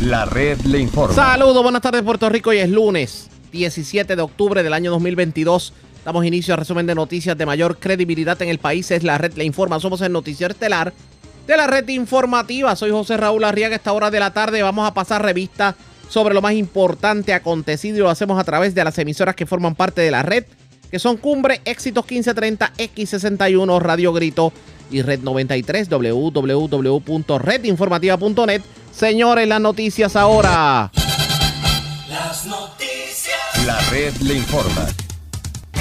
La red le informa. Saludos, buenas tardes Puerto Rico. Hoy es lunes 17 de octubre del año 2022. Damos inicio a resumen de noticias de mayor credibilidad en el país. Es la red le informa. Somos el noticiero estelar de la red informativa. Soy José Raúl Arriaga. Esta hora de la tarde vamos a pasar revista sobre lo más importante acontecido y lo hacemos a través de las emisoras que forman parte de la red, que son Cumbre, Éxitos 1530, X61, Radio Grito y Red 93, www.redinformativa.net. Señores, las noticias ahora. Las noticias. La red le informa.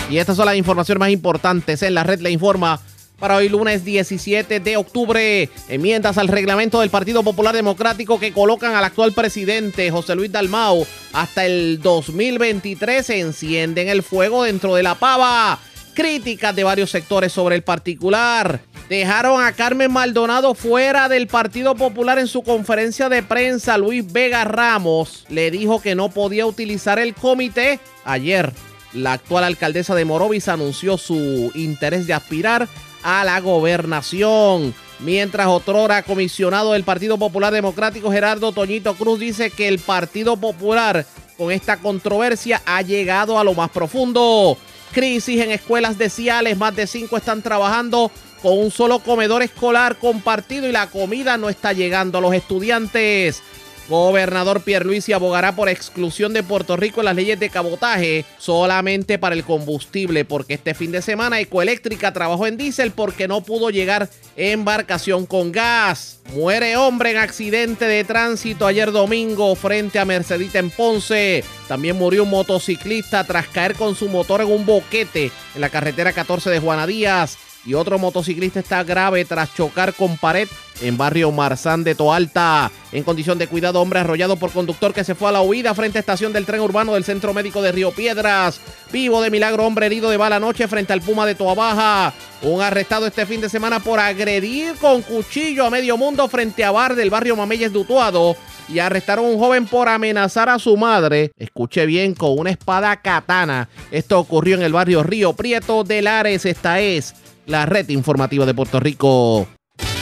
Y estas son las informaciones más importantes en la red le informa para hoy lunes 17 de octubre. Enmiendas al reglamento del Partido Popular Democrático que colocan al actual presidente José Luis Dalmau hasta el 2023 se encienden el fuego dentro de la pava. Críticas de varios sectores sobre el particular. Dejaron a Carmen Maldonado fuera del Partido Popular en su conferencia de prensa. Luis Vega Ramos le dijo que no podía utilizar el comité. Ayer, la actual alcaldesa de Morovis anunció su interés de aspirar a la gobernación. Mientras otrora comisionado del Partido Popular Democrático Gerardo Toñito Cruz dice que el Partido Popular con esta controversia ha llegado a lo más profundo. Crisis en escuelas de Ciales, más de cinco están trabajando con un solo comedor escolar compartido y la comida no está llegando a los estudiantes. Gobernador Pierluisi abogará por exclusión de Puerto Rico en las leyes de cabotaje solamente para el combustible, porque este fin de semana Ecoeléctrica trabajó en diésel porque no pudo llegar embarcación con gas. Muere hombre en accidente de tránsito ayer domingo frente a Mercedita en Ponce. También murió un motociclista tras caer con su motor en un boquete en la carretera 14 de Juana Díaz y otro motociclista está grave tras chocar con pared en barrio Marzán de Toalta. En condición de cuidado, hombre arrollado por conductor que se fue a la huida frente a estación del tren urbano del Centro Médico de Río Piedras. Vivo de milagro, hombre herido de bala anoche frente al Puma de Toabaja. Un arrestado este fin de semana por agredir con cuchillo a medio mundo frente a bar del barrio Mameyes de Utuado. Y arrestaron a un joven por amenazar a su madre. Escuche bien, con una espada katana. Esto ocurrió en el barrio Río Prieto de Lares. Esta es la red informativa de Puerto Rico.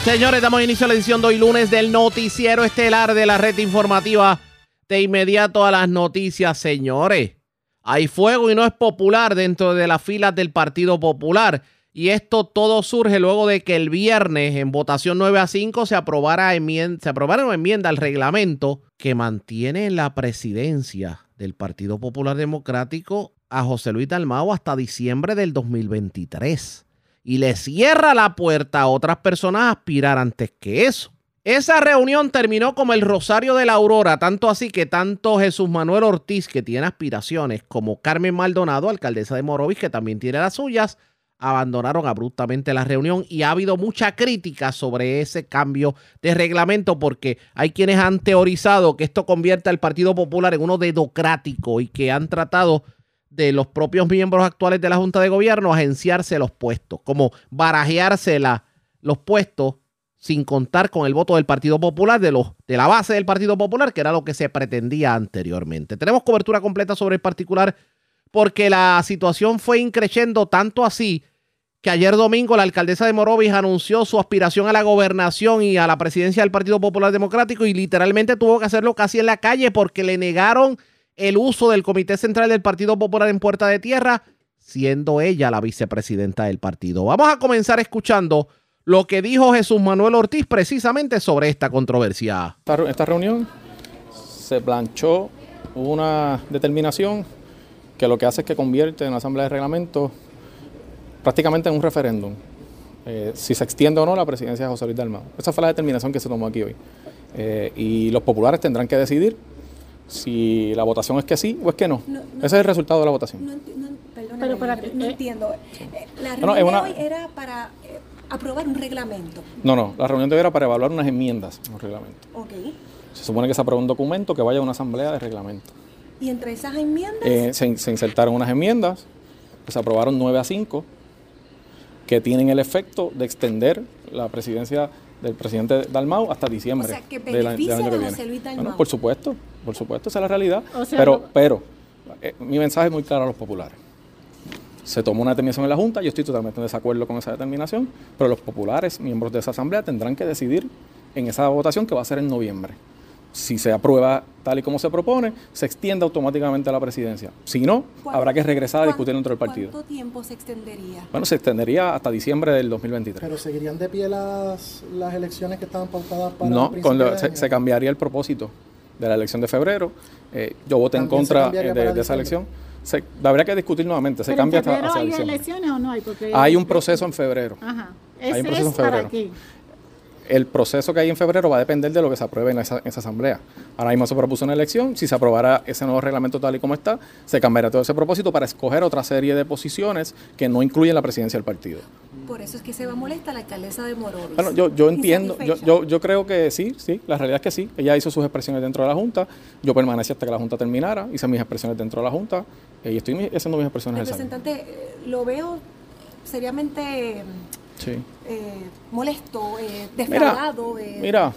Señores, damos inicio a la edición de hoy lunes del noticiero estelar de la red informativa. De inmediato a las noticias, señores. Hay fuego y no es popular dentro de las filas del Partido Popular. Y esto todo surge luego de que el viernes en votación 9 a 5 se aprobara, enmienda, se aprobara una enmienda al reglamento que mantiene la presidencia del Partido Popular Democrático a José Luis Dalmao hasta diciembre del 2023 y le cierra la puerta a otras personas a aspirar antes que eso. Esa reunión terminó como el Rosario de la Aurora, tanto así que tanto Jesús Manuel Ortiz, que tiene aspiraciones, como Carmen Maldonado, alcaldesa de Morovis, que también tiene las suyas, abandonaron abruptamente la reunión y ha habido mucha crítica sobre ese cambio de reglamento porque hay quienes han teorizado que esto convierte al Partido Popular en uno dedocrático y que han tratado de los propios miembros actuales de la Junta de Gobierno agenciarse los puestos, como barajearse los puestos sin contar con el voto del Partido Popular, de, los, de la base del Partido Popular, que era lo que se pretendía anteriormente. Tenemos cobertura completa sobre el particular porque la situación fue increciendo tanto así que ayer domingo la alcaldesa de Morovis anunció su aspiración a la gobernación y a la presidencia del Partido Popular Democrático y literalmente tuvo que hacerlo casi en la calle porque le negaron el uso del Comité Central del Partido Popular en Puerta de Tierra, siendo ella la vicepresidenta del partido. Vamos a comenzar escuchando lo que dijo Jesús Manuel Ortiz precisamente sobre esta controversia. Esta reunión se planchó una determinación que lo que hace es que convierte en la Asamblea de Reglamento prácticamente en un referéndum. Eh, si se extiende o no la presidencia de José Luis Dalmau. Esa fue la determinación que se tomó aquí hoy. Eh, y los populares tendrán que decidir si la votación es que sí o es que no. Ese es el resultado de la votación. No, no eh, entiendo. Eh, la reunión de hoy era para eh, aprobar un reglamento. No, no, la reunión de hoy era para evaluar unas enmiendas en un reglamento. Ok. Se supone que se aprueba un documento que vaya a una asamblea de reglamento. ¿Y entre esas enmiendas? se, se, insertaron unas enmiendas, que se aprobaron 9 a 5, que tienen el efecto de extender la presidencia del presidente Dalmau hasta diciembre o sea, que del, año que viene. Luis Bueno, por supuesto, por supuesto, esa es la realidad. pero, pero eh, mi mensaje es muy claro a los populares. Se tomó una determinación en la Junta, yo estoy totalmente en desacuerdo con esa determinación, pero los populares, miembros de esa asamblea, tendrán que decidir en esa votación que va a ser en noviembre. Si se aprueba tal y como se propone, se extiende automáticamente a la presidencia. Si no, habrá que regresar a discutir dentro del partido. ¿Cuánto tiempo se extendería? Bueno, se extendería hasta diciembre del 2023. ¿Pero seguirían de pie las, las elecciones que estaban pautadas para No, se, cambiaría el propósito de la elección de febrero. Eh, yo voté en contra eh, de, esa elección. Se, habría que discutir nuevamente. Se cambia en febrero hay elecciones o no hay? Porque hay un proceso en febrero. Ajá. hay un proceso en febrero el proceso que hay en febrero va a depender de lo que se apruebe en esa, asamblea. Ahora mismo se propuso una elección, si se aprobara ese nuevo reglamento tal y como está, se cambiaría todo ese propósito para escoger otra serie de posiciones que no incluyen la presidencia del partido. Por eso es que se va a molestar la alcaldesa de Morovis. Bueno, yo, yo entiendo, yo, yo, yo, creo que sí, sí, la realidad es que sí. Ella hizo sus expresiones dentro de la Junta, yo permanecí hasta que la Junta terminara, hice mis expresiones dentro de la Junta eh, y estoy haciendo mis expresiones. Representante, eh, lo veo seriamente sí. Eh, molesto, eh. Mira,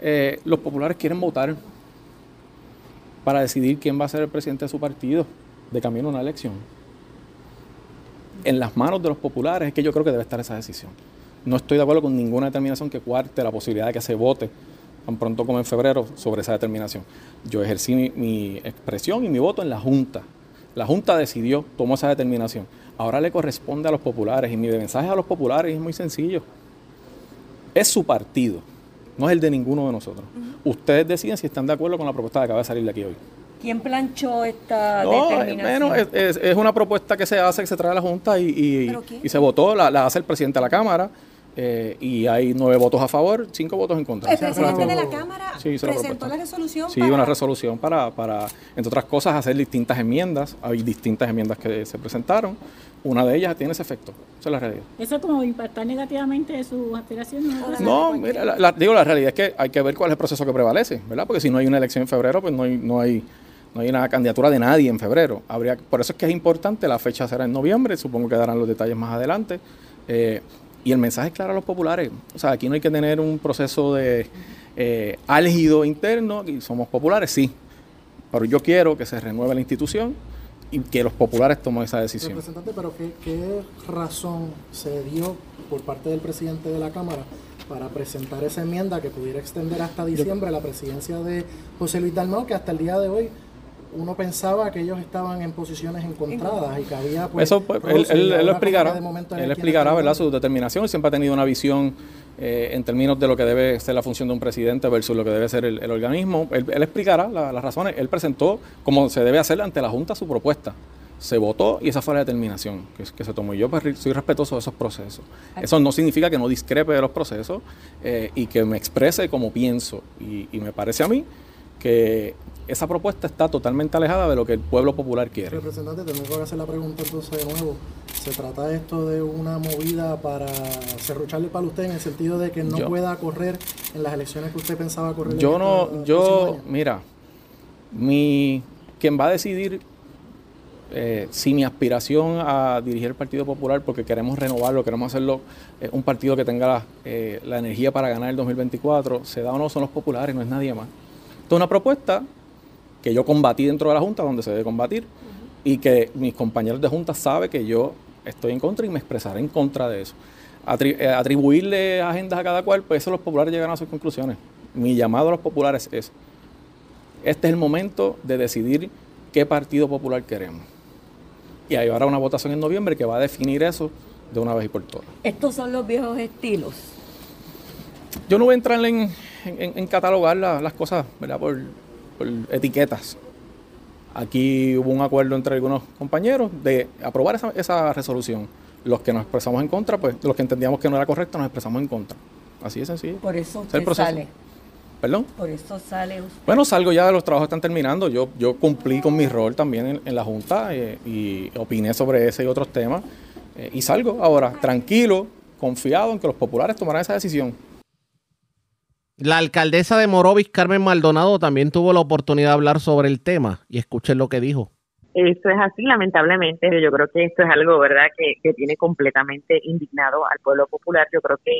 eh. los populares quieren votar para decidir quién va a ser el presidente de su partido de camino a una elección. En las manos de los populares es que yo creo que debe estar esa decisión. No estoy de acuerdo con ninguna determinación que cuarte la posibilidad de que se vote tan pronto como en febrero sobre esa determinación. Yo ejercí mi expresión y mi voto en la Junta. La Junta decidió, tomó esa determinación. Ahora le corresponde a los populares y mi mensaje a los populares es muy sencillo. Es su partido, no es el de ninguno de nosotros. Ustedes deciden si están de acuerdo con la propuesta que acaba de salir de aquí hoy. ¿Quién planchó esta determinación? Bueno, es, una propuesta que se hace, que se trae a la Junta y, y, se votó, la, la hace el presidente de la Cámara. Eh, y hay nueve votos a favor, cinco votos en contra. El presidente de la Cámara presentó la resolución. Sí, una resolución para, para, entre otras cosas, hacer distintas enmiendas. Hay distintas enmiendas que se presentaron. Una de ellas tiene ese efecto. Esa es la realidad. ¿Eso como impactar negativamente sus aspiraciones? No, mira, digo, la realidad es que hay que ver cuál es el proceso que prevalece, ¿verdad? Porque si no hay una elección en febrero, pues no hay, no hay, no hay una candidatura de nadie en febrero. Habría, por eso es que es importante, la fecha será en noviembre, supongo que darán los detalles más adelante. Eh, y el mensaje es claro a los populares. O sea, aquí no hay que tener un proceso de eh, álgido interno, y somos populares, sí. Pero yo quiero que se renueve la institución y que los populares tomen esa decisión. Representante, pero ¿qué, razón se dio por parte del presidente de la Cámara para presentar esa enmienda que pudiera extender hasta diciembre la presidencia de José Luis Dalmau, que hasta el día de hoy uno pensaba que ellos estaban en posiciones encontradas y que había pues, eso pues, él, lo explicará él explicará verdad su determinación siempre ha tenido una visión eh, en términos de lo que debe ser la función de un presidente versus lo que debe ser el, organismo. Él, explicará las razones. Él presentó como se debe hacer ante la junta su propuesta. Se votó y esa fue la determinación que, que se tomó. Y yo pues, soy respetuoso de esos procesos. Eso no significa que no discrepe de los procesos eh, y que me exprese como pienso. Y, y me parece a mí que esa propuesta está totalmente alejada de lo que el pueblo popular quiere. Representante, tengo que hacer la pregunta entonces de nuevo. ¿Se trata esto de una movida para cerrucharle para usted en el sentido de que no pueda correr en las elecciones que usted pensaba correr? Yo no, yo, mira, mi, quien va a decidir eh, si mi aspiración a dirigir el Partido Popular, porque queremos renovarlo, queremos hacerlo eh, un partido que tenga la, eh, la energía para ganar el 2024, se da o no son los populares, no es nadie más. Esto es una propuesta que yo combatí dentro de la Junta, donde se debe combatir, y que mis compañeros de Junta saben que yo estoy en contra y me expresaré en contra de eso. Eh, atribuirle agendas a cada cual, pues eso los populares llegan a sus conclusiones. Mi llamado a los populares es, este es el momento de decidir qué partido popular queremos. Y hay ahora una votación en noviembre que va a definir eso de una vez y por todas. Estos son los viejos estilos. Yo no voy a entrar en, en, catalogar las cosas, ¿verdad? Por, etiquetas. Aquí hubo un acuerdo entre algunos compañeros de aprobar esa, resolución. Los que nos expresamos en contra, pues los que entendíamos que no era correcto, nos expresamos en contra. Así de sencillo. Por eso usted sale. ¿Perdón? Por eso sale usted. Bueno, salgo ya, los trabajos están terminando. Yo, yo cumplí con mi rol también en, la Junta eh, y opiné sobre ese y otros temas. Eh, y salgo ahora tranquilo, confiado en que los populares tomarán esa decisión. La alcaldesa de Morovis, Carmen Maldonado, también tuvo la oportunidad de hablar sobre el tema y escuchen lo que dijo. Eso es así, lamentablemente. Yo creo que esto es algo, ¿verdad?, que, tiene completamente indignado al pueblo popular. Yo creo que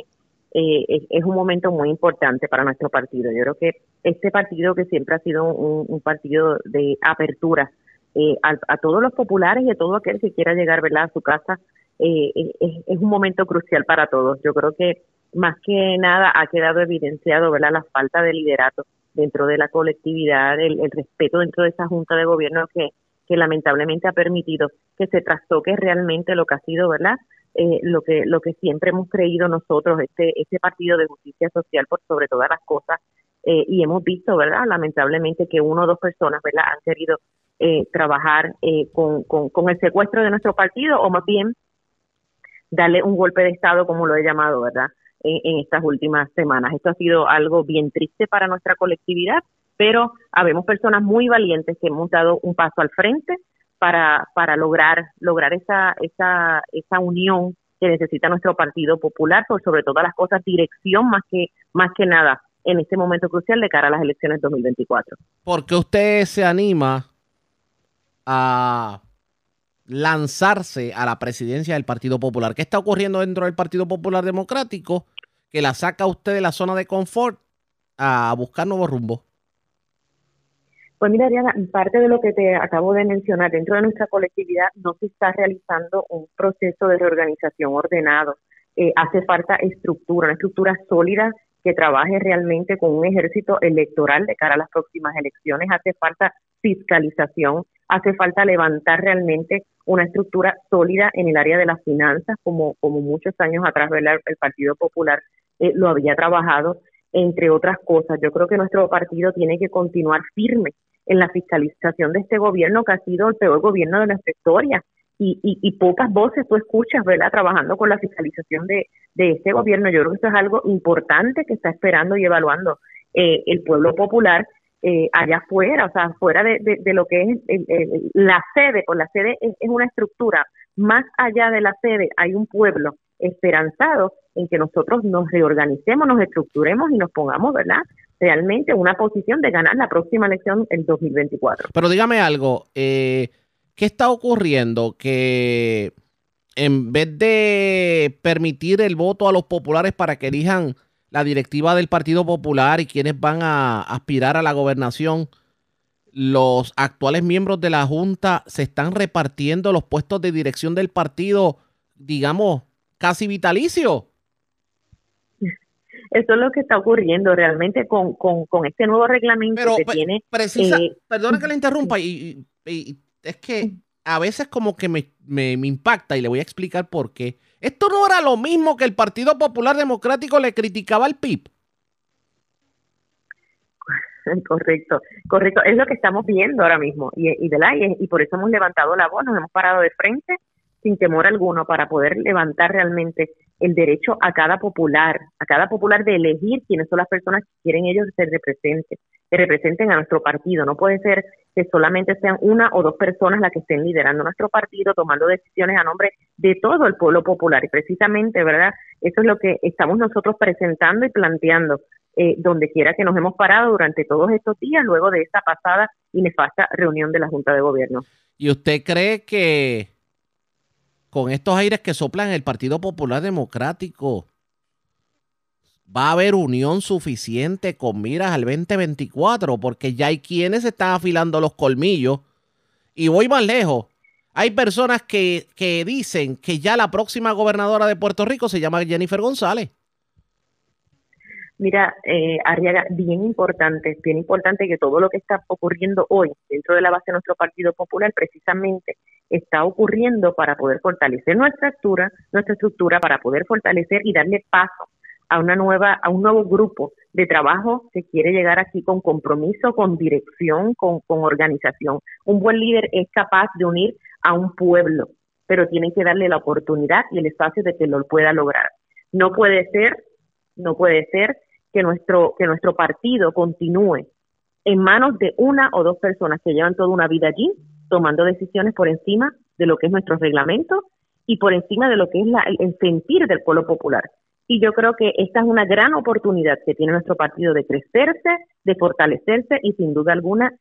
eh, es, un momento muy importante para nuestro partido. Yo creo que este partido, que siempre ha sido un, partido de apertura eh, a, todos los populares y a todo aquel que quiera llegar, ¿verdad?, a su casa, eh, es un momento crucial para todos. Yo creo que más que nada ha quedado evidenciado ¿verdad? la falta de liderato dentro de la colectividad, el, respeto dentro de esa junta de gobierno que, que lamentablemente ha permitido que se trastoque realmente lo que ha sido, ¿verdad? Eh, lo que lo que siempre hemos creído nosotros, este este partido de justicia social por sobre todas las cosas, eh, y hemos visto, ¿verdad? Lamentablemente que uno o dos personas, ¿verdad? Han querido eh, trabajar con, con, con el secuestro de nuestro partido o más bien darle un golpe de Estado, como lo he llamado, ¿verdad? En, estas últimas semanas. Esto ha sido algo bien triste para nuestra colectividad, pero habemos personas muy valientes que hemos dado un paso al frente para, para lograr, lograr esa, esa, esa unión que necesita nuestro Partido Popular, por sobre todas las cosas, dirección más que, más que nada en este momento crucial de cara a las elecciones 2024. ¿Por qué usted se anima a lanzarse a la presidencia del Partido Popular. ¿Qué está ocurriendo dentro del Partido Popular Democrático que la saca usted de la zona de confort a buscar nuevos rumbos? Pues mira, Ariana, parte de lo que te acabo de mencionar, dentro de nuestra colectividad no se está realizando un proceso de reorganización ordenado. Eh, hace falta estructura, una estructura sólida que trabaje realmente con un ejército electoral de cara a las próximas elecciones. Hace falta fiscalización, hace falta levantar realmente una estructura sólida en el área de las finanzas, como, como muchos años atrás el Partido Popular eh, lo había trabajado, entre otras cosas. Yo creo que nuestro partido tiene que continuar firme en la fiscalización de este gobierno que ha sido el peor gobierno de nuestra historia. Y, y, pocas voces tú escuchas, ¿verdad?, trabajando con la fiscalización de, de este gobierno. Yo creo que eso es algo importante que está esperando y evaluando eh, el pueblo popular eh, allá afuera, o sea, fuera de, de, lo que es la sede, pues la sede es, una estructura, más allá de la sede hay un pueblo esperanzado en que nosotros nos reorganicemos, nos estructuremos y nos pongamos, ¿verdad? Realmente en una posición de ganar la próxima elección en 2024. Pero dígame algo, eh, ¿qué está ocurriendo? Que en vez de permitir el voto a los populares para que elijan la directiva del Partido Popular y quienes van a aspirar a la gobernación, los actuales miembros de la Junta se están repartiendo los puestos de dirección del partido, digamos, casi vitalicio. Eso es lo que está ocurriendo realmente con, este nuevo reglamento que tiene. Precisa, eh, perdona que le interrumpa, y, es que a veces como que me, me impacta y le voy a explicar por qué ¿Esto no era lo mismo que el Partido Popular Democrático le criticaba al PIB? Correcto, correcto. Es lo que estamos viendo ahora mismo y, y, y, y por eso hemos levantado la voz, nos hemos parado de frente sin temor alguno para poder levantar realmente el derecho a cada popular, a cada popular de elegir quiénes son las personas que quieren ellos ser representen, que representen a nuestro partido. No puede ser que solamente sean una o dos personas las que estén liderando nuestro partido, tomando decisiones a nombre de todo el pueblo popular. Y precisamente, ¿verdad? Eso es lo que estamos nosotros presentando y planteando eh, donde quiera que nos hemos parado durante todos estos días, luego de esta pasada y nefasta reunión de la Junta de Gobierno. ¿Y usted cree que con estos aires que soplan el Partido Popular Democrático, va a haber unión suficiente con miras al 2024, porque ya hay quienes están afilando los colmillos. Y voy más lejos. Hay personas que, que dicen que ya la próxima gobernadora de Puerto Rico se llama Jennifer González. Mira, eh, Arriaga, bien importante, bien importante que todo lo que está ocurriendo hoy dentro de la base de nuestro Partido Popular precisamente está ocurriendo para poder fortalecer nuestra estructura, nuestra estructura para poder fortalecer y darle paso a una nueva, a un nuevo grupo de trabajo que quiere llegar aquí con compromiso, con dirección, con, organización. Un buen líder es capaz de unir a un pueblo, pero tiene que darle la oportunidad y el espacio de que lo pueda lograr. No puede ser, no puede ser que nuestro, que nuestro partido continúe en manos de una o dos personas que llevan toda una vida allí tomando decisiones por encima de lo que es nuestro reglamento y por encima de lo que es la, el sentir del pueblo popular. Y yo creo que esta es una gran oportunidad que tiene nuestro partido de crecerse, de fortalecerse y sin duda alguna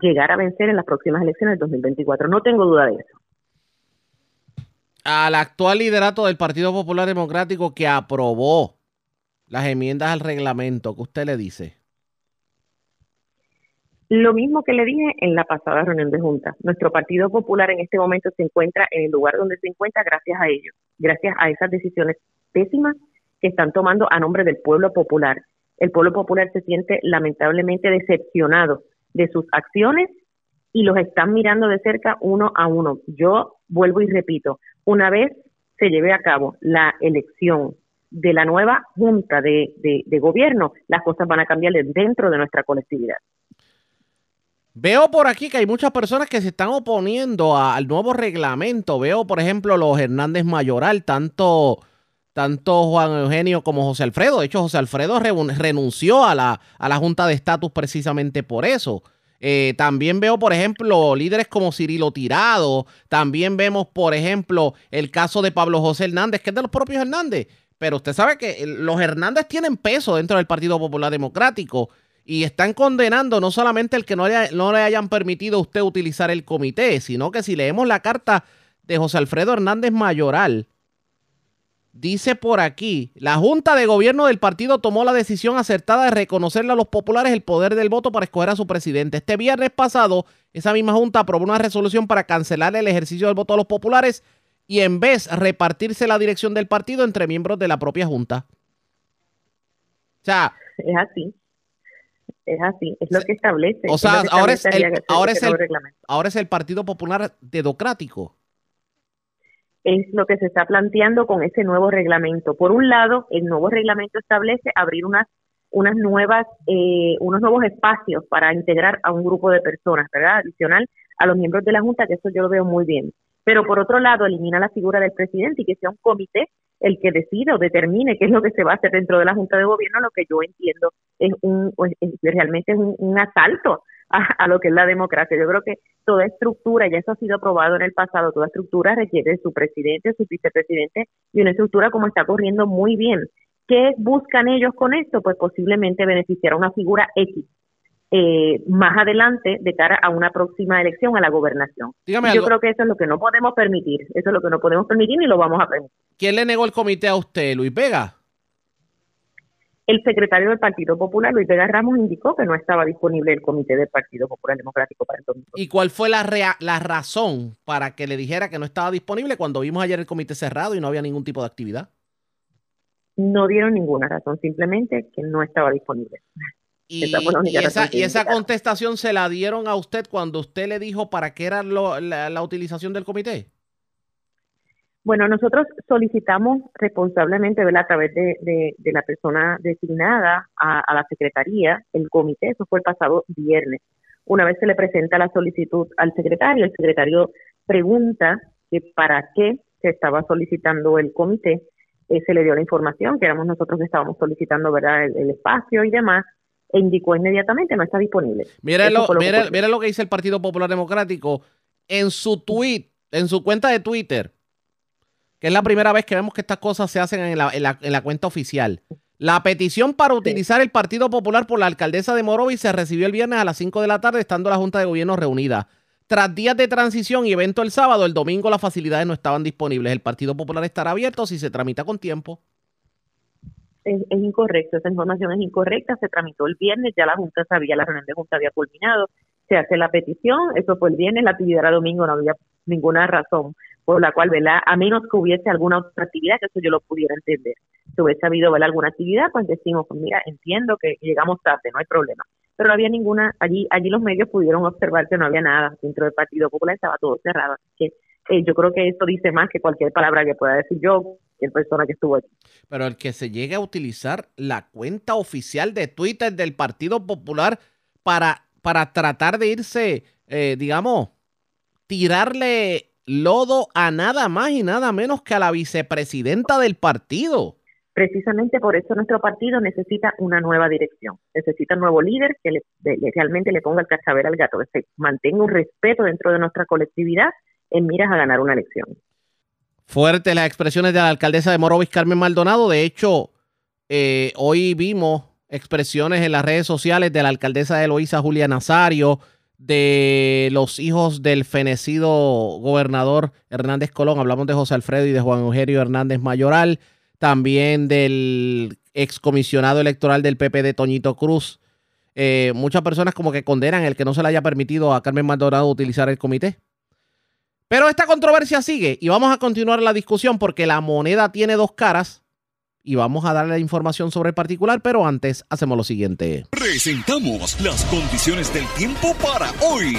llegar a vencer en las próximas elecciones del 2024. No tengo duda de eso. Al actual liderato del Partido Popular Democrático que aprobó las enmiendas al reglamento, ¿qué usted le dice? Lo mismo que le dije en la pasada reunión de Junta. Nuestro Partido Popular en este momento se encuentra en el lugar donde se encuentra gracias a ellos, gracias a esas decisiones pésimas que están tomando a nombre del pueblo popular. El pueblo popular se siente lamentablemente decepcionado de sus acciones y los están mirando de cerca uno a uno. Yo vuelvo y repito, una vez se lleve a cabo la elección de la nueva junta de, de, gobierno, las cosas van a cambiar dentro de nuestra colectividad. Veo por aquí que hay muchas personas que se están oponiendo al nuevo reglamento. Veo, por ejemplo, los Hernández Mayoral, tanto, tanto Juan Eugenio como José Alfredo. De hecho, José Alfredo renunció a la, a la Junta de Estatus precisamente por eso. Eh, también veo, por ejemplo, líderes como Cirilo Tirado. También vemos, por ejemplo, el caso de Pablo José Hernández, que es de los propios Hernández. Pero usted sabe que los Hernández tienen peso dentro del Partido Popular Democrático y están condenando no solamente el que no le, no le hayan permitido a usted utilizar el comité, sino que si leemos la carta de José Alfredo Hernández Mayoral, Dice por aquí, la Junta de Gobierno del partido tomó la decisión acertada de reconocerle a los populares el poder del voto para escoger a su presidente. Este viernes pasado, esa misma Junta aprobó una resolución para cancelar el ejercicio del voto a los populares y en vez repartirse la dirección del partido entre miembros de la propia Junta. O sea, es así. Es así, es lo que establece. O sea, ahora, es ahora, es el, ahora es el Partido Popular Democrático es lo que se está planteando con ese nuevo reglamento. Por un lado, el nuevo reglamento establece abrir unas unas nuevas eh, unos nuevos espacios para integrar a un grupo de personas, ¿verdad? Adicional a los miembros de la Junta, que eso yo lo veo muy bien. Pero por otro lado, elimina la figura del presidente y que sea un comité el que decida o determine qué es lo que se va a hacer dentro de la Junta de Gobierno, lo que yo entiendo es un realmente es un asalto a, lo que es la democracia. Yo creo que toda estructura, ya eso ha sido aprobado en el pasado, toda estructura requiere su presidente, su vicepresidente y una estructura como está corriendo muy bien. ¿Qué buscan ellos con esto? Pues posiblemente beneficiar a una figura X eh, más adelante de cara a una próxima elección a la gobernación. Yo creo que eso es lo que no podemos permitir, eso es lo que no podemos permitir ni lo vamos a permitir. ¿Quién le negó el comité a usted, Luis Vega? El secretario del Partido Popular, Luis Vega Ramos, indicó que no estaba disponible el comité del Partido Popular Democrático para el domingo. ¿Y cuál fue la, la razón para que le dijera que no estaba disponible cuando vimos ayer el comité cerrado y no había ningún tipo de actividad? No dieron ninguna razón, simplemente que no estaba disponible. Y, esa, contestación se la dieron a usted cuando usted le dijo para qué era la utilización del comité? Bueno, nosotros solicitamos responsablemente, ¿verdad? a través de, la persona designada a, la Secretaría, el comité, eso fue el pasado viernes. Una vez se le presenta la solicitud al secretario, el secretario pregunta que para qué se estaba solicitando el comité, eh, se le dio la información, que éramos nosotros que estábamos solicitando ¿verdad? El, espacio y demás, e indicó inmediatamente no está disponible. Mira lo, lo que dice el Partido Popular Democrático en su tweet, en su cuenta de Twitter que es la primera vez que vemos que estas cosas se hacen en la, cuenta oficial. La petición para utilizar el Partido Popular por la alcaldesa de Morovis se recibió el viernes a las 5 de la tarde, estando la Junta de Gobierno reunida. Tras días de transición y evento el sábado, el domingo las facilidades no estaban disponibles. El Partido Popular estará abierto si se tramita con tiempo. Es, incorrecto, esa información es incorrecta. Se tramitó el viernes, ya la Junta sabía, la reunión de Junta había culminado. Se hace la petición, eso fue el viernes, la actividad era domingo, no había ninguna razón por la cual, ¿verdad? A menos que hubiese alguna otra actividad, que eso yo lo pudiera entender. Si hubiese habido. Alguna actividad, pues decimos, pues mira, entiendo que llegamos tarde, no hay problema. Pero no había ninguna, allí allí los medios pudieron observar que no había nada dentro del Partido Popular, estaba todo cerrado. Así que eh, yo creo que esto dice más que cualquier palabra que pueda decir yo, el persona que estuvo allí. Pero el que se llegue a utilizar la cuenta oficial de Twitter del Partido Popular para, para tratar de irse, eh, digamos, tirarle lodo a nada más y nada menos que a la vicepresidenta del partido. Precisamente por eso nuestro partido necesita una nueva dirección, necesita un nuevo líder que le, realmente le ponga el cascabel al gato, que se mantenga un respeto dentro de nuestra colectividad en miras a ganar una elección. Fuertes las expresiones de la alcaldesa de Morovis, Carmen Maldonado. De hecho, eh, hoy vimos expresiones en las redes sociales de la alcaldesa de Eloísa, Julia Nazario, de los hijos del fenecido gobernador Hernández Colón. Hablamos de José Alfredo y de Juan Eugenio Hernández Mayoral. También del excomisionado electoral del PP de Toñito Cruz. Eh, muchas personas como que condenan el que no se le haya permitido a Carmen Maldonado utilizar el comité. Pero esta controversia sigue y vamos a continuar la discusión porque la moneda tiene dos caras y vamos a darle la información sobre el particular, pero antes hacemos lo siguiente. Presentamos las condiciones del tiempo para hoy.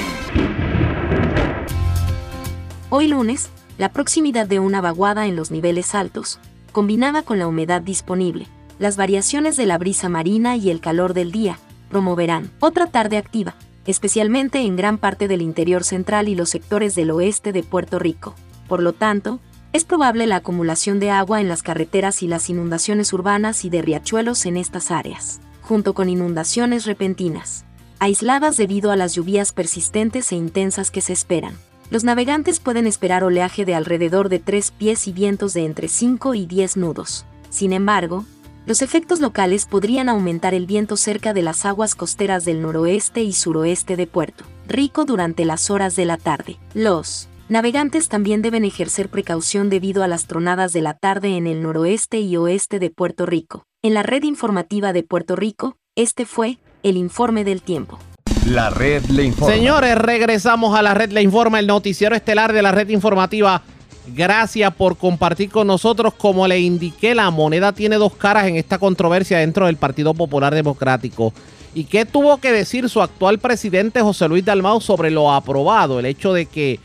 Hoy lunes, la proximidad de una vaguada en los niveles altos, combinada con la humedad disponible, las variaciones de la brisa marina y el calor del día, promoverán otra tarde activa, especialmente en gran parte del interior central y los sectores del oeste de Puerto Rico. Por lo tanto, es probable la acumulación de agua en las carreteras y las inundaciones urbanas y de riachuelos en estas áreas, junto con inundaciones repentinas, aisladas debido a las lluvias persistentes e intensas que se esperan. Los navegantes pueden esperar oleaje de alrededor de 3 pies y vientos de entre 5 y 10 nudos. Sin embargo, los efectos locales podrían aumentar el viento cerca de las aguas costeras del noroeste y suroeste de Puerto Rico durante las horas de la tarde. Los Navegantes también deben ejercer precaución debido a las tronadas de la tarde en el noroeste y oeste de Puerto Rico. En la red informativa de Puerto Rico, este fue el informe del tiempo. La red le informa. Señores, regresamos a la red le informa, el noticiero estelar de la red informativa. Gracias por compartir con nosotros. Como le indiqué, la moneda tiene dos caras en esta controversia dentro del Partido Popular Democrático. ¿Y qué tuvo que decir su actual presidente José Luis Dalmau sobre lo aprobado? El hecho de que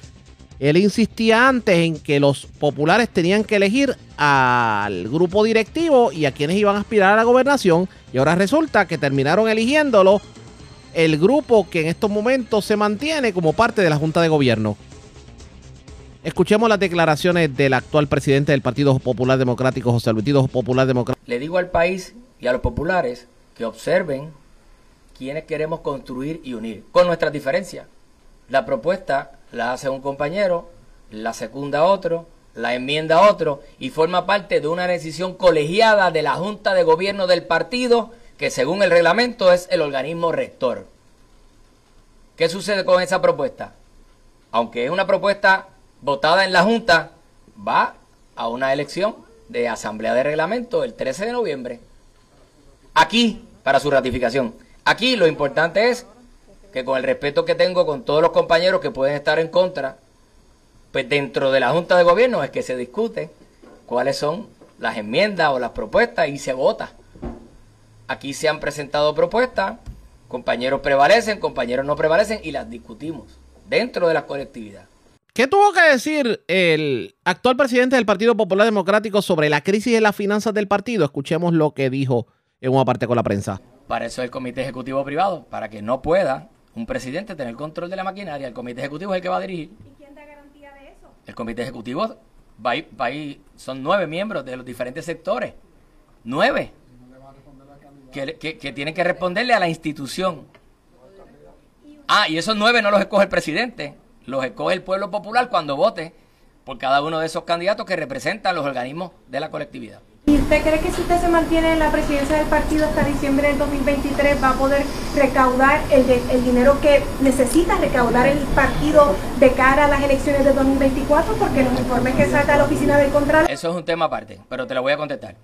él insistía antes en que los populares tenían que elegir al grupo directivo y a quienes iban a aspirar a la gobernación. Y ahora resulta que terminaron eligiéndolo el grupo que en estos momentos se mantiene como parte de la Junta de Gobierno. Escuchemos las declaraciones del actual presidente del Partido Popular Democrático, José Luis Popular Democrático. Le digo al país y a los populares que observen quiénes queremos construir y unir, con nuestras diferencias. La propuesta la hace un compañero, la secunda otro, la enmienda otro y forma parte de una decisión colegiada de la Junta de Gobierno del partido que según el reglamento es el organismo rector. ¿Qué sucede con esa propuesta? Aunque es una propuesta votada en la Junta, va a una elección de asamblea de reglamento el 13 de noviembre. Aquí, para su ratificación. Aquí lo importante es que con el respeto que tengo con todos los compañeros que pueden estar en contra, pues dentro de la Junta de Gobierno es que se discute cuáles son las enmiendas o las propuestas y se vota. Aquí se han presentado propuestas, compañeros prevalecen, compañeros no prevalecen y las discutimos dentro de la colectividad. ¿Qué tuvo que decir el actual presidente del Partido Popular Democrático sobre la crisis de las finanzas del partido? Escuchemos lo que dijo en una parte con la prensa. Para eso es el Comité Ejecutivo Privado, para que no pueda un presidente tener control de la maquinaria, el comité ejecutivo es el que va a dirigir. ¿Y quién da garantía de eso? El comité ejecutivo va ahí, son nueve miembros de los diferentes sectores. Nueve. Que, que, tienen que responderle a la institución. Ah, y esos nueve no los escoge el presidente, los escoge el pueblo popular cuando vote por cada uno de esos candidatos que representan los organismos de la colectividad. ¿Y usted cree que si usted se mantiene en la presidencia del partido hasta diciembre del 2023 va a poder recaudar el, el dinero que necesita recaudar el partido de cara a las elecciones de 2024? Porque los informes que saca la oficina del Contralor... Eso es un tema aparte, pero te lo voy a contestar.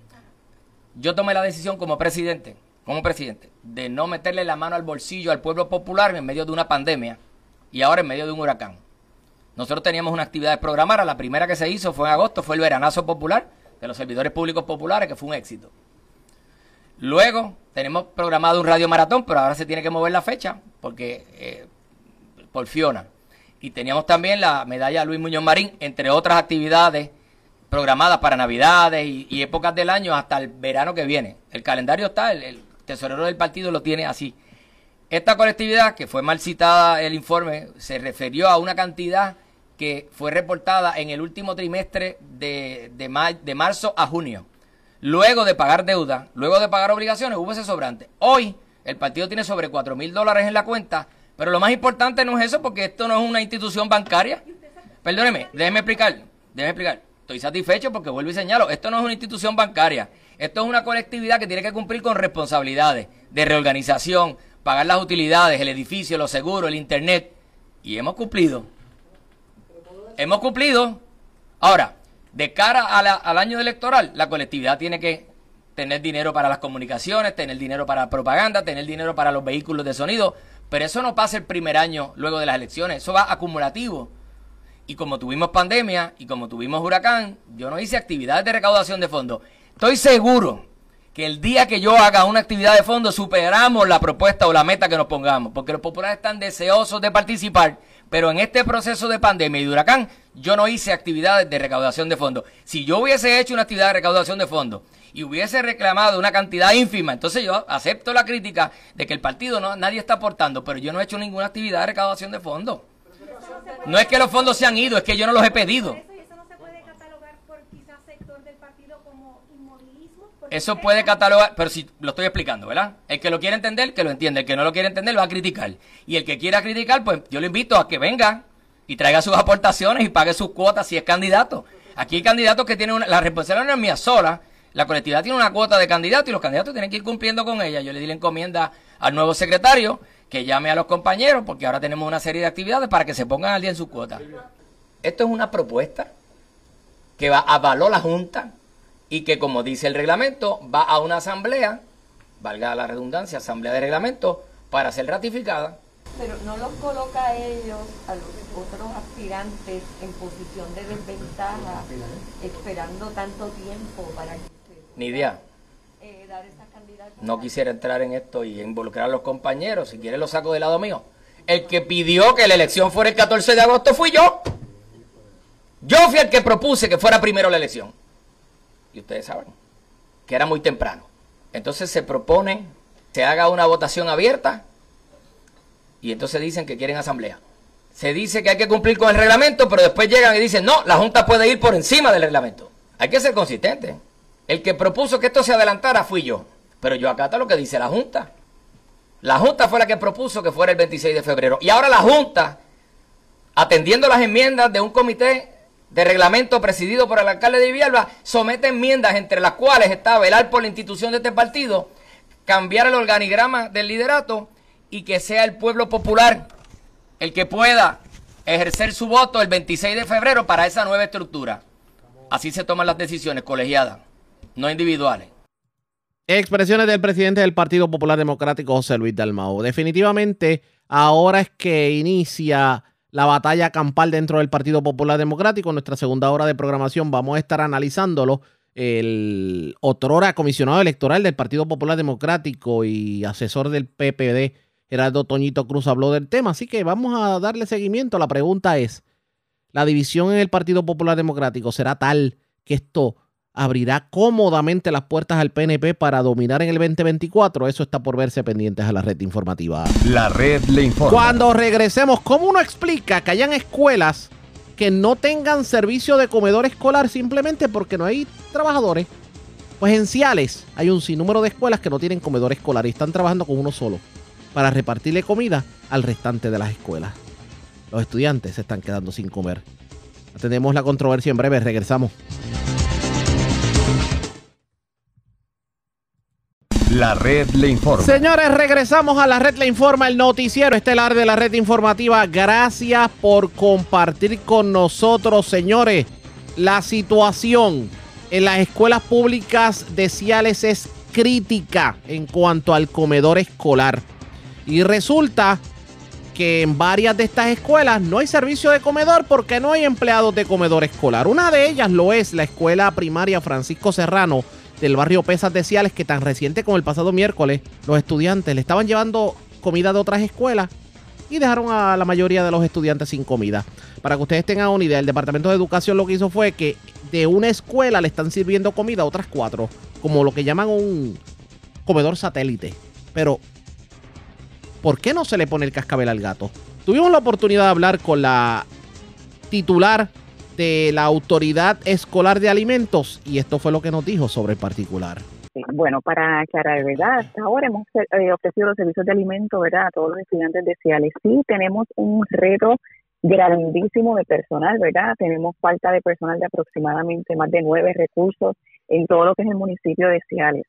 Yo tomé la decisión como presidente, como presidente, de no meterle la mano al bolsillo al pueblo popular en medio de una pandemia y ahora en medio de un huracán. Nosotros teníamos una actividad programada, la primera que se hizo fue en agosto, fue el veranazo popular de los servidores públicos populares, que fue un éxito. Luego tenemos programado un radio maratón, pero ahora se tiene que mover la fecha porque eh, por Fiona. Y teníamos también la medalla Luis Muñoz Marín, entre otras actividades programadas para Navidades y, épocas del año hasta el verano que viene. El calendario está, el, el tesorero del partido lo tiene así. Esta colectividad, que fue mal citada el informe, se refirió a una cantidad que fue reportada en el último trimestre de, de, marzo a junio. Luego de pagar deuda, luego de pagar obligaciones, hubo ese sobrante. Hoy el partido tiene sobre 4 mil dólares en la cuenta, pero lo más importante no es eso porque esto no es una institución bancaria. Perdóneme, déjeme explicar, déjeme explicar. Estoy satisfecho porque vuelvo y señalo, esto no es una institución bancaria. Esto es una colectividad que tiene que cumplir con responsabilidades de reorganización, pagar las utilidades, el edificio, los seguros, el internet. Y hemos cumplido hemos cumplido. Ahora, de cara al año electoral, la colectividad tiene que tener dinero para las comunicaciones, tener dinero para propaganda, tener dinero para los vehículos de sonido, pero eso no pasa el primer año luego de las elecciones, eso va acumulativo. Y como tuvimos pandemia y como tuvimos huracán, yo no hice actividades de recaudación de fondos. Estoy seguro que el día que yo haga una actividad de fondo superamos la propuesta o la meta que nos pongamos, porque los populares están deseosos de participar, pero en este proceso de pandemia y de huracán yo no hice actividades de recaudación de fondos. Si yo hubiese hecho una actividad de recaudación de fondos y hubiese reclamado una cantidad ínfima, entonces yo acepto la crítica de que el partido no nadie está aportando, pero yo no he hecho ninguna actividad de recaudación de fondos. No es que los fondos se han ido, es que yo no los he pedido. Eso puede catalogar, pero si lo estoy explicando, ¿verdad? El que lo quiere entender, que lo entiende. El que no lo quiere entender, lo va a criticar. Y el que quiera criticar, pues yo lo invito a que venga y traiga sus aportaciones y pague sus cuotas si es candidato. Aquí hay candidatos que tienen una, la responsabilidad no es mía sola, la colectividad tiene una cuota de candidatos y los candidatos tienen que ir cumpliendo con ella. Yo le di la encomienda al nuevo secretario que llame a los compañeros porque ahora tenemos una serie de actividades para que se pongan al día en su cuota. Esto es una propuesta que va avaló la Junta y que como dice el reglamento va a una asamblea, valga la redundancia, asamblea de reglamento, para ser ratificada. Pero no los coloca a ellos, a los otros aspirantes, en posición de desventaja, esperando tanto tiempo para que Ni idea. eh, dar esa candidatura. No quisiera entrar en esto y involucrar a los compañeros. Si quiere lo saco del lado mío. El que pidió que la elección fuera el 14 de agosto fui yo. Yo fui el que propuse que fuera primero la elección. Y ustedes saben que era muy temprano. Entonces se propone, se haga una votación abierta y entonces dicen que quieren asamblea. Se dice que hay que cumplir con el reglamento, pero después llegan y dicen, no, la Junta puede ir por encima del reglamento. Hay que ser consistente. El que propuso que esto se adelantara fui yo. Pero yo acato lo que dice la Junta. La Junta fue la que propuso que fuera el 26 de febrero. Y ahora la Junta, atendiendo las enmiendas de un comité de reglamento presidido por el alcalde de Villalba, somete enmiendas entre las cuales está velar por la institución de este partido, cambiar el organigrama del liderato y que sea el pueblo popular el que pueda ejercer su voto el 26 de febrero para esa nueva estructura. Así se toman las decisiones colegiadas, no individuales. Expresiones del presidente del Partido Popular Democrático, José Luis Dalmau. Definitivamente, ahora es que inicia la batalla campal dentro del Partido Popular Democrático. En nuestra segunda hora de programación vamos a estar analizándolo. El otrora comisionado electoral del Partido Popular Democrático y asesor del PPD, Gerardo Toñito Cruz, habló del tema. Así que vamos a darle seguimiento. La pregunta es, ¿la división en el Partido Popular Democrático será tal que esto abrirá cómodamente las puertas al PNP para dominar en el 2024? Eso está por verse pendientes a la red informativa. La red le informa. Cuando regresemos, ¿cómo uno explica que hayan escuelas que no tengan servicio de comedor escolar simplemente porque no hay trabajadores? Pues en Ciales hay un sinnúmero de escuelas que no tienen comedor escolar y están trabajando con uno solo para repartirle comida al restante de las escuelas. Los estudiantes se están quedando sin comer. Atendemos la controversia en breve, regresamos. La red le informa. Señores, regresamos a la red Le Informa, el noticiero estelar de la red informativa. Gracias por compartir con nosotros, señores. La situación en las escuelas públicas de Ciales es crítica en cuanto al comedor escolar. Y resulta que en varias de estas escuelas no hay servicio de comedor porque no hay empleados de comedor escolar. Una de ellas lo es la escuela primaria Francisco Serrano del barrio Pesas de Ciales, que tan reciente como el pasado miércoles, los estudiantes le estaban llevando comida de otras escuelas y dejaron a la mayoría de los estudiantes sin comida. Para que ustedes tengan una idea, el Departamento de Educación lo que hizo fue que de una escuela le están sirviendo comida a otras cuatro, como lo que llaman un comedor satélite. Pero, ¿por qué no se le pone el cascabel al gato? Tuvimos la oportunidad de hablar con la titular de la Autoridad Escolar de Alimentos y esto fue lo que nos dijo sobre el particular. Bueno, para aclarar, ¿verdad? Hasta ahora hemos eh, ofrecido los servicios de alimento, ¿verdad? A todos los estudiantes de Ciales. Sí, tenemos un reto grandísimo de personal, ¿verdad? Tenemos falta de personal de aproximadamente más de nueve recursos en todo lo que es el municipio de Ciales.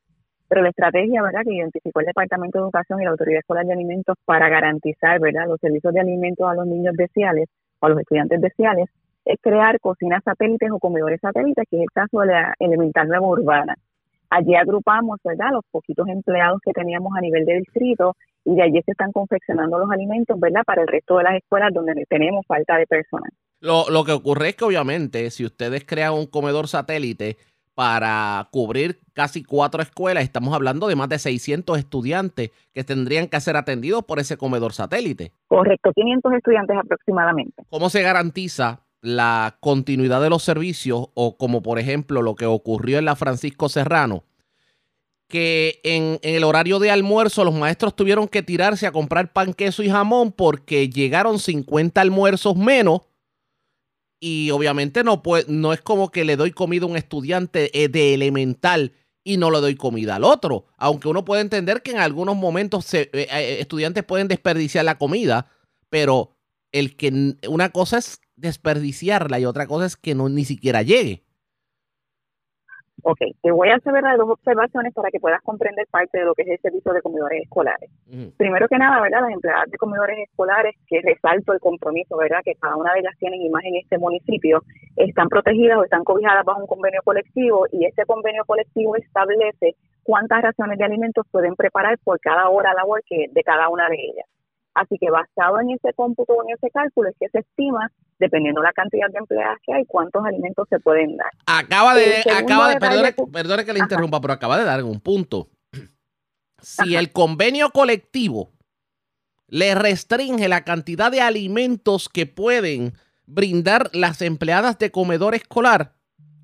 Pero la estrategia, ¿verdad?, que identificó el Departamento de Educación y la Autoridad Escolar de Alimentos para garantizar, ¿verdad?, los servicios de alimentos a los niños de Ciales o a los estudiantes de Ciales es crear cocinas satélites o comedores satélites, que es el caso de la Elemental Nueva Urbana. Allí agrupamos, ¿verdad?, los poquitos empleados que teníamos a nivel de distrito y de allí se están confeccionando los alimentos, ¿verdad?, para el resto de las escuelas donde tenemos falta de personal. Lo, lo que ocurre es que obviamente si ustedes crean un comedor satélite, para cubrir casi cuatro escuelas. Estamos hablando de más de 600 estudiantes que tendrían que ser atendidos por ese comedor satélite. Correcto, 500 estudiantes aproximadamente. ¿Cómo se garantiza la continuidad de los servicios o como por ejemplo lo que ocurrió en la Francisco Serrano? que en, el horario de almuerzo los maestros tuvieron que tirarse a comprar pan, queso y jamón porque llegaron 50 almuerzos menos y obviamente no, puede, no es como que le doy comida a un estudiante eh, de elemental y no le doy comida al otro. Aunque uno puede entender que en algunos momentos eh, eh, estudiantes pueden desperdiciar la comida, pero el que una cosa es desperdiciarla y otra cosa es que no ni siquiera llegue. Ok, te voy a hacer dos observaciones para que puedas comprender parte de lo que es el servicio de comedores escolares. Primero que nada, ¿verdad? Las empleadas de comedores escolares, que resalto el compromiso, ¿verdad? Que cada una de ellas tienen imagen en este municipio, están protegidas o están cobijadas bajo un convenio colectivo y ese convenio colectivo establece cuántas raciones de alimentos pueden preparar por cada hora labor que de cada una de ellas. Así que basado en ese cómputo, en ese cálculo, es que se estima, dependiendo la cantidad de empleadas que hay, cuántos alimentos se pueden dar. Acaba de, acaba de, perdone, que le interrumpa, pero acaba de dar un punto. Si el convenio colectivo le restringe la cantidad de alimentos que pueden brindar las empleadas de comedor escolar,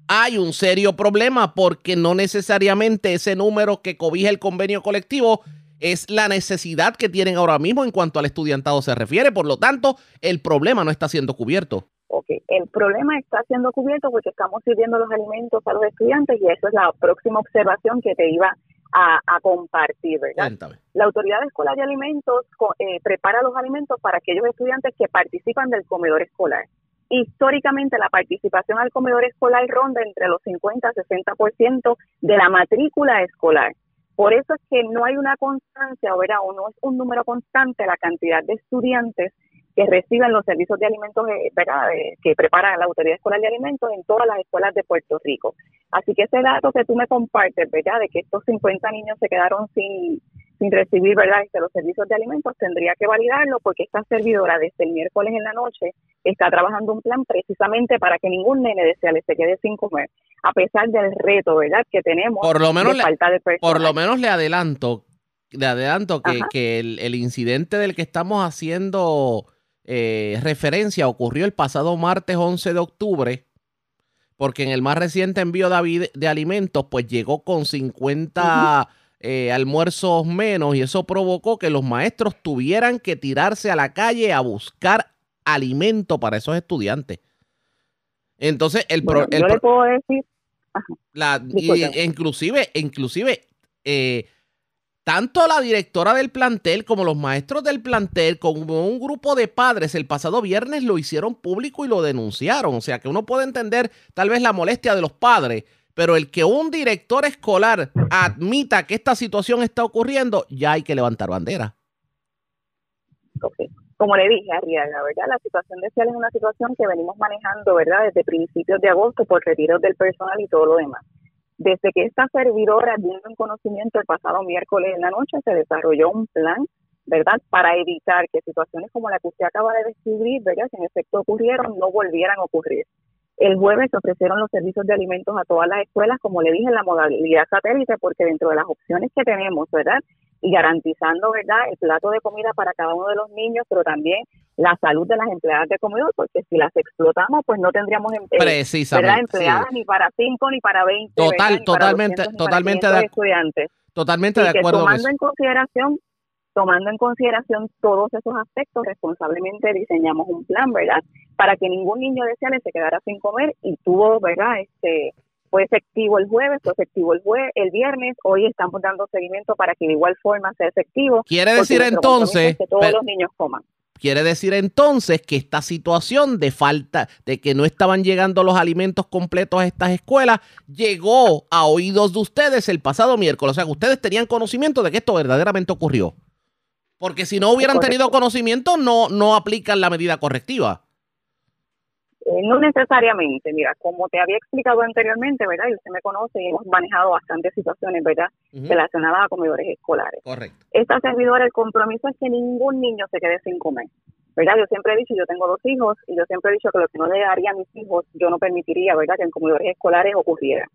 hay un serio problema porque no necesariamente ese número que cobija el convenio colectivo es la necesidad que tienen ahora mismo en cuanto al estudiantado se refiere. Por lo tanto, el problema no está siendo cubierto. Ok, el problema está siendo cubierto porque estamos sirviendo los alimentos a los estudiantes y eso es la próxima observación que te iba a, compartir, ¿verdad? La Autoridad Escolar de Alimentos eh, prepara los alimentos para aquellos estudiantes que participan del comedor escolar. Históricamente la participación al comedor escolar ronda entre los 50 y 60% de la matrícula escolar. Por eso es que no hay una constancia, o no es un número constante la cantidad de estudiantes que reciben los servicios de alimentos eh, ¿verdad? que prepara la Autoridad Escolar de Alimentos en todas las escuelas de Puerto Rico. Así que ese dato que tú me compartes, ¿verdad? de que estos 50 niños se quedaron sin sin recibir verdad este, los servicios de alimentos tendría que validarlo porque esta servidora desde el miércoles en la noche está trabajando un plan precisamente para que ningún nene deseable se quede sin comer a pesar del reto verdad que tenemos por lo menos de falta de por lo menos le adelanto le adelanto que, que el, incidente del que estamos haciendo eh, referencia ocurrió el pasado martes 11 de octubre porque en el más reciente envío de, de alimentos pues llegó con 50 eh, almuerzos menos y eso provocó que los maestros tuvieran que tirarse a la calle a buscar alimento para esos estudiantes. Entonces, el, yo le puedo decir. La, inclusive, inclusive, eh, tanto la directora del plantel como los maestros del plantel, como un grupo de padres, el pasado viernes lo hicieron público y lo denunciaron. O sea que uno puede entender tal vez la molestia de los padres, pero el que un director escolar admita que esta situación está ocurriendo, ya hay que levantar bandera. Como le dije, la verdad, la situación de CIAL es una situación que venimos manejando, ¿verdad? Desde principios de agosto por retiros del personal y todo lo demás. Desde que esta servidora dio en conocimiento el pasado miércoles en la noche, se desarrolló un plan, ¿verdad?, para evitar que situaciones como la que usted acaba de describir, ¿verdad?, que en efecto ocurrieron, no volvieran a ocurrir. El jueves se ofrecieron los servicios de alimentos a todas las escuelas, como le dije, en la modalidad satélite, porque dentro de las opciones que tenemos, ¿verdad? Y garantizando, ¿verdad?, el plato de comida para cada uno de los niños, pero también la salud de las empleadas de comedor, porque si las explotamos, pues no tendríamos em, eh, empleadas ni para cinco ni para 20. Total, totalmente, totalmente de estudiantes. Totalmente de acuerdo. tomando en consideración tomando en consideración todos esos aspectos, responsablemente diseñamos un plan, ¿verdad? Para que ningún niño deseable se quedara sin comer y tuvo, ¿verdad? Este, fue efectivo el jueves, fue efectivo el jueves, el viernes, hoy estamos dando seguimiento para que de igual forma sea efectivo. Quiere decir entonces que todos los niños coman. Quiere decir entonces que esta situación de falta, de que no estaban llegando los alimentos completos a estas escuelas, llegó a oídos de ustedes el pasado miércoles. O sea, que ustedes tenían conocimiento de que esto verdaderamente ocurrió. Porque si no hubieran tenido conocimiento, no, no aplican la medida correctiva. Eh, no necesariamente, mira, como te había explicado anteriormente, ¿verdad? Y usted me conoce y hemos manejado bastantes situaciones, ¿verdad? Relacionadas a comedores escolares. Correcto. Esta servidora, el compromiso es que ningún niño se quede sin comer, ¿verdad? Yo siempre he dicho, yo tengo dos hijos y yo siempre he dicho que lo que no le daría a mis hijos, yo no permitiría, ¿verdad? Que en comedores escolares ocurriera.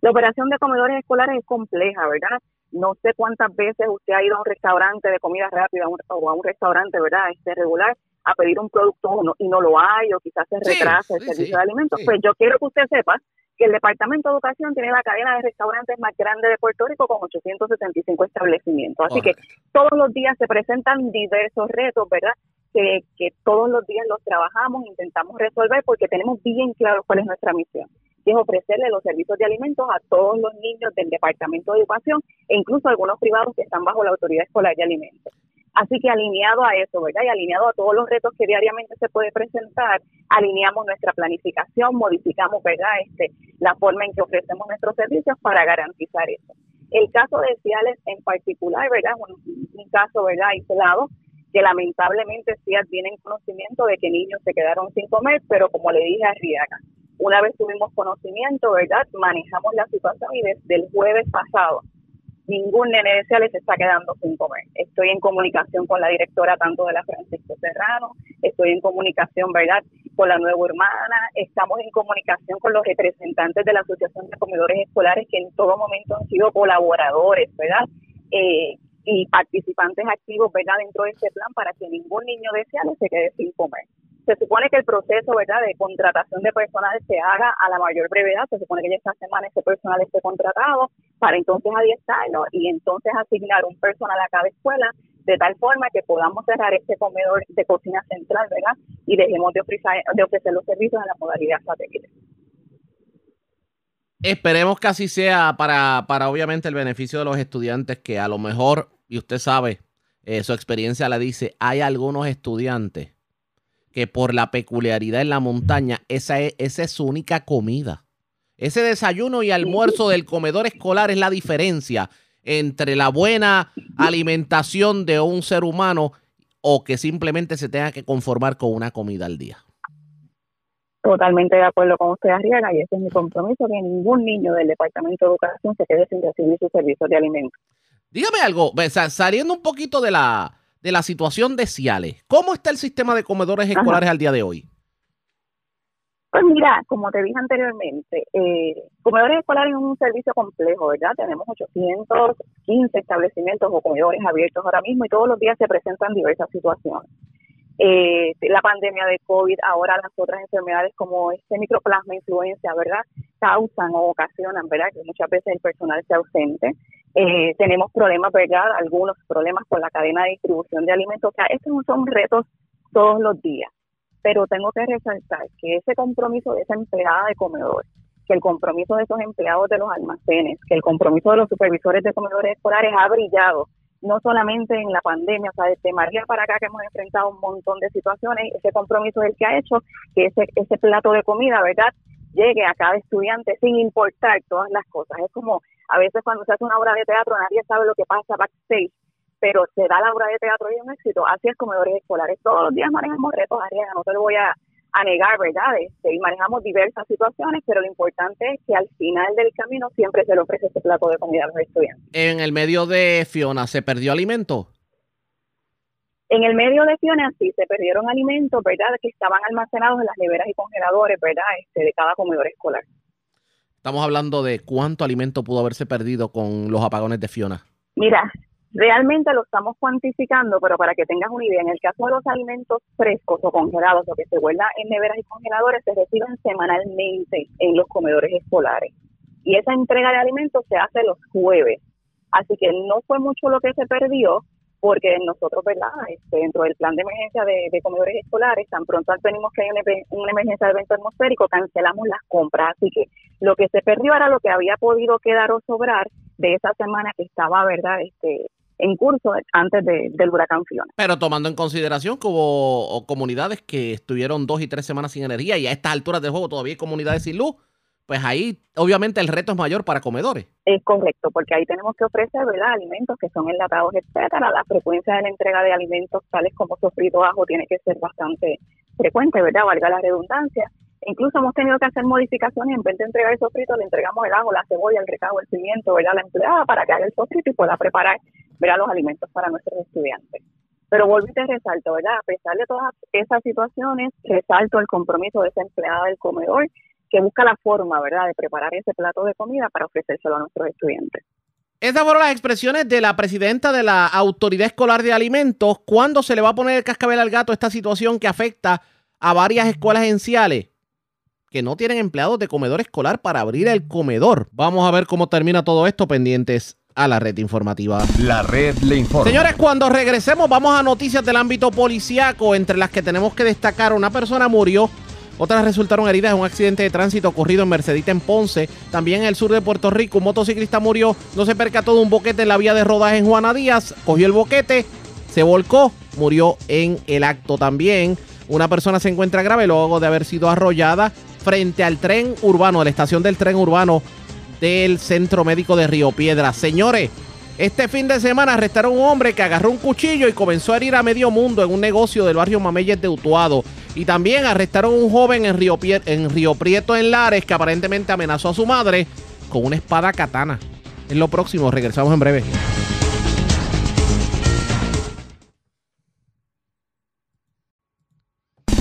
La operación de comedores escolares es compleja, ¿verdad? No sé cuántas veces usted ha ido a un restaurante de comida rápida o a un restaurante, ¿verdad? Este regular a pedir un producto y no lo hay o quizás se retrasa el servicio de alimentos. Pues yo quiero que usted sepa que el Departamento de Educación tiene la cadena de restaurantes más grande de Puerto Rico con 875 establecimientos. Así que todos los días se presentan diversos retos, ¿verdad? Que, que todos los días los trabajamos, intentamos resolver porque tenemos bien claro cuál es nuestra misión que es ofrecerle los servicios de alimentos a todos los niños del Departamento de Educación e incluso a algunos privados que están bajo la Autoridad Escolar de Alimentos. Así que alineado a eso, ¿verdad? Y alineado a todos los retos que diariamente se puede presentar, alineamos nuestra planificación, modificamos, ¿verdad? Este, la forma en que ofrecemos nuestros servicios para garantizar eso. El caso de Ciales en particular, ¿verdad? Un, un caso, ¿verdad? Aislado, que lamentablemente Ciales tiene conocimiento de que niños se quedaron sin comer, pero como le dije a Riaga, una vez tuvimos conocimiento, ¿verdad? Manejamos la situación y desde el jueves pasado ningún nene de les está quedando sin comer. Estoy en comunicación con la directora tanto de la Francisco Serrano, estoy en comunicación, ¿verdad?, con la nueva hermana, estamos en comunicación con los representantes de la Asociación de Comedores Escolares que en todo momento han sido colaboradores, ¿verdad? Eh, y participantes activos, ¿verdad?, dentro de este plan para que ningún niño de se quede sin comer se supone que el proceso verdad de contratación de personal se haga a la mayor brevedad, se supone que ya esta semana ese personal esté contratado para entonces adiestrarlo y entonces asignar un personal a cada escuela de tal forma que podamos cerrar este comedor de cocina central, ¿verdad? Y dejemos de ofrecer, los servicios en la modalidad satélite. Esperemos que así sea para, para obviamente el beneficio de los estudiantes que a lo mejor, y usted sabe, eh, su experiencia la dice, hay algunos estudiantes que por la peculiaridad en la montaña, esa es, esa es su única comida. Ese desayuno y almuerzo del comedor escolar es la diferencia entre la buena alimentación de un ser humano o que simplemente se tenga que conformar con una comida al día. Totalmente de acuerdo con usted, Arriaga, y ese es mi compromiso, que ningún niño del Departamento de Educación se quede sin recibir su servicio de alimentos. Dígame algo, saliendo un poquito de la, de la situación de Ciales. ¿Cómo está el sistema de comedores escolares al día de hoy? Pues mira, como te dije anteriormente, eh, comedores escolares es un servicio complejo, ¿verdad? Tenemos 815 establecimientos o comedores abiertos ahora mismo y todos los días se presentan diversas situaciones. Eh, la pandemia de COVID, ahora las otras enfermedades como este microplasma influencia, ¿verdad? Causan o ocasionan, ¿verdad? Que muchas veces el personal se ausente. Eh, tenemos problemas, ¿verdad? Algunos problemas con la cadena de distribución de alimentos. O sea, estos son retos todos los días. Pero tengo que resaltar que ese compromiso de esa empleada de comedor, que el compromiso de esos empleados de los almacenes, que el compromiso de los supervisores de comedores escolares ha brillado, no solamente en la pandemia, o sea, desde María para acá que hemos enfrentado un montón de situaciones, ese compromiso es el que ha hecho que ese, ese plato de comida, ¿verdad?, llegue a cada estudiante sin importar todas las cosas. Es como a veces cuando se hace una obra de teatro nadie sabe lo que pasa backstage, pero se da la obra de teatro y es un éxito. Así es comedores escolares. Todos los días manejamos retos, Ariana, no te lo voy a, negar, ¿verdad? Este, y manejamos diversas situaciones, pero lo importante es que al final del camino siempre se le ofrece ese plato de comida a los estudiantes. En el medio de Fiona, ¿se perdió alimento? En el medio de Fiona sí se perdieron alimentos, ¿verdad? Que estaban almacenados en las neveras y congeladores, ¿verdad? Este, de cada comedor escolar. Estamos hablando de cuánto alimento pudo haberse perdido con los apagones de Fiona. Mira, realmente lo estamos cuantificando, pero para que tengas una idea, en el caso de los alimentos frescos o congelados, lo que se guarda en neveras y congeladores, se reciben semanalmente en los comedores escolares. Y esa entrega de alimentos se hace los jueves. Así que no fue mucho lo que se perdió, porque nosotros, ¿verdad? Este, dentro del plan de emergencia de, comedores escolares, tan pronto tenemos que hay una, emergencia de evento atmosférico, cancelamos las compras. Así que lo que se perdió era lo que había podido quedar o sobrar de esa semana que estaba, ¿verdad? Este, en curso antes del huracán Fiona. Pero tomando en consideración que hubo comunidades que estuvieron dos y tres semanas sin energía y a estas alturas del juego todavía hay comunidades sin luz, pues ahí obviamente el reto es mayor para comedores. Es correcto, porque ahí tenemos que ofrecer ¿verdad? alimentos que son enlatados, etcétera. La frecuencia de la entrega de alimentos tales como sofrito ajo tiene que ser bastante frecuente, ¿verdad? Valga la redundancia. Incluso hemos tenido que hacer modificaciones, en vez de entregar el sofrito, le entregamos el ajo, la cebolla, el recado, el pimiento, ¿verdad? La empleada para que haga el sofrito y pueda preparar, ¿verdad? Los alimentos para nuestros estudiantes. Pero vuelvo y resalto, ¿verdad? A pesar de todas esas situaciones, resalto el compromiso de esa empleada del comedor que busca la forma, ¿verdad?, de preparar ese plato de comida para ofrecérselo a nuestros estudiantes. Esas fueron las expresiones de la presidenta de la Autoridad Escolar de Alimentos. ¿Cuándo se le va a poner el cascabel al gato esta situación que afecta a varias escuelas esenciales que no tienen empleados de comedor escolar para abrir el comedor? Vamos a ver cómo termina todo esto pendientes a la red informativa. La red le informa. Señores, cuando regresemos vamos a noticias del ámbito policiaco, entre las que tenemos que destacar, una persona murió otras resultaron heridas en un accidente de tránsito ocurrido en Mercedita, en Ponce. También en el sur de Puerto Rico, un motociclista murió. No se percató de un boquete en la vía de rodaje en Juana Díaz. Cogió el boquete, se volcó, murió en el acto también. Una persona se encuentra grave luego de haber sido arrollada frente al tren urbano, a la estación del tren urbano del Centro Médico de Río Piedra. Señores, este fin de semana arrestaron a un hombre que agarró un cuchillo y comenzó a herir a medio mundo en un negocio del barrio Mameyes de Utuado. Y también arrestaron a un joven en Río, en Río Prieto, en Lares, que aparentemente amenazó a su madre con una espada katana. En lo próximo, regresamos en breve.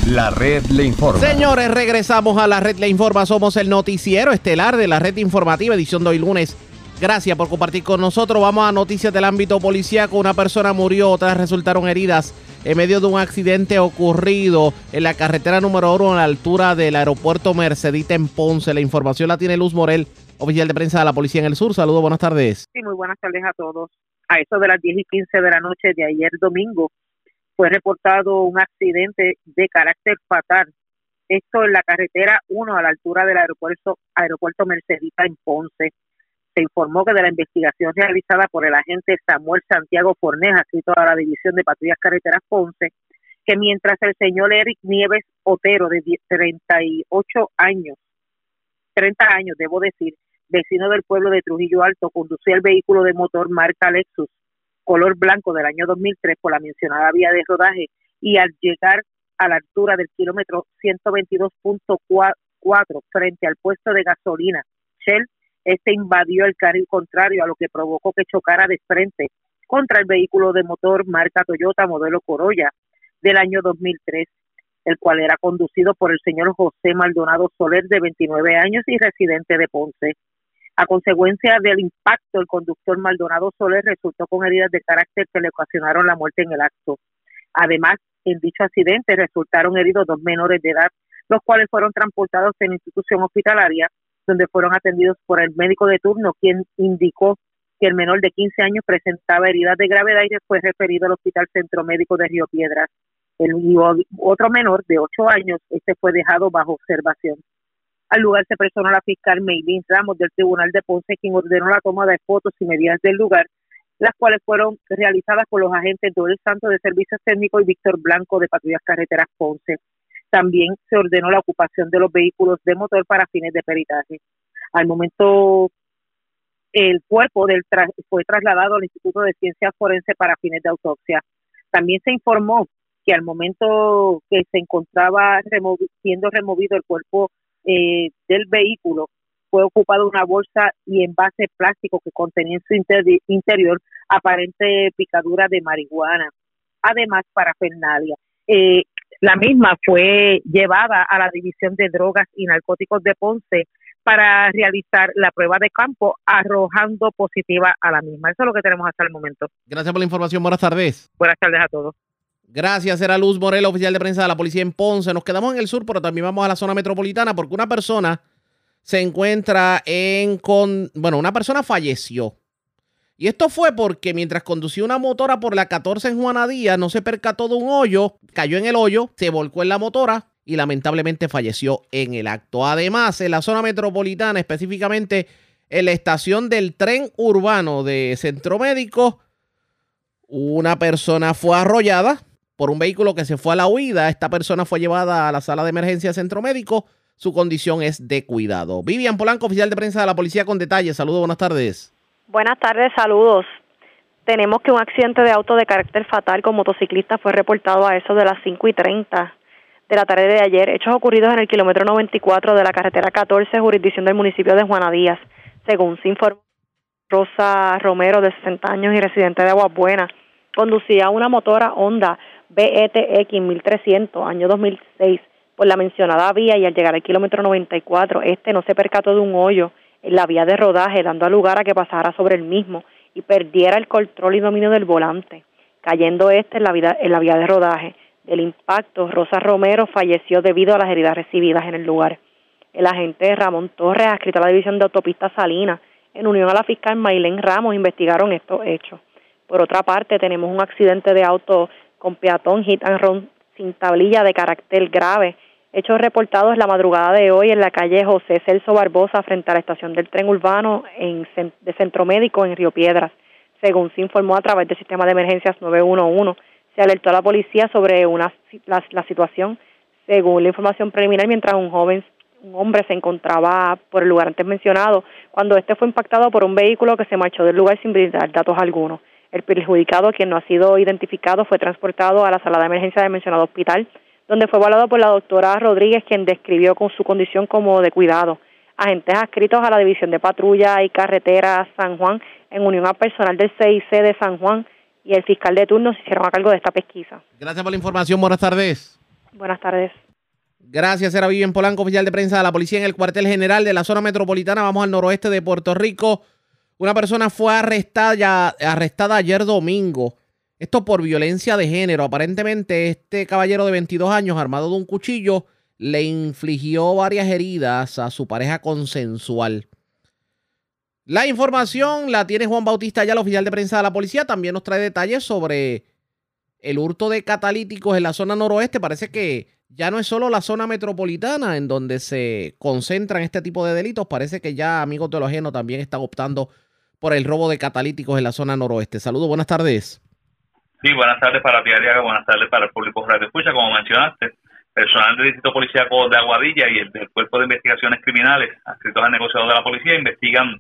La red le informa. Señores, regresamos a la red le informa. Somos el noticiero estelar de la red informativa, edición de hoy lunes. Gracias por compartir con nosotros. Vamos a noticias del ámbito policíaco. Una persona murió, otras resultaron heridas en medio de un accidente ocurrido en la carretera número 1 a la altura del aeropuerto Mercedita en Ponce. La información la tiene Luz Morel, oficial de prensa de la Policía en el Sur. Saludos, buenas tardes. Sí, muy buenas tardes a todos. A eso de las 10 y 15 de la noche de ayer domingo fue reportado un accidente de carácter fatal. Esto en la carretera 1 a la altura del aeropuerto, aeropuerto Mercedita en Ponce se informó que de la investigación realizada por el agente Samuel Santiago Forneja, escrito a la División de Patrullas Carreteras Ponce, que mientras el señor Eric Nieves Otero, de 38 años, 30 años, debo decir, vecino del pueblo de Trujillo Alto, conducía el vehículo de motor marca Lexus, color blanco del año 2003 por la mencionada vía de rodaje y al llegar a la altura del kilómetro 122.4 frente al puesto de gasolina Shell este invadió el carril contrario, a lo que provocó que chocara de frente contra el vehículo de motor marca Toyota modelo Corolla del año 2003, el cual era conducido por el señor José Maldonado Soler, de 29 años y residente de Ponce. A consecuencia del impacto, el conductor Maldonado Soler resultó con heridas de carácter que le ocasionaron la muerte en el acto. Además, en dicho accidente resultaron heridos dos menores de edad, los cuales fueron transportados en institución hospitalaria donde fueron atendidos por el médico de turno, quien indicó que el menor de 15 años presentaba heridas de gravedad y fue referido al Hospital Centro Médico de Río Piedras. El otro menor de 8 años, este fue dejado bajo observación. Al lugar se personó la fiscal Maylin Ramos del Tribunal de Ponce, quien ordenó la toma de fotos y medidas del lugar, las cuales fueron realizadas por los agentes Doel Santo de Servicios Técnicos y Víctor Blanco de Patrullas Carreteras Ponce. También se ordenó la ocupación de los vehículos de motor para fines de peritaje. Al momento, el cuerpo del fue trasladado al Instituto de Ciencias Forenses para fines de autopsia. También se informó que al momento que se encontraba siendo removido el cuerpo eh, del vehículo, fue ocupada una bolsa y envase plástico que contenía en su interior aparente picadura de marihuana, además para Eh, la misma fue llevada a la División de Drogas y Narcóticos de Ponce para realizar la prueba de campo arrojando positiva a la misma. Eso es lo que tenemos hasta el momento. Gracias por la información. Buenas tardes. Buenas tardes a todos. Gracias, era Luz Morel, oficial de prensa de la policía en Ponce. Nos quedamos en el sur, pero también vamos a la zona metropolitana porque una persona se encuentra en con, bueno, una persona falleció y esto fue porque mientras conducía una motora por la 14 en Juana Díaz, no se percató de un hoyo, cayó en el hoyo, se volcó en la motora y lamentablemente falleció en el acto. Además, en la zona metropolitana, específicamente en la estación del tren urbano de Centro Médico, una persona fue arrollada por un vehículo que se fue a la huida. Esta persona fue llevada a la sala de emergencia de Centro Médico. Su condición es de cuidado. Vivian Polanco, oficial de prensa de la policía con detalles. Saludos, buenas tardes. Buenas tardes, saludos. Tenemos que un accidente de auto de carácter fatal con motociclista fue reportado a eso de las 5 y 30 de la tarde de ayer. Hechos ocurridos en el kilómetro 94 de la carretera 14, jurisdicción del municipio de Juana Díaz. Según se informó, Rosa Romero, de 60 años y residente de Aguas Buenas, conducía una motora Honda BETX 1300, año 2006 por la mencionada vía y al llegar al kilómetro 94, este no se percató de un hoyo la vía de rodaje, dando lugar a que pasara sobre el mismo y perdiera el control y dominio del volante, cayendo este en la, vida, en la vía de rodaje. Del impacto, Rosa Romero falleció debido a las heridas recibidas en el lugar. El agente Ramón Torres, adscrito a la División de Autopistas Salinas, en unión a la fiscal Maylén Ramos, investigaron estos hechos. Por otra parte, tenemos un accidente de auto con peatón hit and run sin tablilla de carácter grave, hechos reportados la madrugada de hoy en la calle José Celso Barbosa frente a la estación del tren urbano en, de Centro Médico en Río Piedras. Según se informó a través del sistema de emergencias 911, se alertó a la policía sobre una, la, situación. Según la información preliminar, mientras un joven un hombre se encontraba por el lugar antes mencionado cuando este fue impactado por un vehículo que se marchó del lugar sin brindar datos algunos. El perjudicado, quien no ha sido identificado, fue transportado a la sala de emergencia del mencionado hospital, donde fue evaluado por la doctora Rodríguez, quien describió con su condición como de cuidado. Agentes adscritos a la División de Patrulla y Carretera San Juan, en unión al personal del CIC de San Juan y el fiscal de turno, se hicieron a cargo de esta pesquisa. Gracias por la información. Buenas tardes. Buenas tardes. Gracias, era Vivian Polanco, oficial de prensa de la policía en el cuartel general de la zona metropolitana. Vamos al noroeste de Puerto Rico. Una persona fue arrestada, arrestada ayer domingo. Esto por violencia de género. Aparentemente, este caballero de 22 años, armado de un cuchillo, le infligió varias heridas a su pareja consensual. La información la tiene Juan Bautista, ya el oficial de prensa de la policía. También nos trae detalles sobre el hurto de catalíticos en la zona noroeste. Parece que ya no es solo la zona metropolitana en donde se concentran este tipo de delitos. Parece que ya amigos de lo también están optando por el robo de catalíticos en la zona noroeste. Saludos, buenas tardes. Sí, buenas tardes para ti, buenas tardes para el público Radio Escucha, como mencionaste. Personal del Distrito Policíaco de Aguadilla y el del Cuerpo de Investigaciones Criminales, adscritos al negociador de la policía, investigan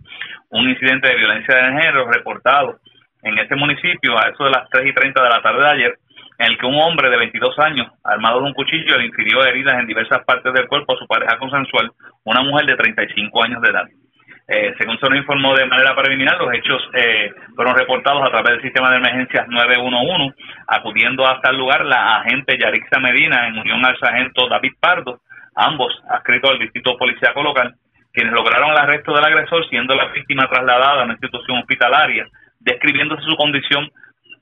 un incidente de violencia de género reportado en este municipio a eso de las 3 y 30 de la tarde de ayer, en el que un hombre de 22 años, armado de un cuchillo, le infirió heridas en diversas partes del cuerpo a su pareja consensual, una mujer de 35 años de edad. Eh, según se nos informó de manera preliminar, los hechos eh, fueron reportados a través del sistema de emergencias 911, acudiendo hasta el lugar la agente Yarixa Medina en unión al sargento David Pardo, ambos adscritos al distrito policíaco local, quienes lograron el arresto del agresor, siendo la víctima trasladada a una institución hospitalaria, describiéndose su condición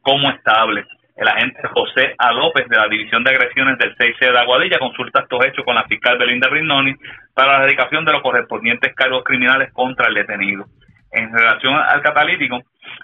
como estable. El agente José A. López de la División de Agresiones del 6C de Aguadilla consulta estos hechos con la fiscal Belinda Rignoni para la dedicación de los correspondientes cargos criminales contra el detenido. En relación al catalítico,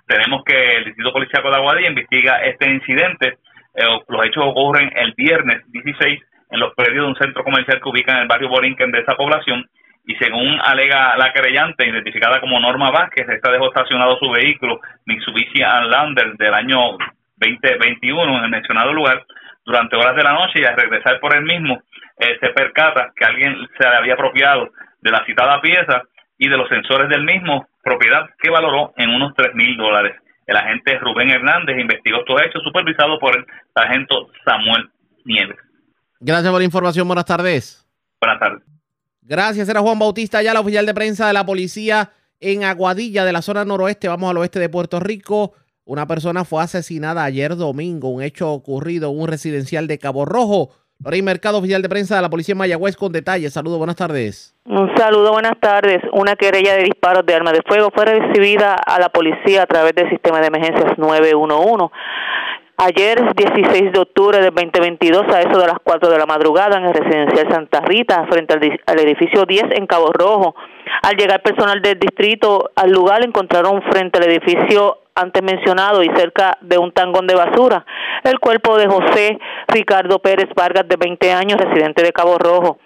tenemos que el Distrito Policiaco de Aguadilla investiga este incidente. Eh, los hechos ocurren el viernes 16 en los predios de un centro comercial que ubica en el barrio Borinquen de esa población y según alega la querellante, identificada como Norma Vázquez, esta dejó estacionado su vehículo Mitsubishi Outlander del año 2021 en el mencionado lugar durante horas de la noche y al regresar por el mismo eh, se percata que alguien se había apropiado de la citada pieza y de los sensores del mismo, propiedad que valoró en unos tres mil dólares. El agente Rubén Hernández investigó estos hechos supervisado por el sargento Samuel Nieves. Gracias por la información. Buenas tardes. Buenas tardes. Gracias. Era Juan Bautista, ya la oficial de prensa de la policía en Aguadilla, de la zona noroeste. Vamos al oeste de Puerto Rico. Una persona fue asesinada ayer domingo, un hecho ocurrido en un residencial de Cabo Rojo. Lorey Mercado, oficial de prensa de la Policía de Mayagüez, con detalles. Saludos, buenas tardes. Un saludo, buenas tardes. Una querella de disparos de arma de fuego fue recibida a la policía a través del sistema de emergencias 911. Ayer, 16 de octubre del 2022, a eso de las 4 de la madrugada, en el residencial Santa Rita, frente al, al edificio 10 en Cabo Rojo. Al llegar personal del distrito al lugar, encontraron frente al edificio antes mencionado y cerca de un tangón de basura el cuerpo de José Ricardo Pérez Vargas, de 20 años, residente de Cabo Rojo.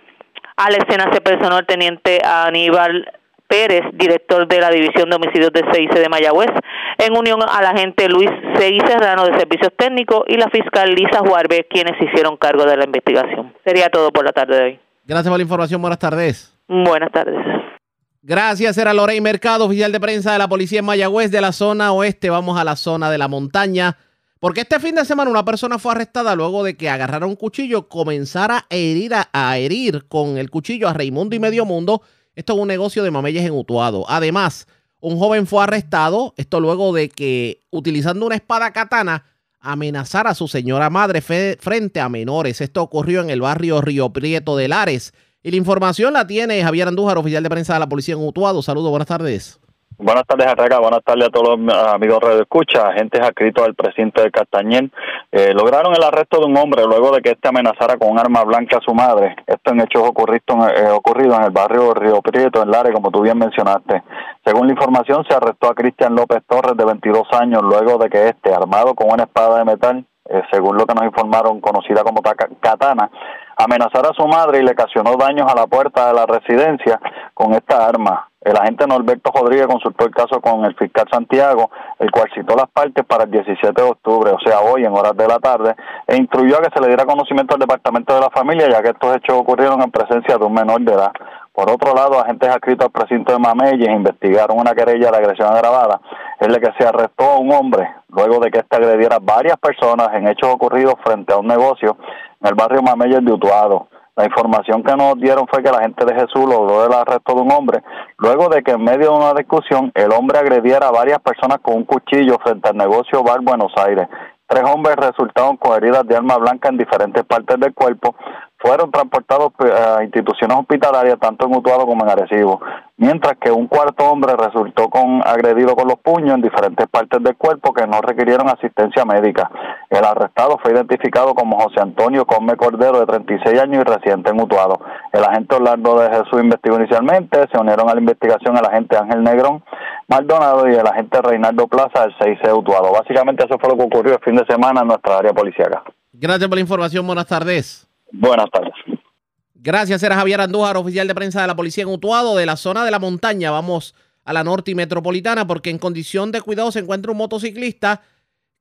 A la escena se personó el teniente Aníbal Pérez, director de la División de Homicidios de CIC de Mayagüez, en unión al agente Luis Seguí Serrano de Servicios Técnicos y la fiscal Lisa Juarbe, quienes hicieron cargo de la investigación. Sería todo por la tarde de hoy. Gracias por la información. Buenas tardes. Buenas tardes. Gracias, era Lorey Mercado, oficial de prensa de la policía en Mayagüez de la zona oeste. Vamos a la zona de la montaña. Porque este fin de semana una persona fue arrestada luego de que agarrara un cuchillo, comenzara a herir, a, herir con el cuchillo a Raimundo y Medio Mundo. Esto es un negocio de mameyes en Utuado. Además, un joven fue arrestado, esto luego de que, utilizando una espada katana, amenazar a su señora madre frente a menores. Esto ocurrió en el barrio Río Prieto de Lares. Y la información la tiene Javier Andújar, oficial de prensa de la policía en Utuado. Saludos, buenas tardes. Buenas tardes, Arrega. Buenas tardes a todos los amigos de Escucha, agentes adscritos al presidente de Castañel. Eh, lograron el arresto de un hombre luego de que éste amenazara con un arma blanca a su madre. Esto en hechos ocurridos eh, ocurrido en el barrio Río Prieto, en Lares, como tú bien mencionaste. Según la información, se arrestó a Cristian López Torres, de 22 años, luego de que éste, armado con una espada de metal, eh, según lo que nos informaron, conocida como katana, amenazara a su madre y le ocasionó daños a la puerta de la residencia con esta arma. El agente Norberto Rodríguez consultó el caso con el fiscal Santiago, el cual citó las partes para el 17 de octubre, o sea, hoy en horas de la tarde, e instruyó a que se le diera conocimiento al Departamento de la Familia, ya que estos hechos ocurrieron en presencia de un menor de edad. Por otro lado, agentes adscritos al precinto de Mameyes investigaron una querella de agresión agravada, en la que se arrestó a un hombre luego de que éste agrediera a varias personas en hechos ocurridos frente a un negocio en el barrio Mameyes de Utuado. La información que nos dieron fue que la gente de Jesús logró el arresto de un hombre, luego de que en medio de una discusión el hombre agrediera a varias personas con un cuchillo frente al negocio Bar Buenos Aires. Tres hombres resultaron con heridas de arma blanca en diferentes partes del cuerpo, fueron transportados eh, a instituciones hospitalarias tanto en Utuado como en Arecibo, mientras que un cuarto hombre resultó con agredido con los puños en diferentes partes del cuerpo que no requirieron asistencia médica. El arrestado fue identificado como José Antonio Come Cordero de 36 años y residente en Utuado. El agente Orlando de Jesús investigó inicialmente, se unieron a la investigación el agente Ángel Negrón Maldonado y el agente Reinaldo Plaza del 6 de Utuado. Básicamente eso fue lo que ocurrió el fin de semana en nuestra área policiaca. Gracias por la información, buenas tardes. Buenas tardes. Gracias, era Javier Andújar, oficial de prensa de la policía en Utuado, de la zona de la montaña. Vamos a la norte y metropolitana porque en condición de cuidado se encuentra un motociclista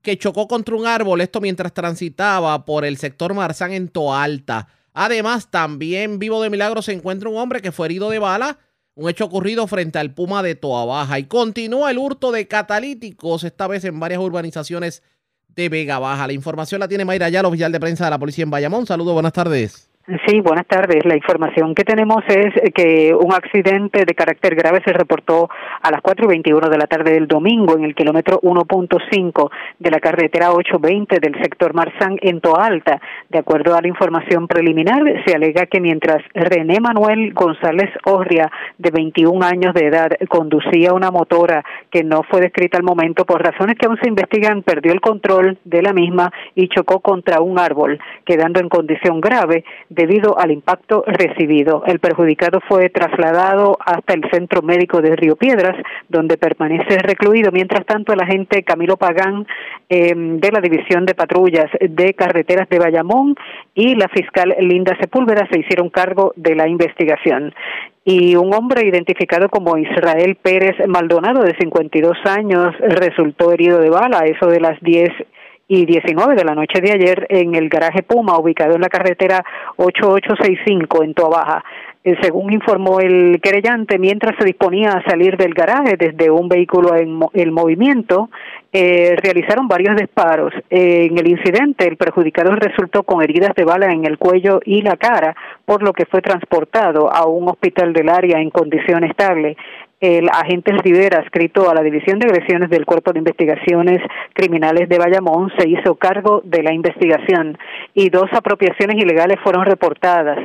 que chocó contra un árbol, esto mientras transitaba por el sector Marzán en Toalta. Además, también vivo de milagro se encuentra un hombre que fue herido de bala, un hecho ocurrido frente al Puma de Toa Baja. Y continúa el hurto de catalíticos, esta vez en varias urbanizaciones de Vega Baja. La información la tiene Mayra Yal, oficial de prensa de la policía en Bayamón. Saludos, buenas tardes. Sí, buenas tardes. La información que tenemos es que un accidente de carácter grave se reportó a las 4 y 21 de la tarde del domingo en el kilómetro 1.5 de la carretera 820 del sector Marzán en Toalta. De acuerdo a la información preliminar, se alega que mientras René Manuel González Orria, de 21 años de edad, conducía una motora que no fue descrita al momento por razones que aún se investigan, perdió el control de la misma y chocó contra un árbol, quedando en condición grave debido al impacto recibido. El perjudicado fue trasladado hasta el centro médico de Río Piedras, donde permanece recluido. Mientras tanto, el agente Camilo Pagán em, de la División de Patrullas de Carreteras de Bayamón y la fiscal Linda Sepúlveda se hicieron cargo de la investigación y un hombre identificado como Israel Pérez Maldonado, de 52 años, resultó herido de bala, eso de las 10 y 19 de la noche de ayer en el garaje Puma, ubicado en la carretera 8865 en Toa Baja. Eh, según informó el querellante, mientras se disponía a salir del garaje desde un vehículo en el movimiento, eh, realizaron varios disparos. en el incidente, el perjudicado resultó con heridas de bala en el cuello y la cara, por lo que fue transportado a un hospital del área en condición estable el agente Rivera, escrito a la División de Agresiones del Cuerpo de Investigaciones Criminales de Bayamón, se hizo cargo de la investigación y dos apropiaciones ilegales fueron reportadas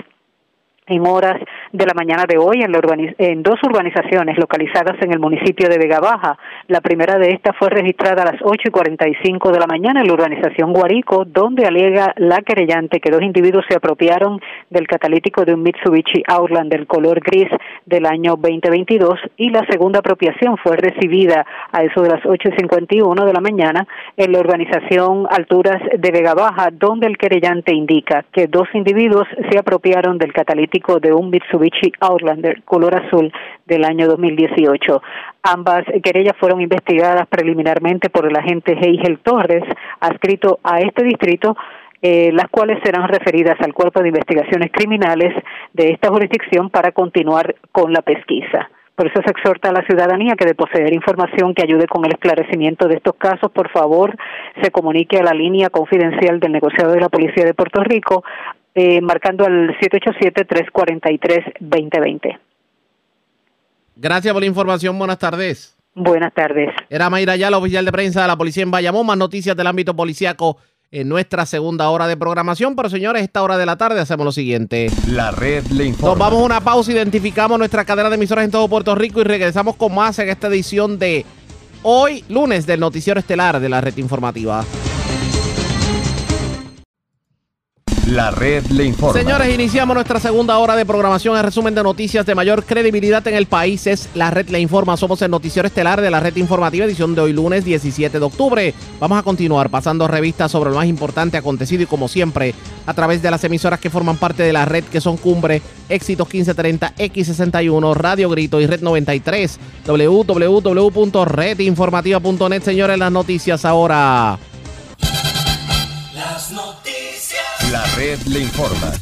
en horas de la mañana de hoy en, en, dos urbanizaciones localizadas en el municipio de Vega Baja. La primera de estas fue registrada a las 8 y 45 de la mañana en la urbanización Guarico, donde alega la querellante que dos individuos se apropiaron del catalítico de un Mitsubishi Outland del color gris del año 2022 y la segunda apropiación fue recibida a eso de las 8 y 51 de la mañana en la urbanización Alturas de Vega Baja, donde el querellante indica que dos individuos se apropiaron del catalítico de un Mitsubishi Outlander color azul del año 2018. Ambas querellas fueron investigadas preliminarmente por el agente Heigel Torres, adscrito a este distrito, eh, las cuales serán referidas al Cuerpo de Investigaciones Criminales de esta jurisdicción para continuar con la pesquisa. Por eso se exhorta a la ciudadanía que de poseer información que ayude con el esclarecimiento de estos casos, por favor, se comunique a la línea confidencial del negociado de la Policía de Puerto Rico eh, marcando al 787-343-2020. Gracias por la información. Buenas tardes. Buenas tardes. Era Mayra la oficial de prensa de la policía en Bayamón. Más noticias del ámbito policíaco en nuestra segunda hora de programación. Pero señores, esta hora de la tarde hacemos lo siguiente. La red le informa. Nos vamos a una pausa, identificamos nuestra cadena de emisoras en todo Puerto Rico y regresamos con más en esta edición de hoy, lunes, del noticiero estelar de la red informativa. La red le informa. Señores, iniciamos nuestra segunda hora de programación. El resumen de noticias de mayor credibilidad en el país es La red le informa. Somos el noticiero estelar de la red informativa, edición de hoy lunes 17 de octubre. Vamos a continuar pasando revistas sobre lo más importante acontecido y como siempre a través de las emisoras que forman parte de la red que son Cumbre, Éxitos 1530, X61, Radio Grito y Red 93, www.redinformativa.net. Señores, las noticias ahora. La red le informa.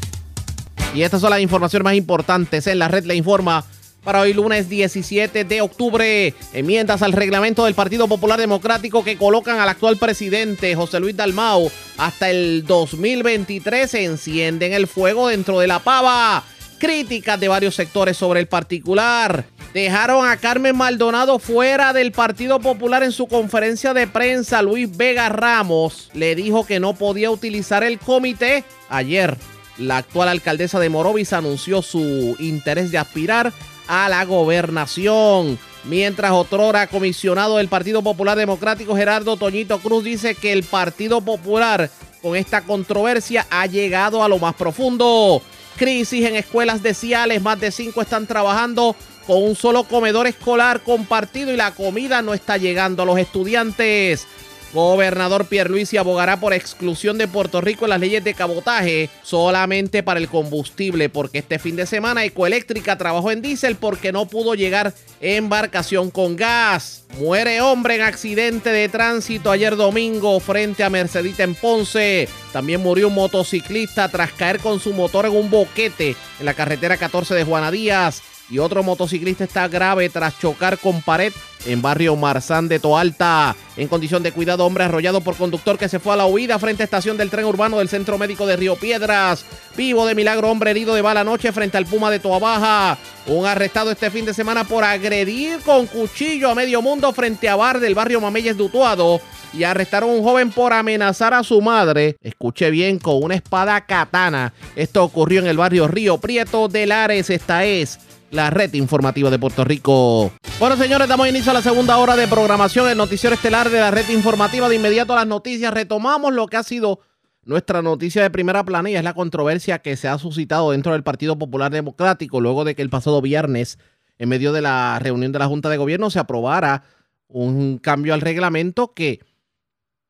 Y estas son las informaciones más importantes en la red le informa para hoy lunes 17 de octubre. Enmiendas al reglamento del Partido Popular Democrático que colocan al actual presidente José Luis Dalmau hasta el 2023 encienden el fuego dentro de la pava. Críticas de varios sectores sobre el particular. Dejaron a Carmen Maldonado fuera del Partido Popular en su conferencia de prensa. Luis Vega Ramos le dijo que no podía utilizar el comité. Ayer, la actual alcaldesa de Morovis anunció su interés de aspirar a la gobernación. Mientras otrora comisionado del Partido Popular Democrático Gerardo Toñito Cruz dice que el Partido Popular con esta controversia ha llegado a lo más profundo. Crisis en escuelas de Ciales, más de cinco están trabajando con un solo comedor escolar compartido y la comida no está llegando a los estudiantes. Gobernador Pierluisi abogará por exclusión de Puerto Rico en las leyes de cabotaje solamente para el combustible, porque este fin de semana Ecoeléctrica trabajó en diésel porque no pudo llegar embarcación con gas. Muere hombre en accidente de tránsito ayer domingo frente a Mercedita en Ponce. También murió un motociclista tras caer con su motor en un boquete en la carretera 14 de Juana Díaz y otro motociclista está grave tras chocar con pared en barrio Marzán de Toalta. En condición de cuidado, hombre arrollado por conductor que se fue a la huida frente a estación del tren urbano del Centro Médico de Río Piedras. Vivo de milagro, hombre herido de bala noche frente al Puma de Toa Baja. Un arrestado este fin de semana por agredir con cuchillo a medio mundo frente a bar del barrio Mameyes de Utuado. Y arrestaron a un joven por amenazar a su madre. Escuche bien, con una espada katana. Esto ocurrió en el barrio Río Prieto de Lares. Esta es la red informativa de Puerto Rico. Bueno, señores, damos inicio a la segunda hora de programación, el noticiero estelar de la red informativa. De inmediato a las noticias, retomamos lo que ha sido nuestra noticia de primera plana y es la controversia que se ha suscitado dentro del Partido Popular Democrático luego de que el pasado viernes, en medio de la reunión de la Junta de Gobierno, se aprobara un cambio al reglamento que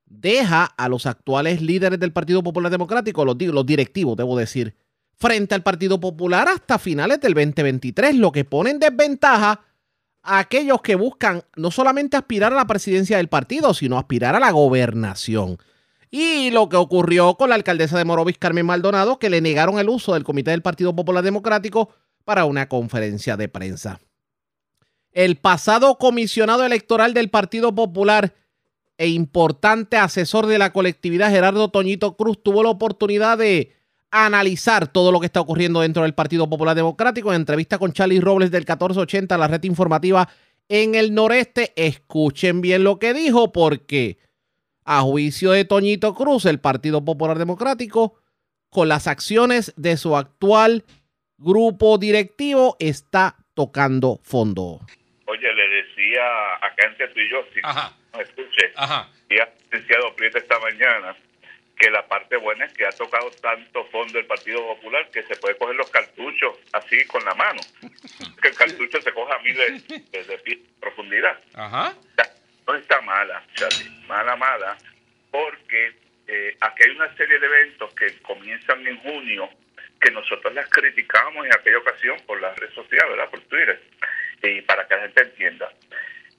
deja a los actuales líderes del Partido Popular Democrático, los directivos, debo decir, frente al Partido Popular hasta finales del 2023, lo que pone en desventaja a aquellos que buscan no solamente aspirar a la presidencia del partido, sino aspirar a la gobernación. Y lo que ocurrió con la alcaldesa de Morovis, Carmen Maldonado, que le negaron el uso del Comité del Partido Popular Democrático para una conferencia de prensa. El pasado comisionado electoral del Partido Popular e importante asesor de la colectividad, Gerardo Toñito Cruz, tuvo la oportunidad de analizar todo lo que está ocurriendo dentro del Partido Popular Democrático. En entrevista con Charlie Robles del 1480, la red informativa en el noreste. Escuchen bien lo que dijo, porque a juicio de Toñito Cruz, el Partido Popular Democrático, con las acciones de su actual grupo directivo, está tocando fondo. Oye, le decía acá entre tú y yo, si no escuche, Ajá. y ha licenciado Prieto esta mañana, que la parte buena es que ha tocado tanto fondo el Partido Popular que se puede coger los cartuchos así con la mano. que el cartucho se coja a miles de, de de profundidad. Ajá. No está mala, Charlie, mala, mala, porque eh, aquí hay una serie de eventos que comienzan en junio que nosotros las criticamos en aquella ocasión por la red social, ¿verdad? Por Twitter, y para que la gente entienda.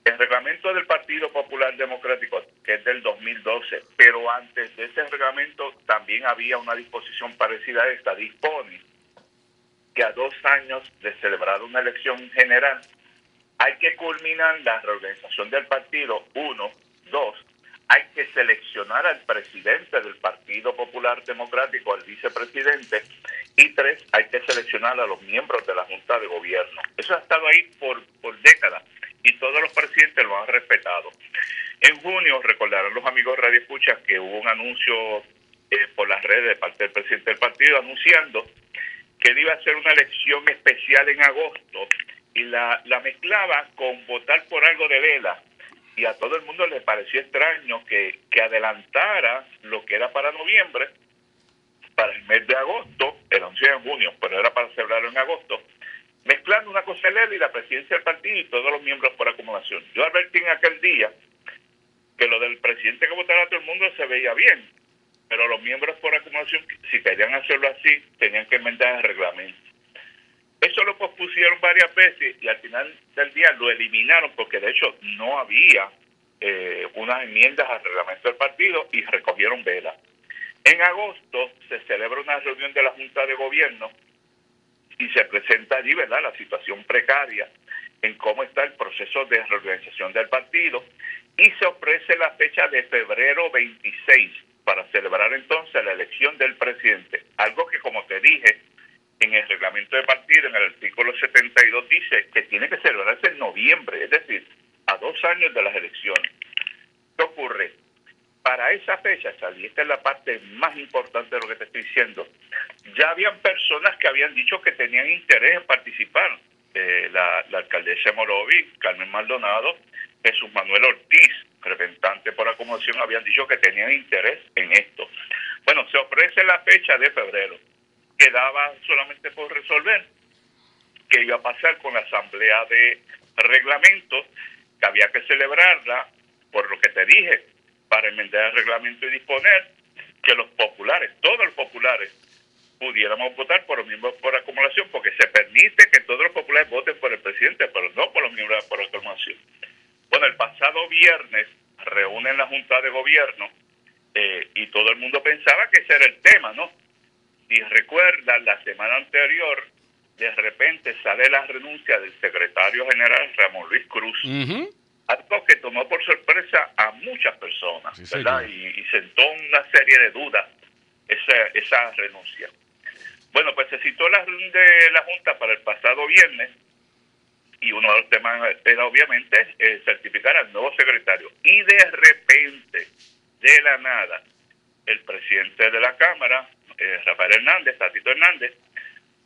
El reglamento del Partido Popular Democrático, que es del 2012, pero antes de ese reglamento también había una disposición parecida a esta, dispone que a dos años de celebrar una elección general hay que culminar la reorganización del partido, uno, dos, hay que seleccionar al presidente del Partido Popular Democrático, al vicepresidente, y tres, hay que seleccionar a los miembros de la Junta de Gobierno. Eso ha estado ahí por, por décadas y todos los presidentes lo han respetado. En junio, recordarán los amigos Radio Escucha que hubo un anuncio eh, por las redes de parte del presidente del partido anunciando que él iba a hacer una elección especial en agosto y la, la mezclaba con votar por algo de vela. Y a todo el mundo le pareció extraño que, que adelantara lo que era para noviembre, para el mes de agosto, el 11 de junio, pero era para celebrarlo en agosto, mezclando una cosa y la presidencia del partido y todos los miembros por acumulación. Yo advertí en aquel día que lo del presidente que votara a todo el mundo se veía bien, pero los miembros por acumulación, si querían hacerlo así, tenían que enmendar el reglamento. Eso lo pospusieron varias veces y al final del día lo eliminaron porque de hecho no había eh, unas enmiendas al reglamento del partido y recogieron vela. En agosto se celebra una reunión de la Junta de Gobierno y se presenta allí, ¿verdad?, la situación precaria en cómo está el proceso de reorganización del partido y se ofrece la fecha de febrero 26 para celebrar entonces la elección del presidente. Algo que, como te dije, en el reglamento de partido, en el artículo 72, dice que tiene que celebrarse en noviembre, es decir, a dos años de las elecciones. ¿Qué ocurre? Para esa fecha, y esta es la parte más importante de lo que te estoy diciendo, ya habían personas que habían dicho que tenían interés en participar. Eh, la, alcaldesa Morovi, Carmen Maldonado, Jesús Manuel Ortiz, representante por acomodación, habían dicho que tenían interés en esto. Bueno, se ofrece la fecha de febrero. Quedaba solamente por resolver qué iba a pasar con la asamblea de reglamentos, que había que celebrarla, por lo que te dije, para enmendar el reglamento y disponer que los populares, todos los populares, pudiéramos votar por los miembros por acumulación, porque se permite que todos los populares voten por el presidente, pero no por los miembros por acumulación. Bueno, el pasado viernes reúnen la Junta de Gobierno eh, y todo el mundo pensaba que ese era el tema, ¿no? Si recuerdan, la semana anterior, de repente sale la renuncia del secretario general Ramón Luis Cruz, algo que tomó por sorpresa a muchas personas, ¿verdad? Y, y, sentó una serie de dudas esa, esa renuncia. Bueno, pues se citó la de la Junta para el pasado viernes y uno de los temas era obviamente eh, certificar al nuevo secretario. Y de repente, de la nada, el presidente de la Cámara, eh, Rafael Hernández, Tatito Hernández,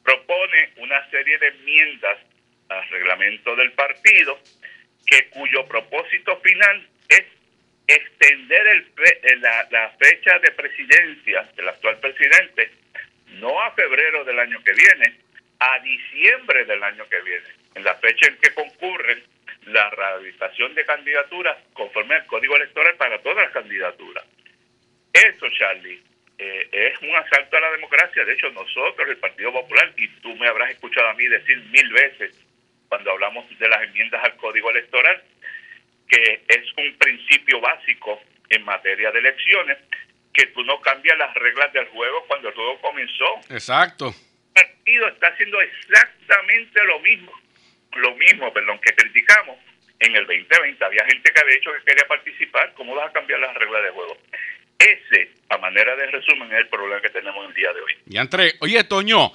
propone una serie de enmiendas al reglamento del partido que cuyo propósito final es extender el, la, la fecha de presidencia del actual presidente no a febrero del año que viene, a diciembre del año que viene, en la fecha en que concurren la rehabilitación de candidaturas conforme al código electoral para todas las candidaturas. Eso, Charlie, eh, es un asalto a la democracia. De hecho, nosotros, el Partido Popular, y tú me habrás escuchado a mí decir mil veces cuando hablamos de las enmiendas al código electoral, que es un principio básico en materia de elecciones, que tú no cambias las reglas del juego cuando el juego comenzó. Exacto partido está haciendo exactamente lo mismo, lo mismo, perdón, que criticamos en el 2020. Había gente que había dicho que quería participar, ¿cómo vas a cambiar las reglas de juego? Ese, a manera de resumen, es el problema que tenemos el día de hoy. Y entre, oye, Toño,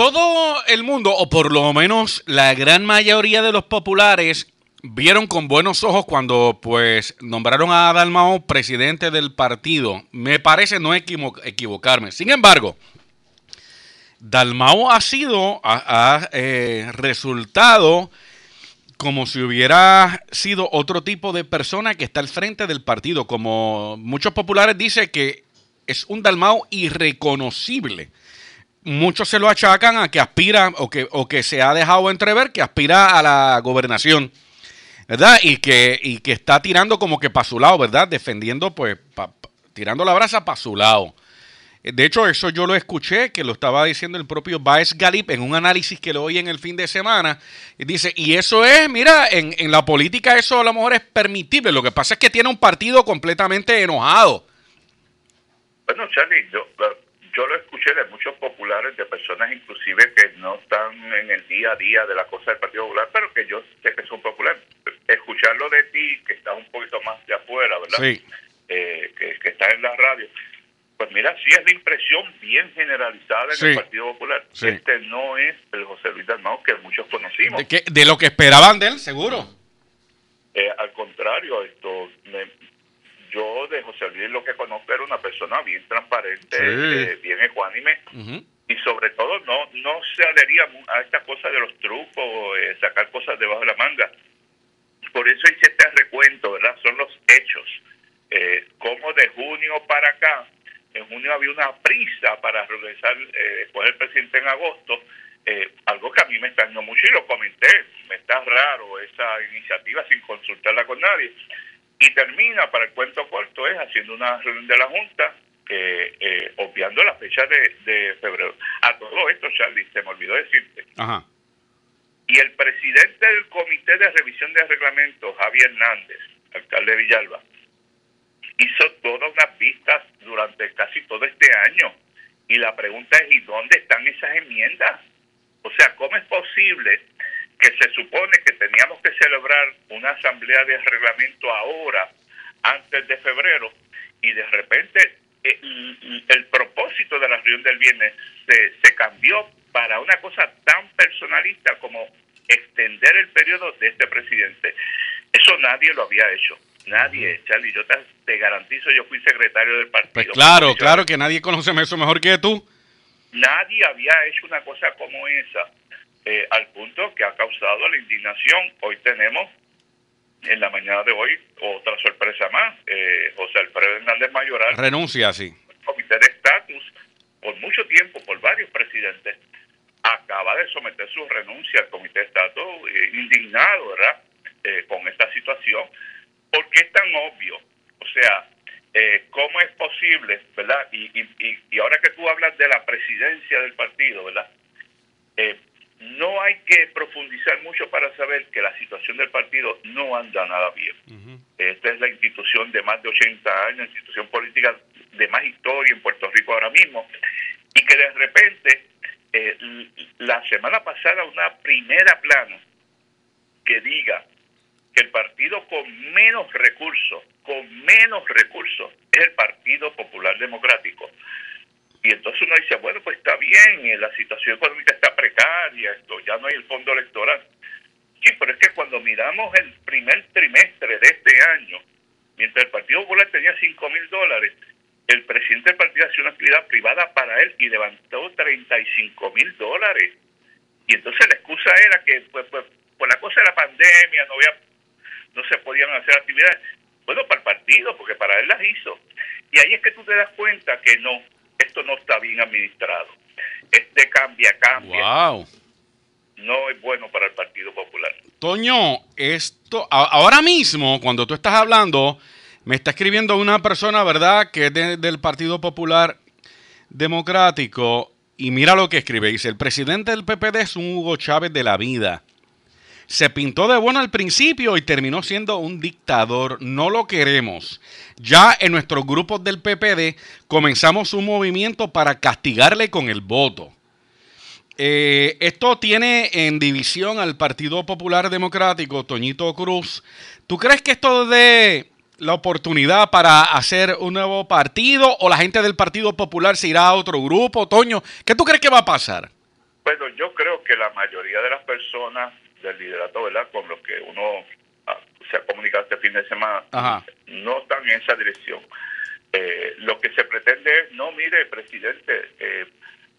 todo el mundo, o por lo menos la gran mayoría de los populares, vieron con buenos ojos cuando pues nombraron a Dalmao presidente del partido. Me parece no equivocarme. Sin embargo, Dalmao ha sido, ha, eh, resultado como si hubiera sido otro tipo de persona que está al frente del partido. Como muchos populares dicen que es un Dalmao irreconocible. Muchos se lo achacan a que aspira o que, o que se ha dejado entrever que aspira a la gobernación. ¿Verdad? Y que, y que está tirando como que para su lado, ¿verdad? Defendiendo, pues, tirando la brasa para su lado. De hecho, eso yo lo escuché, que lo estaba diciendo el propio Baez Galip en un análisis que lo oí en el fin de semana. Y dice, y eso es, mira, en, en, la política eso a lo mejor es permitible. Lo que pasa es que tiene un partido completamente enojado. Bueno, Charlie, yo, yo lo escuché de muchos populares, de personas inclusive que no están en el día a día de la cosa del Partido Popular, pero que yo sé que son populares. Escucharlo de ti, que estás un poquito más de afuera, ¿verdad? Sí. Eh, que, que estás en la radio Pues mira, sí es la impresión bien generalizada en Sí. el Partido Popular. Sí. Este no es el José Luis Dalmau que muchos conocimos. De, que- de lo que esperaban de él, seguro. Eh, al contrario, esto me- yo de José Luis lo que conozco era una persona bien transparente, Sí. eh, bien ecuánime y sobre todo no no se adhería a esta cosa de los trucos, eh, sacar cosas debajo de la manga. Por eso hice este recuento, ¿verdad? Son los hechos. Eh, como de junio para acá, en junio había una prisa para regresar, eh, con el presidente en agosto, eh, algo que a mí me extrañó mucho y lo comenté, me está raro esa iniciativa sin consultarla con nadie. Y termina, para el cuento corto, es haciendo una reunión de la Junta, eh, eh, obviando la fecha de, de febrero. A todo esto, Charlie, se me olvidó decirte, Ajá. y el presidente del Comité de Revisión de Reglamentos, Javier Hernández, alcalde de Villalba, hizo todas unas vistas durante casi todo este año. Y la pregunta es, ¿y dónde están esas enmiendas? O sea, ¿cómo es posible que se supone que teníamos que celebrar una asamblea de reglamento ahora, antes de febrero, y de repente eh, el, el propósito de la reunión del viernes se, se cambió para una cosa tan personalista como extender el periodo de este presidente. Eso nadie lo había hecho. Nadie, Charlie, yo te, te garantizo, yo fui secretario del partido. Pues claro, claro que nadie conoce eso mejor que tú. Nadie había hecho una cosa como esa, eh, al punto que ha causado la indignación. Hoy tenemos, en la mañana de hoy, otra sorpresa más. Eh, José Alfredo Hernández Mayoral, Renuncia, sí. comité de estatus, por mucho tiempo, por varios presidentes, acaba de someter su renuncia al comité de estatus, eh, indignado, ¿verdad?, Eh, con esta situación, porque es tan obvio. O sea, eh, ¿cómo es posible, verdad? Y, y- y ahora que tú hablas de la presidencia del partido, ¿verdad? Que profundizar mucho para saber que la situación del partido no anda nada bien. Esta es la institución de más de 80 años, institución política de más historia en Puerto Rico ahora mismo, y que de repente, eh, la semana pasada, una primera plana que diga que el partido con menos recursos, con menos recursos, es el Partido Popular Democrático. Y entonces uno dice, bueno, pues está bien, eh, la situación económica está precaria, esto ya no hay el fondo electoral. Sí, pero es que cuando miramos el primer trimestre de este año, mientras el Partido Popular tenía 5 mil dólares, el presidente del partido hacía una actividad privada para él y levantó 35 mil dólares. Y entonces la excusa era que, pues, pues, por la cosa de la pandemia, no había, no se podían hacer actividades. Bueno, para el partido, porque para él las hizo. Y ahí es que tú te das cuenta que no, esto no está bien administrado. Este cambia, cambia. Wow. No es bueno para el Partido Popular. Toño, esto, a- ahora mismo, cuando tú estás hablando, me está escribiendo una persona, ¿verdad?, que es de- del Partido Popular Democrático, y mira lo que escribe, dice, el presidente del PPD es un Hugo Chávez de la vida. Se pintó de bueno al principio y terminó siendo un dictador. No lo queremos. Ya en nuestros grupos del PPD comenzamos un movimiento para castigarle con el voto. Eh, esto tiene en división al Partido Popular Democrático, Toñito Cruz. ¿Tú crees que esto dé la oportunidad para hacer un nuevo partido o la gente del Partido Popular se irá a otro grupo? Toño, ¿qué tú crees que va a pasar? Bueno, yo creo que la mayoría de las personas del liderato, ¿verdad? Con los que uno ah, se ha comunicado este fin de semana, Ajá. no están en esa dirección. Eh, lo que se pretende es, no, mire, presidente, eh,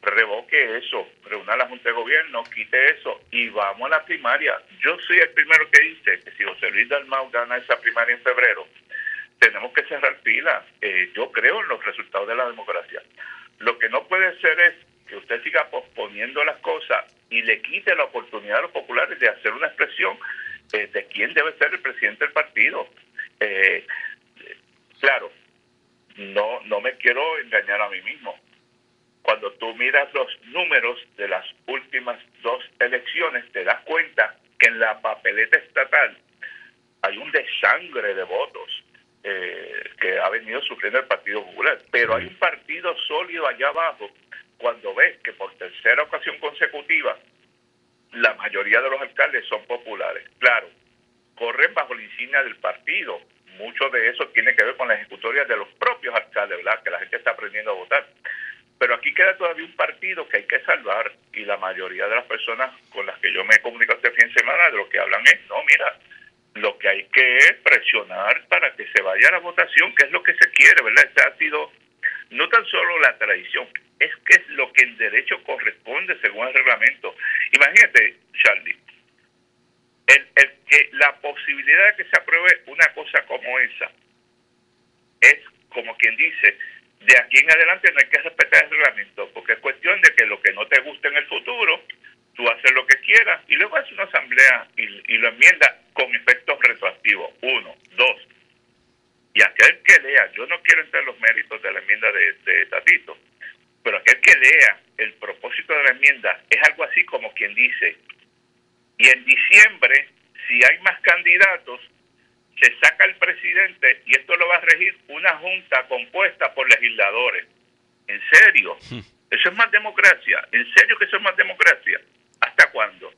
revoque eso, reúna la Junta de Gobierno, quite eso y vamos a la primaria. Yo soy el primero que dice que si José Luis Dalmau gana esa primaria en febrero, tenemos que cerrar fila. Eh, yo creo en los resultados de la democracia. Lo que no puede ser es que usted siga posponiendo las cosas y le quite la oportunidad a los populares de hacer una expresión eh, de quién debe ser el presidente del partido. Eh, claro, no, no me quiero engañar a mí mismo. Cuando tú miras los números de las últimas dos elecciones, te das cuenta que en la papeleta estatal hay un desangre de votos eh, que ha venido sufriendo el Partido Popular. Pero hay un partido sólido allá abajo cuando ves que por tercera ocasión consecutiva la mayoría de los alcaldes son populares. Claro, corren bajo la insignia del partido, mucho de eso tiene que ver con la ejecutoria de los propios alcaldes, ¿verdad? Que la gente está aprendiendo a votar. Pero aquí queda todavía un partido que hay que salvar y la mayoría de las personas con las que yo me he comunicado este fin de semana de lo que hablan es, no, mira, lo que hay que es presionar para que se vaya a la votación, que es lo que se quiere, ¿verdad? Esta ha sido no tan solo la tradición, es lo que en derecho corresponde según el reglamento. Imagínate, Charlie, el, el que la posibilidad de que se apruebe una cosa como esa es como quien dice, de aquí en adelante no hay que respetar el reglamento, porque es cuestión de que lo que no te guste en el futuro, tú haces lo que quieras y luego haces una asamblea y, y lo enmienda con efectos retroactivos. Uno, dos. Y aquel que lea, yo no quiero entrar en los méritos de la enmienda de, de Tatito, pero aquel que lea el propósito de la enmienda es algo así como quien dice, y en diciembre, si hay más candidatos, se saca el presidente y esto lo va a regir una junta compuesta por legisladores. ¿En serio? ¿Eso es más democracia? ¿En serio que eso es más democracia? ¿Hasta cuándo?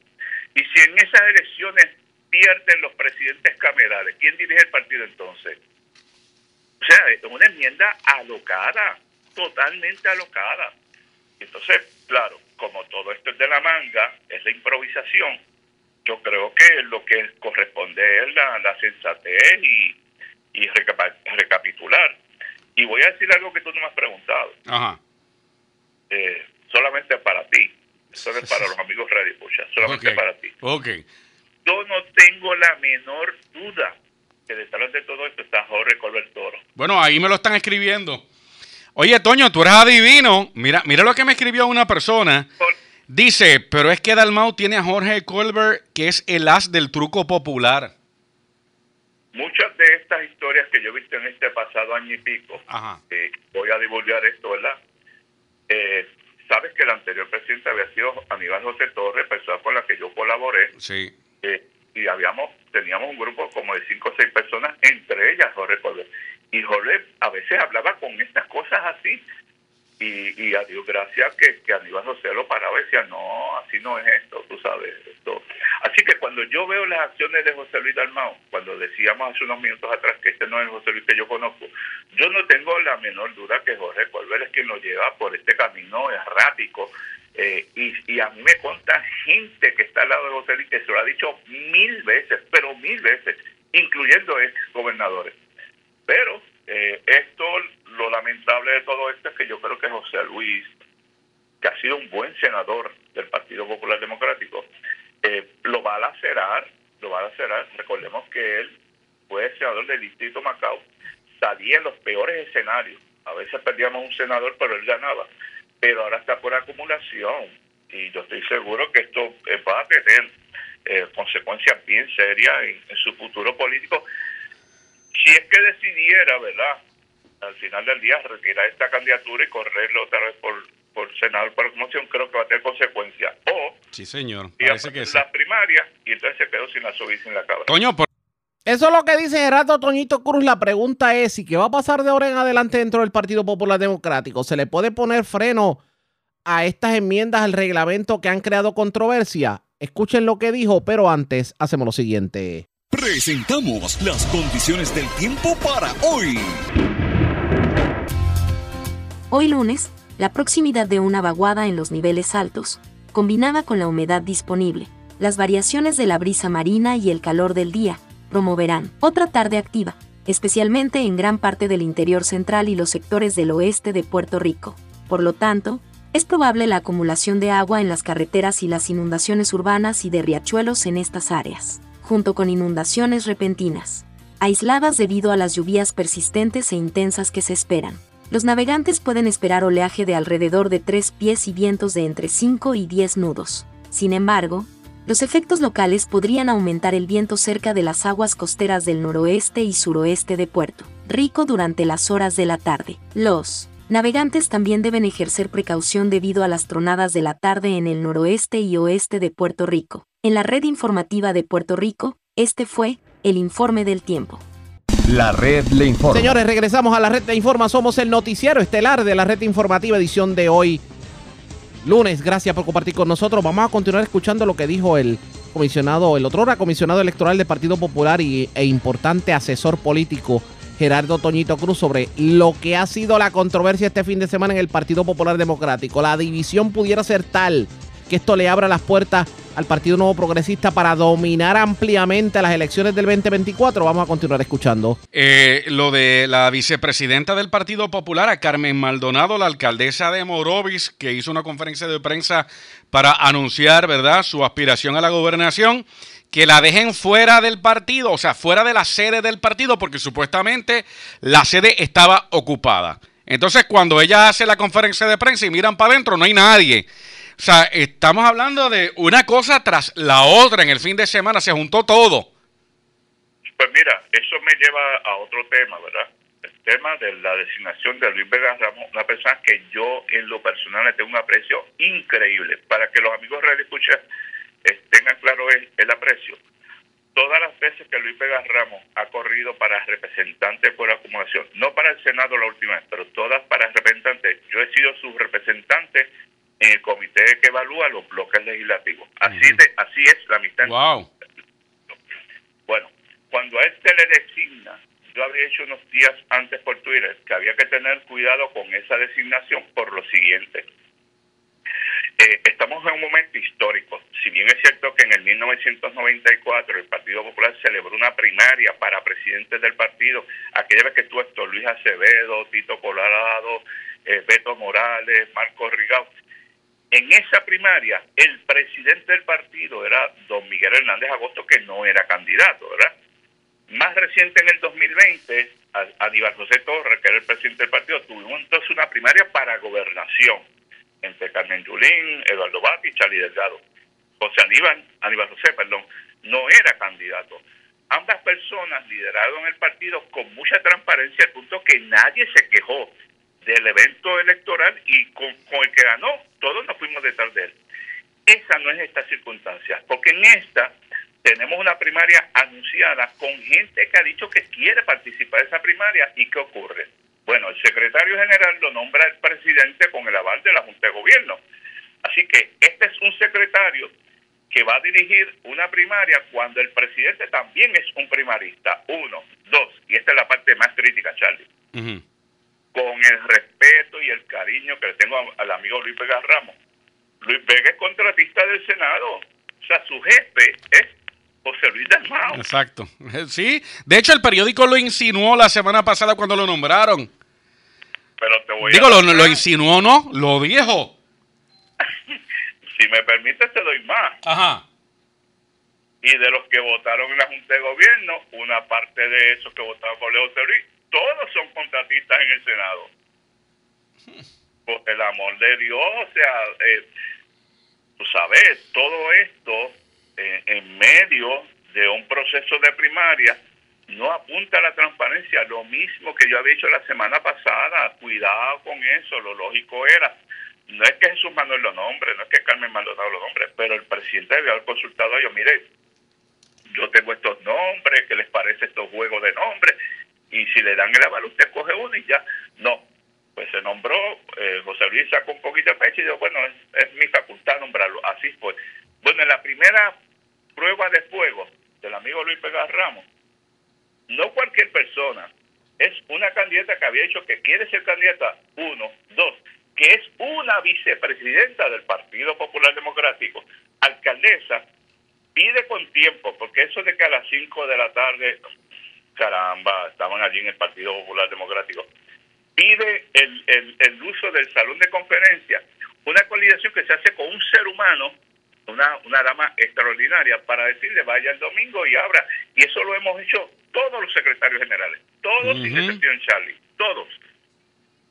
Y si en esas elecciones pierden los presidentes camerales, ¿quién dirige el partido entonces? O sea, es una enmienda alocada, totalmente alocada. Entonces, claro, como todo esto es de la manga, es la improvisación, yo creo que lo que corresponde es la, la sensatez y, y recapa- recapitular. Y voy a decir algo que tú no me has preguntado, Ajá. eh, solamente para ti, eso no es para los amigos Radio Escucha, solamente Ok. para ti. Ok. Yo no tengo la menor duda que detrás de todo esto está Jorge Colbert Toro. Bueno, ahí me lo están escribiendo. Oye, Toño, tú eres adivino. Mira, mira lo que me escribió una persona. Dice, pero es que Dalmau tiene a Jorge Colbert, que es el as del truco popular. Muchas de estas historias que yo he visto en este pasado año y pico, eh, voy a divulgar esto, ¿verdad? Eh, Sabes que el anterior presidente había sido Aníbal José Torres, persona con la que yo colaboré, Sí. eh, y habíamos teníamos un grupo como de cinco o seis personas, entre ellas Jorge Colbert. Y Jorge a veces hablaba con estas cosas así, y, y a Dios gracias que, que Aníbal José lo paraba y decía, no, así no es esto, tú sabes. esto. Así que cuando yo veo las acciones de José Luis Dalmao, cuando decíamos hace unos minutos atrás que este no es el José Luis que yo conozco, yo no tengo la menor duda que Jorge Colbert es quien lo lleva por este camino errático. eh, y, y a mí me conta gente que está al lado de José Luis que se lo ha dicho mil veces, pero mil veces, incluyendo ex gobernadores. Pero eh, esto, lo lamentable de todo esto es que yo creo que José Luis, que ha sido un buen senador del Partido Popular Democrático, eh, lo va a lacerar, lo va a lacerar. Recordemos que él fue senador del Distrito Macao, salía en los peores escenarios. A veces perdíamos un senador, pero él ganaba. Pero ahora está por acumulación y yo estoy seguro que esto eh, va a tener eh, consecuencias bien serias en su futuro político si es que decidiera, ¿verdad? Al final del día retirar esta candidatura y correrlo otra vez por, por senador por acumulación, creo que va a tener consecuencias. O Sí, señor. Parece que sí. las primarias y entonces se quedó sin la subir sin la cabra. Toño, por- Eso es lo que dice Gerardo Toñito Cruz. La pregunta es, ¿y qué va a pasar de ahora en adelante dentro del Partido Popular Democrático? ¿Se le puede poner freno a estas enmiendas al reglamento que han creado controversia? Escuchen lo que dijo, pero antes hacemos lo siguiente. Presentamos las condiciones del tiempo para hoy. Hoy lunes, la proximidad de una vaguada en los niveles altos, combinada con la humedad disponible, las variaciones de la brisa marina y el calor del día, promoverán otra tarde activa, especialmente en gran parte del interior central y los sectores del oeste de Puerto Rico. Por lo tanto, es probable la acumulación de agua en las carreteras y las inundaciones urbanas y de riachuelos en estas áreas, junto con inundaciones repentinas, aisladas debido a las lluvias persistentes e intensas que se esperan. Los navegantes pueden esperar oleaje de alrededor de 3 pies y vientos de entre 5 y 10 nudos. Sin embargo, los efectos locales podrían aumentar el viento cerca de las aguas costeras del noroeste y suroeste de Puerto Rico durante las horas de la tarde. Los navegantes también deben ejercer precaución debido a las tronadas de la tarde en el noroeste y oeste de Puerto Rico. En la red informativa de Puerto Rico, este fue el informe del tiempo. La red le informa. Señores, regresamos a la red de Informa. Somos el noticiero estelar de la red informativa edición de hoy. Lunes, gracias por compartir con nosotros. Vamos a continuar escuchando lo que dijo el comisionado, el otro era comisionado electoral del Partido Popular y, e importante asesor político Gerardo Toñito Cruz sobre lo que ha sido la controversia este fin de semana en el Partido Popular Democrático. La división pudiera ser tal que esto le abra las puertas al Partido Nuevo Progresista para dominar ampliamente las elecciones del 2024. Vamos a continuar escuchando. Eh, lo de la vicepresidenta del Partido Popular, a Carmen Maldonado, la alcaldesa de Morovis, que hizo una conferencia de prensa para anunciar, ¿verdad?, su aspiración a la gobernación que la dejen fuera del partido, o sea, fuera de la sede del partido, porque supuestamente la sede estaba ocupada. Entonces, cuando ella hace la conferencia de prensa y miran para adentro, no hay nadie. O sea, estamos hablando de una cosa tras la otra en el fin de semana, se juntó todo. Pues mira, eso me lleva a otro tema, ¿verdad? El tema de la designación de Luis Vega Ramos, una persona que yo en lo personal le tengo un aprecio increíble. Para que los amigos reales escuchen tengan claro el, el aprecio. Todas las veces que Luis Vega Ramos ha corrido para representante por acumulación, no para el Senado la última vez, pero todas para representante, yo he sido su representante en el comité que evalúa los bloques legislativos. Así de así es la mitad. Wow. Bueno, cuando a él se le designa, yo habría hecho unos días antes por Twitter que había que tener cuidado con esa designación por lo siguiente. Eh, estamos en un momento histórico. Si bien es cierto que en el 1994 el Partido Popular celebró una primaria para presidentes del partido, aquella vez que estuvo Héctor Luis Acevedo, Tito Colorado, eh, Beto Morales, Marco Rigao, en esa primaria el presidente del partido era don Miguel Hernández Agosto, que no era candidato, ¿verdad? Más reciente en el 2020, Aníbal José Torres, que era el presidente del partido, tuvimos entonces una primaria para gobernación entre Carmen Yulín, Eduardo Bati y Charlie Delgado. José Aníbal, Aníbal José, perdón, no era candidato. Ambas personas lideraron el partido con mucha transparencia, al punto que nadie se quejó del evento electoral y con, el que ganó, todos nos fuimos detrás de él. Esa no es esta circunstancia, porque en esta tenemos una primaria anunciada con gente que ha dicho que quiere participar de esa primaria y ¿qué ocurre? Bueno, el secretario general lo nombra el presidente con el aval de la Junta de Gobierno. Así que este es un secretario que va a dirigir una primaria cuando el presidente también es un primarista. Uno, dos, y esta es la parte más crítica, Charlie. Con el respeto y el cariño que le tengo al amigo Luis Vega Ramos. Luis Vega es contratista del Senado. O sea, su jefe es José Luis Dalmao. Exacto. Sí, de hecho el periódico lo insinuó la semana pasada cuando lo nombraron. Pero te voy Digo, a lo, lo insinuó, ¿no? Lo dijo. si me permites te doy más. Ajá. Y de los que votaron en la Junta de Gobierno, una parte de esos que votaron por Leo Luis, todos son contratistas en el Senado. Por el amor de Dios, o sea, eh, tú sabes, todo esto eh, en medio de un proceso de primaria no apunta a la transparencia, lo mismo que yo había dicho la semana pasada, cuidado con eso, lo lógico era, no es que Jesús Manuel lo nombre, no es que Carmen Maldonado lo nombre, pero el presidente debió haber consultado a ellos, mire, yo tengo estos nombres, ¿qué les parece estos juegos de nombres? Y si le dan el aval, usted coge uno y ya, no, pues se nombró, eh, José Luis sacó un poquito de pecho y dijo, bueno, es, es mi facultad nombrarlo, así fue. Bueno, en la primera prueba de fuego del amigo Luis Vega Ramos, no cualquier persona, es una candidata que había dicho que quiere ser candidata, uno, dos, que es una vicepresidenta del Partido Popular Democrático, alcaldesa, pide con tiempo, porque eso de que a las 5 de la tarde, caramba, estaban allí en el Partido Popular Democrático, pide el, el, el uso del salón de conferencia, una coalición que se hace con un ser humano una, una dama extraordinaria para decirle vaya el domingo y abra. Y eso lo hemos hecho todos los secretarios generales, todos sin excepción Charlie, todos.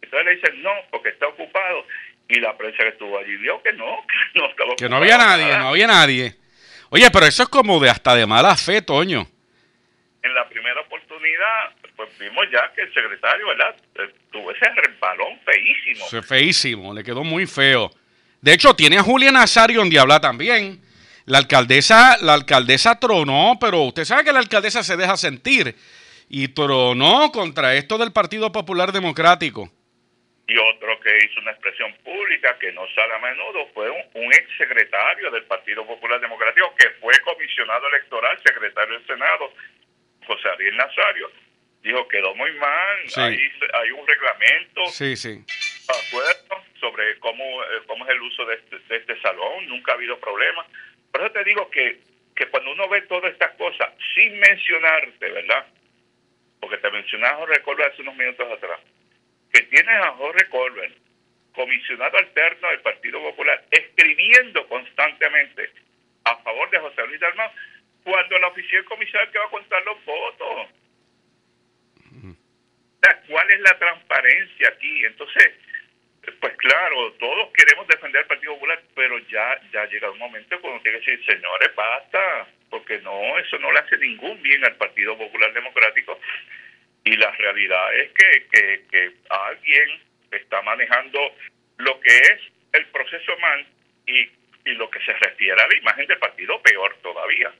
Entonces le dicen no, porque está ocupado. Y la prensa que estuvo allí vio que no, que no estaba Que no había nadie, no había nadie. Oye, pero eso es como de hasta de mala fe, Toño. En la primera oportunidad, pues vimos ya que el secretario, ¿verdad? Eh, tuvo ese resbalón feísimo. Fue feísimo, le quedó muy feo. De hecho, tiene a Julia Nazario en Diabla también. La alcaldesa, la alcaldesa tronó, pero usted sabe que la alcaldesa se deja sentir. Y tronó contra esto del Partido Popular Democrático. Y otro que hizo una expresión pública que no sale a menudo fue un, un ex secretario del Partido Popular Democrático que fue comisionado electoral, secretario del Senado, José Ariel Nazario. Dijo, quedó muy mal, Sí. hay, hay un reglamento, Sí, sí. acuerdo sobre cómo, eh, cómo es el uso de este, de este salón, nunca ha habido problema. Por eso te digo que, que cuando uno ve todas estas cosas, sin mencionarte, ¿verdad? Porque te mencionaba Jorge Colbert hace unos minutos atrás, que tienes a Jorge Colbert, comisionado alterno del Partido Popular, escribiendo constantemente a favor de José Luis Dalmau, cuando la oficial comisaria que va a contar los votos. O sea, ¿Cuál es la transparencia aquí? Entonces, pues claro, todos queremos defender al Partido Popular, pero ya ya llega un momento cuando tiene que decir, señores, basta, porque no, eso no le hace ningún bien al Partido Popular Democrático. Y la realidad es que, que, que alguien está manejando lo que es el proceso mal y, y lo que se refiere a la imagen del partido peor todavía.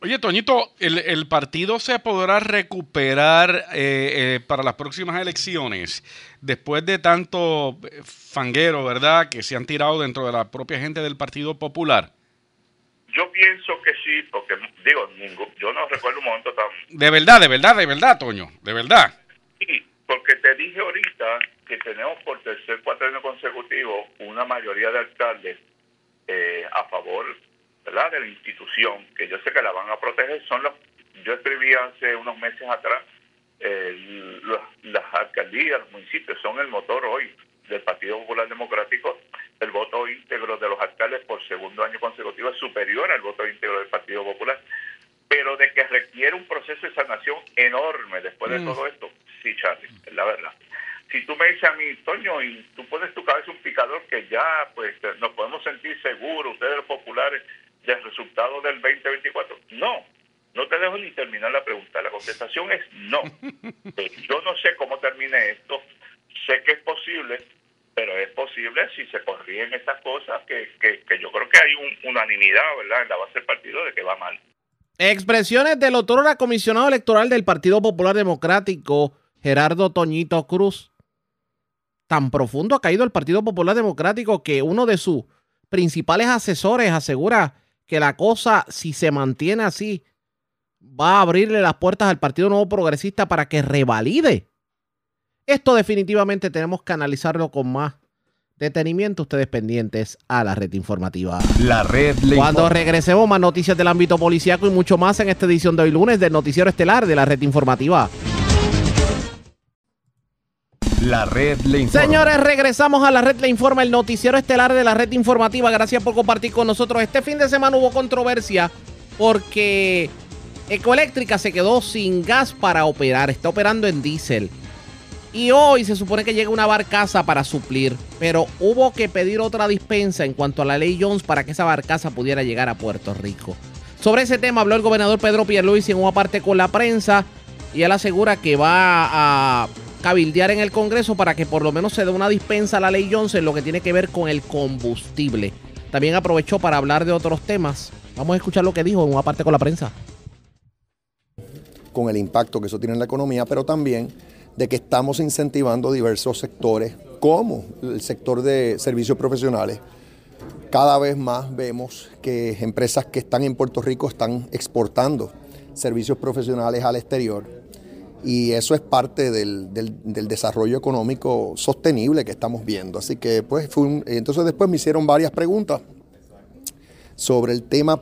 Oye, Toñito, ¿el, el partido se podrá recuperar eh, eh, para las próximas elecciones después de tanto eh, fanguero, ¿verdad?, que se han tirado dentro de la propia gente del Partido Popular. Yo pienso que sí, porque digo, ningún- yo no recuerdo un momento tan De verdad, de verdad, de verdad, Toño, de verdad. Sí, porque te dije ahorita que tenemos por tercer cuatrienio consecutivo una mayoría de alcaldes eh, a favor ¿verdad? de la institución, que yo sé que la van a proteger. Son los, yo escribí hace unos meses atrás, eh, los- las alcaldías, los municipios son el motor hoy del Partido Popular Democrático. El voto íntegro de los alcaldes por segundo año consecutivo es superior al voto íntegro del Partido Popular pero de que requiere un proceso de sanación enorme después de Mm. todo esto, sí, Charlie, es la verdad. Si tú me dices a mí, Toño, y tú pones tu cabeza un picador que ya, pues, nos podemos sentir seguros, ustedes los populares, del resultado del 2024. No, no te dejo ni terminar la pregunta. La contestación es no. Eh, Yo no sé cómo termine esto. Sé que es posible, pero es posible si se corrigen estas cosas, que, que, que yo creo que hay un- unanimidad, ¿verdad?, en la base del partido de que va mal. Expresiones del otrora comisionado electoral del Partido Popular Democrático, Gerardo Toñito Cruz. Tan profundo ha caído el Partido Popular Democrático que uno de sus principales asesores asegura que la cosa, si se mantiene así, va a abrirle las puertas al Partido Nuevo Progresista para que revalide. Esto definitivamente tenemos que analizarlo con más detenimiento. Ustedes pendientes a la red informativa. La red le Cuando regresemos, más noticias del ámbito policiaco y mucho más en esta edición de hoy lunes del Noticiero Estelar de la Red Informativa. La red le informa. Señores, regresamos a la Red Le Informa, el Noticiero Estelar de la Red Informativa. Gracias por compartir con nosotros. Este fin de semana hubo controversia porque Ecoeléctrica se quedó sin gas para operar. Está operando en diésel. Y hoy se supone que llega una barcaza para suplir, pero hubo que pedir otra dispensa en cuanto a la ley Jones para que esa barcaza pudiera llegar a Puerto Rico. Sobre ese tema habló el gobernador Pedro Pierluisi en una parte con la prensa y él asegura que va a cabildear en el Congreso para que por lo menos se dé una dispensa a la ley Jones en lo que tiene que ver con el combustible. También aprovechó para hablar de otros temas. Vamos a escuchar lo que dijo en una parte con la prensa. Con el impacto que eso tiene en la economía, pero también de que estamos incentivando diversos sectores, como el sector de servicios profesionales. Cada vez más vemos que empresas que están en Puerto Rico están exportando servicios profesionales al exterior y eso es parte del, desarrollo económico sostenible que estamos viendo. Así que pues fue un- entonces después me hicieron varias preguntas sobre el tema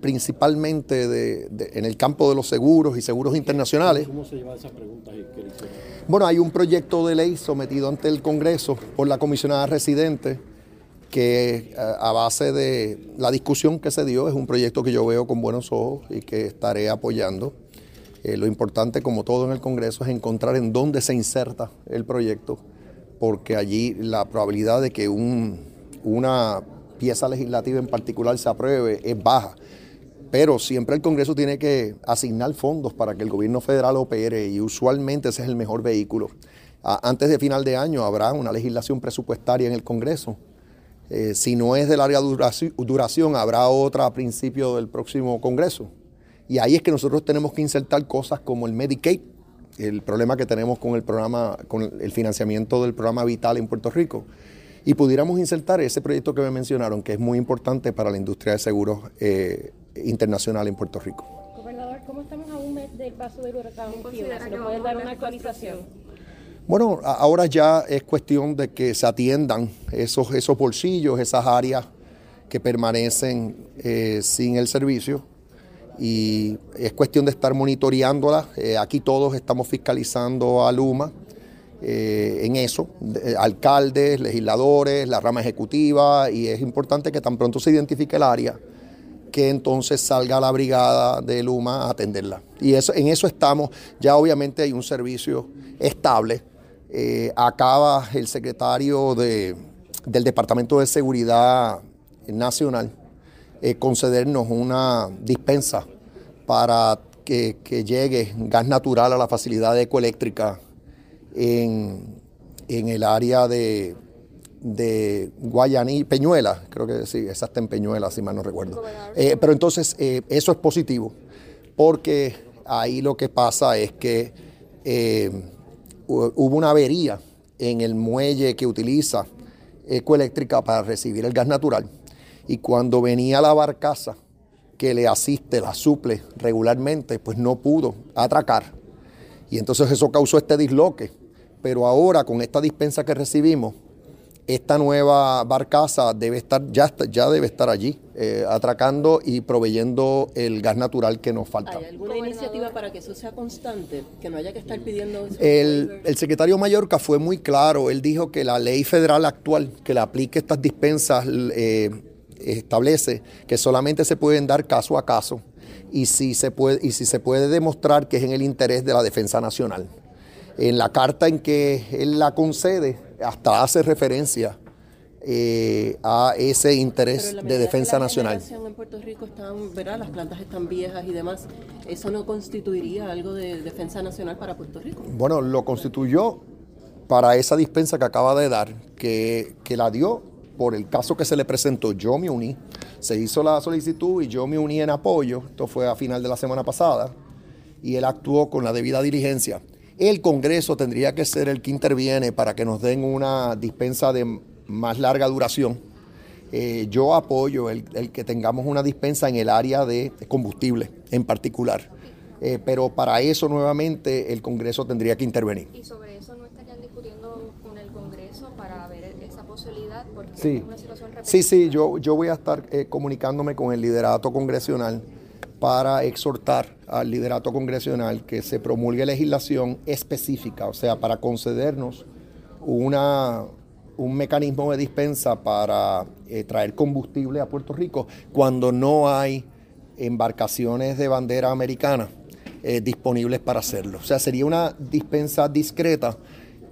principalmente de- de- en el campo de los seguros y seguros internacionales. ¿Cómo se lleva le hicieron? Bueno, hay un proyecto de ley sometido ante el Congreso por la comisionada residente que eh, a base de la discusión que se dio es un proyecto que yo veo con buenos ojos y que estaré apoyando. Eh, lo importante, como todo en el Congreso, es encontrar en dónde se inserta el proyecto, porque allí la probabilidad de que un- una pieza legislativa en particular se apruebe es baja. Pero siempre el Congreso tiene que asignar fondos para que el gobierno federal opere y usualmente ese es el mejor vehículo. Antes de final de año habrá una legislación presupuestaria en el Congreso. Eh, si no es de larga duraci- duración, habrá otra a principio del próximo Congreso. Y ahí es que nosotros tenemos que insertar cosas como el Medicaid, el problema que tenemos con el programa, con el financiamiento del programa Vital en Puerto Rico y pudiéramos insertar ese proyecto que me mencionaron, que es muy importante para la industria de seguros eh, internacional en Puerto Rico. Gobernador, ¿cómo estamos a un mes del paso del huracán Fiona? ¿Se nos puede dar una actualización? Bueno, ahora ya es cuestión de que se atiendan esos, esos bolsillos, esas áreas que permanecen eh, sin el servicio y es cuestión de estar monitoreándolas. Eh, aquí todos estamos fiscalizando a Luma eh, en eso, de- alcaldes, legisladores, la rama ejecutiva y es importante que tan pronto se identifique el área que entonces salga la brigada de Luma a atenderla. Y eso, en eso estamos. Ya obviamente hay un servicio estable. Eh, acaba el secretario de- del Departamento de Seguridad Nacional eh, concedernos una dispensa para que, que llegue gas natural a la facilidad ecoeléctrica en, en el área de, de Guayaní, Peñuela, creo que sí, esa está en Peñuela, si mal no recuerdo. Eh, pero entonces eh, eso es positivo, porque ahí lo que pasa es que eh, hu- hubo una avería en el muelle que utiliza Ecoeléctrica para recibir el gas natural. Y cuando venía la barcaza que le asiste, la suple regularmente, pues no pudo atracar. Y entonces eso causó este disloque. Pero ahora con esta dispensa que recibimos, esta nueva barcaza debe estar, ya, está- ya debe estar allí, eh, atracando y proveyendo el gas natural que nos falta. ¿Hay alguna iniciativa para que eso sea constante? Que no haya que estar pidiendo eso. El, el secretario Mallorca fue muy claro. Él dijo que la ley federal actual que le aplique estas dispensas eh, establece que solamente se pueden dar caso a caso y si, se puede, y si se puede demostrar que es en el interés de la defensa nacional. En la carta en que él la concede, hasta hace referencia eh, a ese interés de defensa la nacional. en Puerto Rico están, ¿verdad? Las plantas están viejas y demás. ¿Eso no constituiría algo de defensa nacional para Puerto Rico? Bueno, lo constituyó para esa dispensa que acaba de dar, que, que la dio por el caso que se le presentó. Yo me uní, se hizo la solicitud y yo me uní en apoyo. Esto fue a final de la semana pasada y él actuó con la debida diligencia. El Congreso tendría que ser el que interviene para que nos den una dispensa de más larga duración. Eh, yo apoyo el, el que tengamos una dispensa en el área de combustible en particular. Eh, pero para eso nuevamente el Congreso tendría que intervenir. Y sobre eso no estarían discutiendo con el Congreso para ver esa posibilidad, porque Sí, es una situación sí, sí, yo, yo voy a estar eh, comunicándome con el liderato congresional para exhortar al liderato congresional que se promulgue legislación específica, o sea, para concedernos una, un mecanismo de dispensa para eh, traer combustible a Puerto Rico cuando no hay embarcaciones de bandera americana eh, disponibles para hacerlo. O sea, sería una dispensa discreta.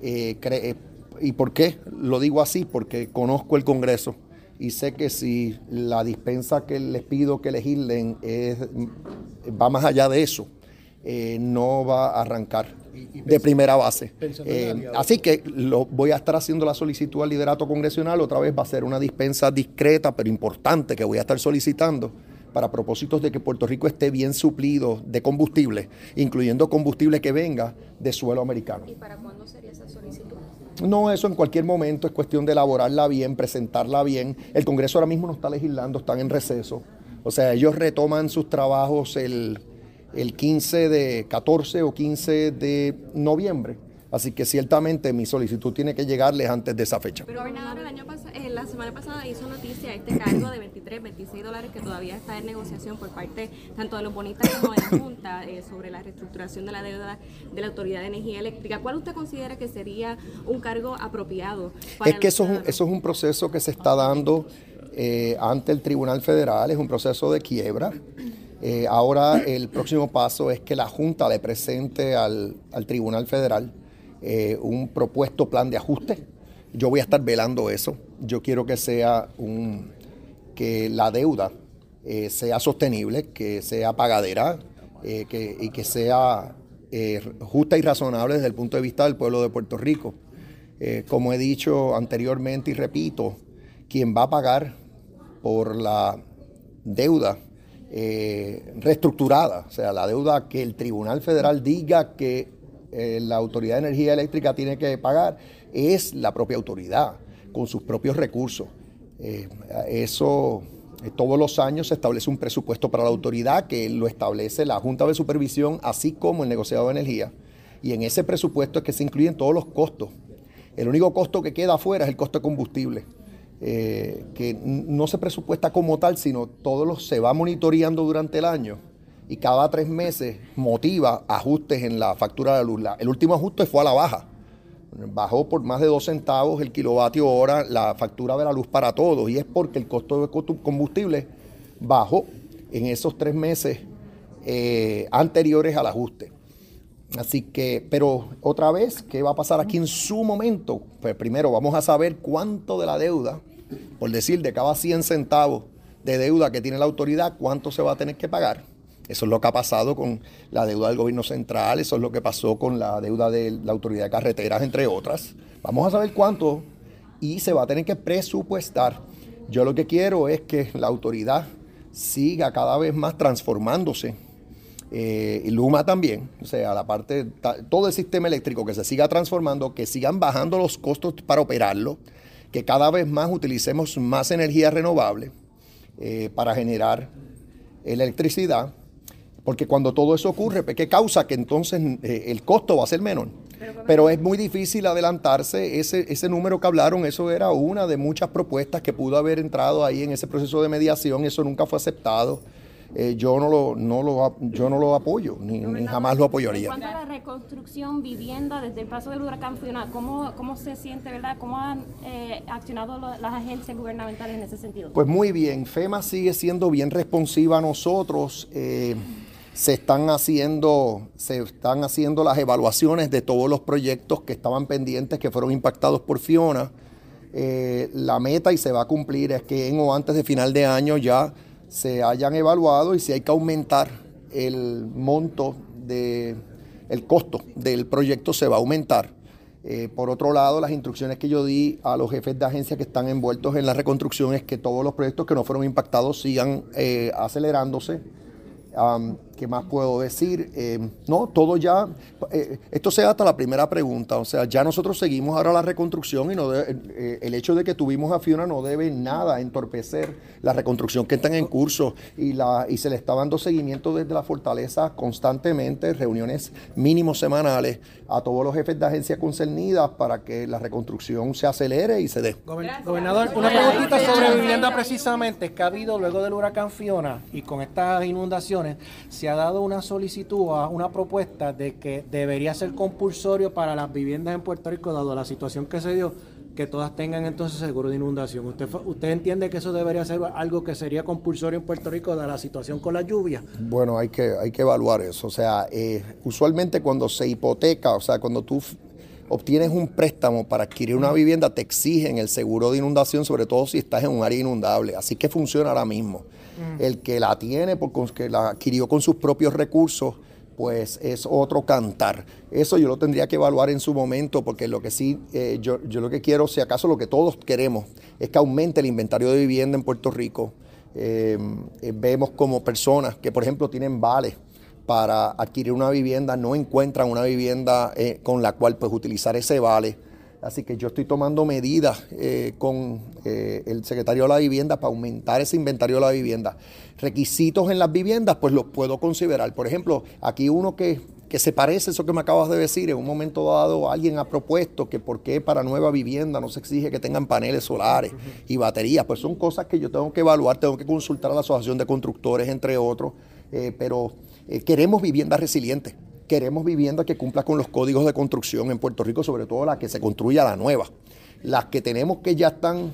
eh, ¿Y por qué? Lo digo así, porque conozco el Congreso y sé que si la dispensa que les pido que legislen es, va más allá de eso, eh, no va a arrancar de primera base. Eh, así que lo, voy a estar haciendo la solicitud al liderato congresional, otra vez va a ser una dispensa discreta pero importante que voy a estar solicitando para propósitos de que Puerto Rico esté bien suplido de combustible, incluyendo combustible que venga de suelo americano. ¿Y para cuándo sería esa solicitud? No, eso en cualquier momento es cuestión de elaborarla bien, presentarla bien. El Congreso ahora mismo no está legislando, están en receso. O sea, ellos retoman sus trabajos el, el 15 de 14 o 15 de noviembre. Así que ciertamente mi solicitud tiene que llegarles antes de esa fecha. Pero el año pas- eh, la semana pasada hizo noticia este cargo de 23, 26 dólares que todavía está en negociación por parte tanto de los bonistas como de la Junta eh, sobre la reestructuración de la deuda de la Autoridad de Energía Eléctrica. ¿Cuál usted considera que sería un cargo apropiado? para Es que eso es, un, nuestra- eso es un proceso que se está dando eh, ante el Tribunal Federal, es un proceso de quiebra. Eh, ahora el próximo paso es que la Junta le presente al, al Tribunal Federal eh, un propuesto plan de ajuste. Yo voy a estar velando eso. Yo quiero que sea un que la deuda eh, sea sostenible, que sea pagadera eh, que- y que sea eh, justa y razonable desde el punto de vista del pueblo de Puerto Rico. Como he dicho anteriormente y repito, quien va a pagar por la deuda reestructurada, o sea, la deuda que el Tribunal Federal diga que la Autoridad de Energía Eléctrica tiene que pagar es la propia autoridad, con sus propios recursos. Eh, eso eh, todos los años se establece un presupuesto para la autoridad que lo establece la Junta de Supervisión, así como el negociado de energía. Y en ese presupuesto es que se incluyen todos los costos. El único costo que queda afuera es el costo de combustible, eh, que no se presupuesta como tal, sino todo lo se va monitoreando durante el año y cada tres meses motiva ajustes en la factura de la luz. El último ajuste fue a la baja. Bajó por más de dos centavos el kilovatio hora la factura de la luz para todos y es porque el costo de combustible bajó en esos tres meses eh, anteriores al ajuste. Así que, pero otra vez, ¿qué va a pasar aquí en su momento? Pues primero vamos a saber cuánto de la deuda, por decir, de cada 100 centavos de deuda que tiene la autoridad, cuánto se va a tener que pagar. Eso es lo que ha pasado con la deuda del gobierno central, eso es lo que pasó con la deuda de la autoridad de carreteras, entre otras. Vamos a saber cuánto y se va a tener que presupuestar. Yo lo que quiero es que la autoridad siga cada vez más transformándose eh, y Luma también, o sea, la parte, todo el sistema eléctrico que se siga transformando, que sigan bajando los costos para operarlo, que cada vez más utilicemos más energía renovable eh, para generar electricidad, porque cuando todo eso ocurre, ¿qué causa? Que entonces eh, el costo va a ser menor. Pero es muy difícil adelantarse. Ese, ese número que hablaron, eso era una de muchas propuestas que pudo haber entrado ahí en ese proceso de mediación. Eso nunca fue aceptado. Eh, yo, no lo, no lo, yo no lo apoyo, ni, ni jamás lo En apoyaría. cuanto a la reconstrucción, vivienda, desde el paso del huracán Fiona, ¿cómo, cómo se siente, verdad? ¿Cómo han eh, accionado lo- las agencias gubernamentales en ese sentido? Pues muy bien, FEMA sigue siendo bien responsiva a nosotros. eh, se están haciendo, se están haciendo las evaluaciones de todos los proyectos que estaban pendientes, que fueron impactados por Fiona. Eh, la meta, y se va a cumplir, es que en o antes de final de año ya se hayan evaluado y si hay que aumentar el monto de el costo del proyecto se va a aumentar. Eh, por otro lado, las instrucciones que yo di a los jefes de agencia que están envueltos en la reconstrucción es que todos los proyectos que no fueron impactados sigan eh, acelerándose. ¿Qué más puedo decir? Eh, no, todo ya, eh, esto se da hasta la primera pregunta, o sea, ya nosotros seguimos ahora la reconstrucción y no de- eh, el hecho de que tuvimos a Fiona no debe nada entorpecer la reconstrucción que está en curso y, la, y se le está dando seguimiento desde la fortaleza constantemente, reuniones mínimos semanales a todos los jefes de agencias concernidas para que la reconstrucción se acelere y se dé. Gobernador, una preguntita sobre vivienda precisamente, que ha habido luego del huracán Fiona y con estas inundaciones, se ha dado una solicitud, una propuesta de que debería ser compulsorio para las viviendas en Puerto Rico, dado la situación que se dio, que todas tengan entonces seguro de inundación. ¿Usted, usted entiende que eso debería ser algo que sería compulsorio en Puerto Rico, dada la situación con la lluvia? Bueno, hay que, hay que evaluar eso. O sea, eh, usualmente cuando se hipoteca, o sea, cuando tú obtienes un préstamo para adquirir una vivienda, te exigen el seguro de inundación, sobre todo si estás en un área inundable. Así que funciona ahora mismo. El que la tiene, porque la adquirió con sus propios recursos, pues es otro cantar. Eso yo lo tendría que evaluar en su momento, porque lo que sí, eh, yo, lo que quiero, si acaso lo que todos queremos, es que aumente el inventario de vivienda en Puerto Rico. Eh, eh, vemos como personas que, por ejemplo, tienen vales para adquirir una vivienda, no encuentran una vivienda eh, con la cual pues, utilizar ese vale. Así que yo estoy tomando medidas eh, con eh, el secretario de la vivienda para aumentar ese inventario de la vivienda. Requisitos en las viviendas, pues los puedo considerar. Por ejemplo, aquí uno que, que se parece a eso que me acabas de decir, en un momento dado alguien ha propuesto que por qué para nueva vivienda no se exige que tengan paneles solares y baterías. Pues son cosas que yo tengo que evaluar, tengo que consultar a la Asociación de Constructores, entre otros, eh, pero queremos viviendas resilientes. Queremos vivienda que cumpla con los códigos de construcción en Puerto Rico, sobre todo la que se construya la nueva. Las que tenemos que ya están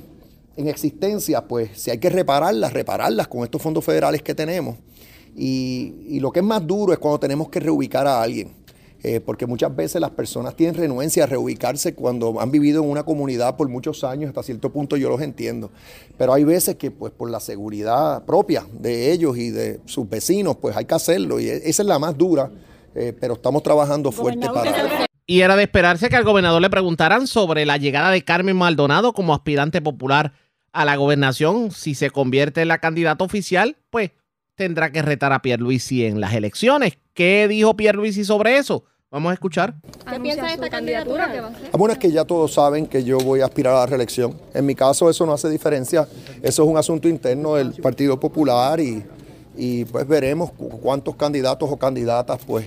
en existencia, pues si hay que repararlas, repararlas con estos fondos federales que tenemos. Y, lo que es más duro es cuando tenemos que reubicar a alguien, eh, porque muchas veces las personas tienen renuencia a reubicarse cuando han vivido en una comunidad por muchos años, hasta cierto punto yo los entiendo. Pero hay veces que pues por la seguridad propia de ellos y de sus vecinos, pues hay que hacerlo. Y esa es la más dura, eh, pero estamos trabajando fuerte para... Y era de esperarse que al gobernador le preguntaran sobre la llegada de Carmen Maldonado como aspirante popular a la gobernación. Si se convierte en la candidata oficial, pues tendrá que retar a Pierluisi en las elecciones. ¿Qué dijo Pierluisi sobre eso? Vamos a escuchar. ¿Qué piensa de esta candidatura que va a ser? Bueno, es que ya todos saben que yo voy a aspirar a la reelección. En mi caso eso no hace diferencia. Eso es un asunto interno del Partido Popular y, y pues veremos cu- cuántos candidatos o candidatas pues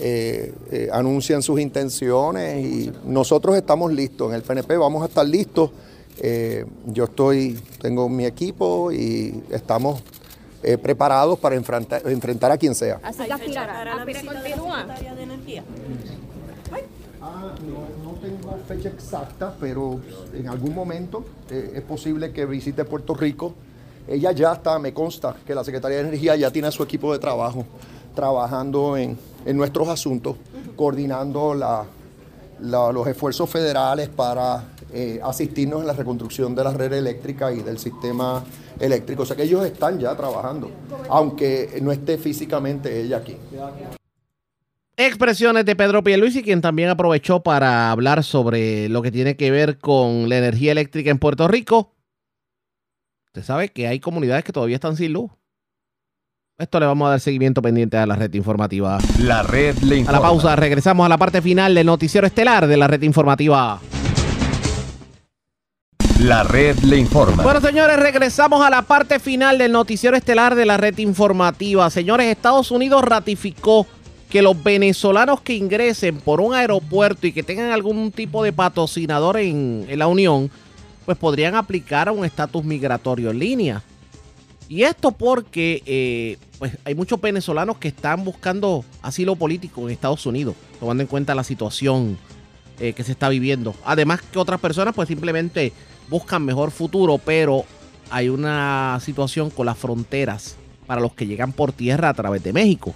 eh, eh, anuncian sus intenciones y nosotros estamos listos. En el PNP vamos a estar listos. Eh, yo estoy, tengo mi equipo y estamos eh, preparados para enfrentar, enfrentar a quien sea. Así que aspira, aspira continúa. Ah, no, no tengo fecha exacta, pero en algún momento eh, es posible que visite Puerto Rico. Ella ya está, me consta que la Secretaría de Energía ya tiene a su equipo de trabajo trabajando en, en nuestros asuntos, coordinando la- la- los esfuerzos federales para eh, asistirnos en la reconstrucción de la red eléctrica y del sistema eléctrico. O sea que ellos están ya trabajando, aunque no esté físicamente ella aquí. Expresiones de Pedro Pierluisi, quien también aprovechó para hablar sobre lo que tiene que ver con la energía eléctrica en Puerto Rico. Usted sabe que hay comunidades que todavía están sin luz. Esto le vamos a dar seguimiento pendiente a la red informativa. La red le A informa. la pausa, regresamos a la parte final del noticiero estelar de la red informativa. La red le informa. Bueno, señores, regresamos a la parte final del noticiero estelar de la red informativa. Señores, Estados Unidos ratificó que los venezolanos que ingresen por un aeropuerto y que tengan algún tipo de patrocinador en, en la Unión, pues podrían aplicar a un estatus migratorio en línea. Y esto porque eh, pues hay muchos venezolanos que están buscando asilo político en Estados Unidos, tomando en cuenta la situación eh, que se está viviendo. Además que otras personas pues simplemente buscan mejor futuro, pero hay una situación con las fronteras para los que llegan por tierra a través de México,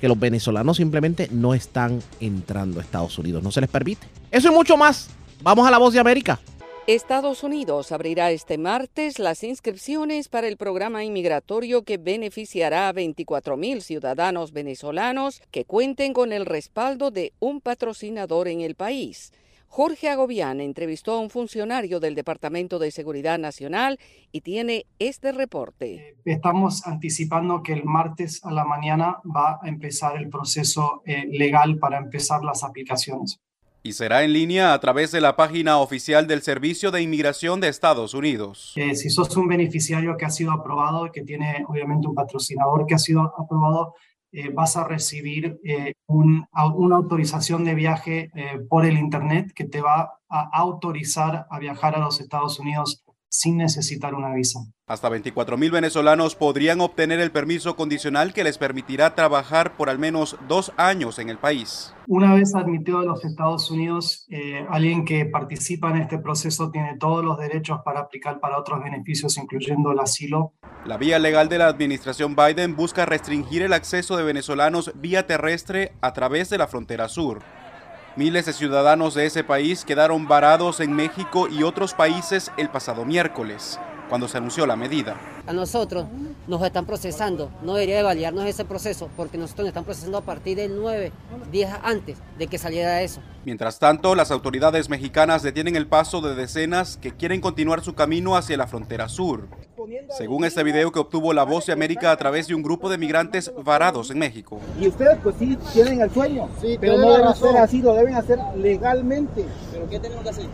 que los venezolanos simplemente no están entrando a Estados Unidos, no se les permite. Eso y mucho más. Vamos a la voz de América. Estados Unidos abrirá este martes las inscripciones para el programa inmigratorio que beneficiará a 24 mil ciudadanos venezolanos que cuenten con el respaldo de un patrocinador en el país. Jorge Agobián entrevistó a un funcionario del Departamento de Seguridad Nacional y tiene este reporte. Estamos anticipando que el martes a la mañana va a empezar el proceso eh, legal para empezar las aplicaciones. Y será en línea a través de la página oficial del Servicio de Inmigración de Estados Unidos. Si sos un beneficiario que ha sido aprobado, que tiene obviamente un patrocinador que ha sido aprobado, eh, vas a recibir eh, una autorización de viaje eh, por el Internet que te va a autorizar a viajar a los Estados Unidos sin necesitar una visa. Hasta 24 mil venezolanos podrían obtener el permiso condicional que les permitirá trabajar por al menos dos años en el país. Una vez admitido a los Estados Unidos, eh, alguien que participa en este proceso tiene todos los derechos para aplicar para otros beneficios, incluyendo el asilo. La vía legal de la administración Biden busca restringir el acceso de venezolanos vía terrestre a través de la frontera sur. Miles de ciudadanos de ese país quedaron varados en México y otros países el pasado miércoles, cuando se anunció la medida. A nosotros nos están procesando, no debería de validarnos ese proceso, porque nosotros nos están procesando a partir del 9 días antes de que saliera eso. Mientras tanto, las autoridades mexicanas detienen el paso de decenas que quieren continuar su camino hacia la frontera sur. Según este video que obtuvo La Voz de América a través de un grupo de migrantes varados en México. Y ustedes pues sí tienen el sueño, pero tiene no deben razón. hacer así, lo deben hacer legalmente. ¿Pero qué tenemos que hacer?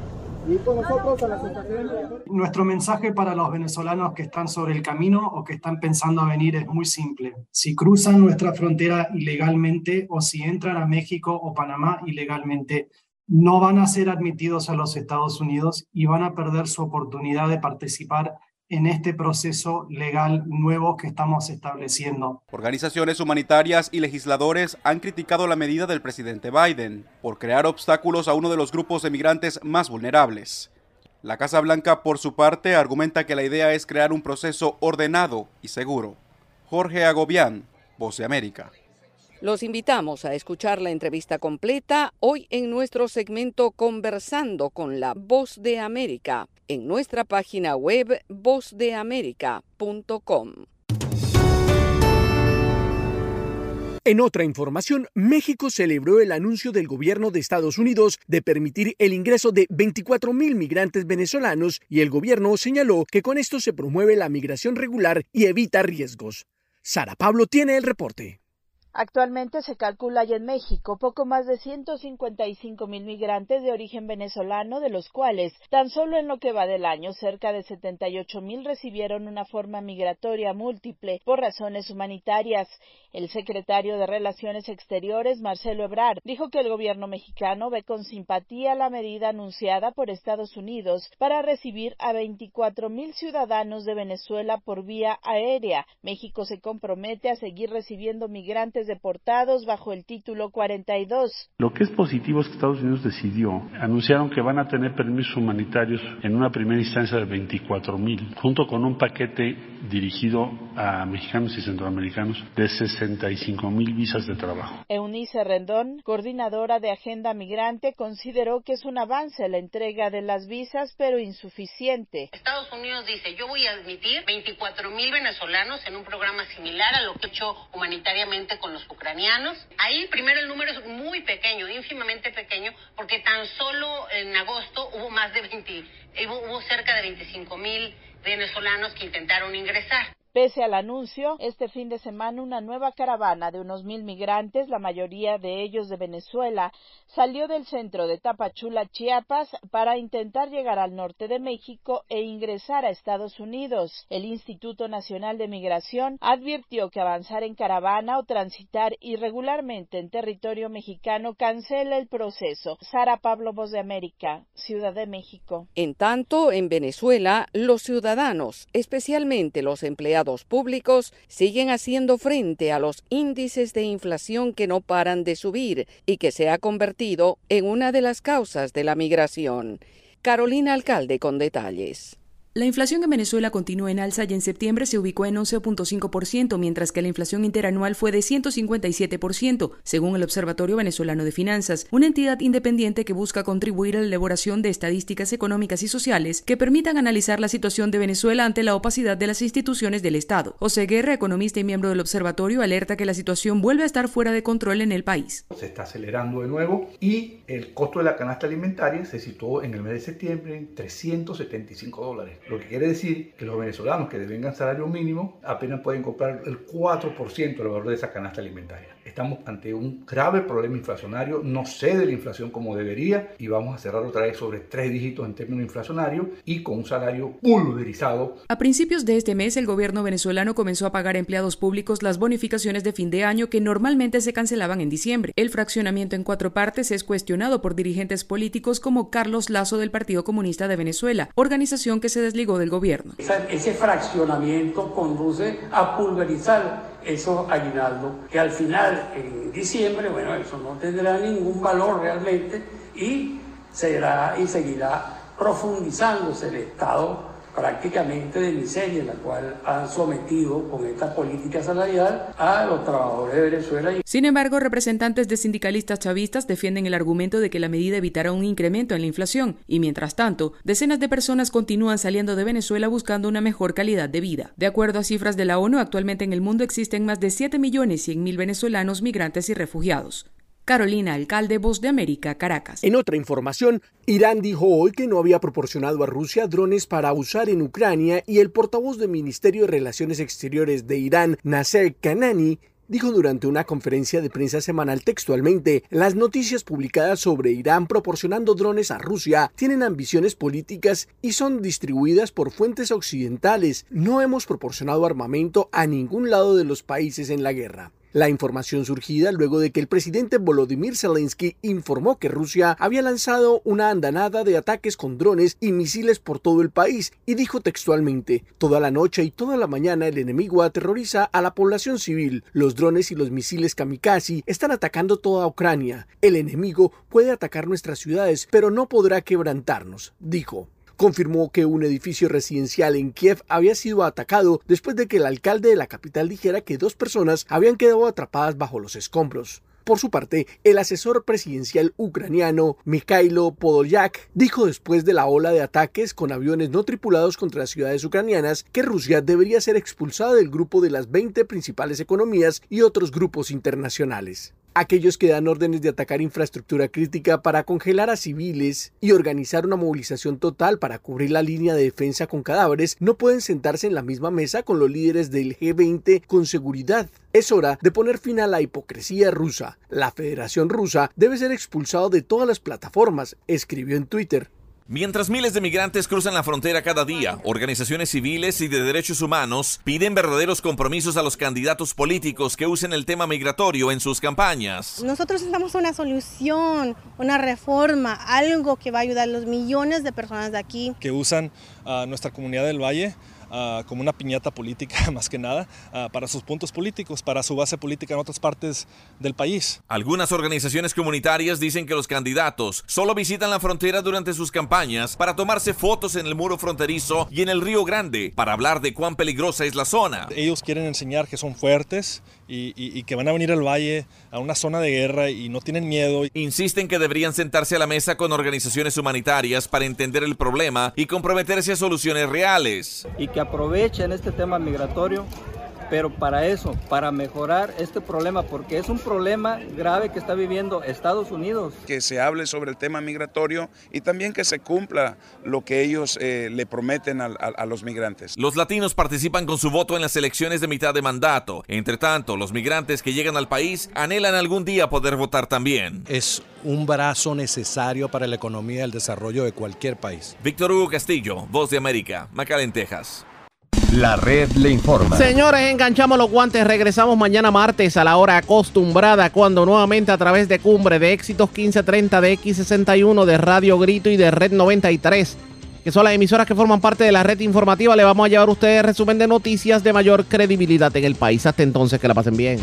Nuestro mensaje para los venezolanos que están sobre el camino o que están pensando a venir es muy simple. Si cruzan nuestra frontera ilegalmente o si entran a México o Panamá ilegalmente, no van a ser admitidos a los Estados Unidos y van a perder su oportunidad de participar en este proceso legal nuevo que estamos estableciendo. Organizaciones humanitarias y legisladores han criticado la medida del presidente Biden por crear obstáculos a uno de los grupos de migrantes más vulnerables. La Casa Blanca, por su parte, argumenta que la idea es crear un proceso ordenado y seguro. Jorge Agobián, Voz de América. Los invitamos a escuchar la entrevista completa hoy en nuestro segmento Conversando con la Voz de América en nuestra página web vozdeamerica.com. En otra información, México celebró el anuncio del gobierno de Estados Unidos de permitir el ingreso de 24 mil migrantes venezolanos y el gobierno señaló que con esto se promueve la migración regular y evita riesgos. Sara Pablo tiene el reporte. Actualmente se calcula hay en México poco más de 155 mil migrantes de origen venezolano, de los cuales tan solo en lo que va del año cerca de 78 mil recibieron una forma migratoria múltiple por razones humanitarias. El secretario de Relaciones Exteriores, Marcelo Ebrard, dijo que el gobierno mexicano ve con simpatía la medida anunciada por Estados Unidos para recibir a 24 mil ciudadanos de Venezuela por vía aérea. México se compromete a seguir recibiendo migrantes deportados bajo el título 42. Lo que es positivo es que Estados Unidos decidió, anunciaron que van a tener permisos humanitarios en una primera instancia de 24 mil, junto con un paquete dirigido a mexicanos y centroamericanos de 65 mil visas de trabajo. Eunice Rendón, coordinadora de Agenda Migrante, consideró que es un avance la entrega de las visas, pero insuficiente. Estados Unidos dice, yo voy a admitir 24 mil venezolanos en un programa similar a lo que he hecho humanitariamente con los ucranianos. Ahí primero el número es muy pequeño, ínfimamente pequeño, porque tan solo en agosto hubo más de 20, hubo cerca de 25 mil venezolanos que intentaron ingresar. Pese al anuncio, este fin de semana una nueva caravana de unos mil migrantes, la mayoría de ellos de Venezuela, salió del centro de Tapachula, Chiapas, para intentar llegar al norte de México e ingresar a Estados Unidos. El Instituto Nacional de Migración advirtió que avanzar en caravana o transitar irregularmente en territorio mexicano cancela el proceso. Sara Pablo, Voz de América, Ciudad de México. En tanto, en Venezuela, los ciudadanos, especialmente los empleados públicos siguen haciendo frente a los índices de inflación que no paran de subir y que se ha convertido en una de las causas de la migración. Carolina Alcalde con detalles. La inflación en Venezuela continúa en alza y en septiembre se ubicó en 11.5%, mientras que la inflación interanual fue de 157%, según el Observatorio Venezolano de Finanzas, una entidad independiente que busca contribuir a la elaboración de estadísticas económicas y sociales que permitan analizar la situación de Venezuela ante la opacidad de las instituciones del Estado. José Guerra, economista y miembro del observatorio, alerta que la situación vuelve a estar fuera de control en el país. Se está acelerando de nuevo y el costo de la canasta alimentaria se situó en el mes de septiembre en 375 dólares lo que quiere decir que los venezolanos que devengan salario mínimo apenas pueden comprar el 4% del valor de esa canasta alimentaria. Estamos ante un grave problema inflacionario, no cede la inflación como debería y vamos a cerrar otra vez sobre tres dígitos en términos inflacionarios y con un salario pulverizado. A principios de este mes, el gobierno venezolano comenzó a pagar a empleados públicos las bonificaciones de fin de año que normalmente se cancelaban en diciembre. El fraccionamiento en cuatro partes es cuestionado por dirigentes políticos como Carlos Lazo del Partido Comunista de Venezuela, organización que se desligó del gobierno. Ese fraccionamiento conduce a pulverizar esos aguinaldos, que al final, en diciembre, bueno, eso no tendrá ningún valor realmente y será y seguirá profundizándose el estado prácticamente de miseria la cual han sometido con esta política salarial a los trabajadores de Venezuela. Sin embargo, representantes de sindicalistas chavistas defienden el argumento de que la medida evitará un incremento en la inflación y mientras tanto, decenas de personas continúan saliendo de Venezuela buscando una mejor calidad de vida. De acuerdo a cifras de la ONU, actualmente en el mundo existen más de 7 millones 100 mil venezolanos migrantes y refugiados. Carolina Alcalde, Voz de América, Caracas. En otra información, Irán dijo hoy que no había proporcionado a Rusia drones para usar en Ucrania y el portavoz del Ministerio de Relaciones Exteriores de Irán, Nasser Kanani, dijo durante una conferencia de prensa semanal textualmente, las noticias publicadas sobre Irán proporcionando drones a Rusia tienen ambiciones políticas y son distribuidas por fuentes occidentales. No hemos proporcionado armamento a ningún lado de los países en la guerra. La información surgida luego de que el presidente Volodymyr Zelensky informó que Rusia había lanzado una andanada de ataques con drones y misiles por todo el país y dijo textualmente, toda la noche y toda la mañana el enemigo aterroriza a la población civil. Los drones y los misiles kamikaze están atacando toda Ucrania. El enemigo puede atacar nuestras ciudades, pero no podrá quebrantarnos, dijo confirmó que un edificio residencial en Kiev había sido atacado después de que el alcalde de la capital dijera que dos personas habían quedado atrapadas bajo los escombros. Por su parte, el asesor presidencial ucraniano Mikhailo Podolyak dijo después de la ola de ataques con aviones no tripulados contra las ciudades ucranianas que Rusia debería ser expulsada del grupo de las 20 principales economías y otros grupos internacionales. Aquellos que dan órdenes de atacar infraestructura crítica para congelar a civiles y organizar una movilización total para cubrir la línea de defensa con cadáveres no pueden sentarse en la misma mesa con los líderes del G20 con seguridad. Es hora de poner fin a la hipocresía rusa. La Federación Rusa debe ser expulsado de todas las plataformas, escribió en Twitter. Mientras miles de migrantes cruzan la frontera cada día, organizaciones civiles y de derechos humanos piden verdaderos compromisos a los candidatos políticos que usen el tema migratorio en sus campañas. Nosotros necesitamos una solución, una reforma, algo que va a ayudar a los millones de personas de aquí. Que usan a nuestra comunidad del Valle Uh, como una piñata política más que nada uh, para sus puntos políticos, para su base política en otras partes del país. Algunas organizaciones comunitarias dicen que los candidatos solo visitan la frontera durante sus campañas para tomarse fotos en el muro fronterizo y en el Río Grande para hablar de cuán peligrosa es la zona. Ellos quieren enseñar que son fuertes y, y, y, que van a venir al valle a una zona de guerra y no tienen miedo. Insisten que deberían sentarse a la mesa con organizaciones humanitarias para entender el problema y comprometerse a soluciones reales. Y que aprovechen este tema migratorio pero para eso, para mejorar este problema, porque es un problema grave que está viviendo Estados Unidos. Que se hable sobre el tema migratorio y también que se cumpla lo que ellos eh, le prometen a, a, a, los migrantes. Los latinos participan con su voto en las elecciones de mitad de mandato. Entre tanto, los migrantes que llegan al país anhelan algún día poder votar también. Es un brazo necesario para la economía y el desarrollo de cualquier país. Víctor Hugo Castillo, Voz de América, McAllen, Texas. La red le informa. Señores, enganchamos los guantes. Regresamos mañana martes a la hora acostumbrada, cuando nuevamente a través de Cumbre de Éxitos 1530 de X61 de Radio Grito y de Red 93, que son las emisoras que forman parte de la red informativa, le vamos a llevar a ustedes resumen de noticias de mayor credibilidad en el país. Hasta entonces, que la pasen bien.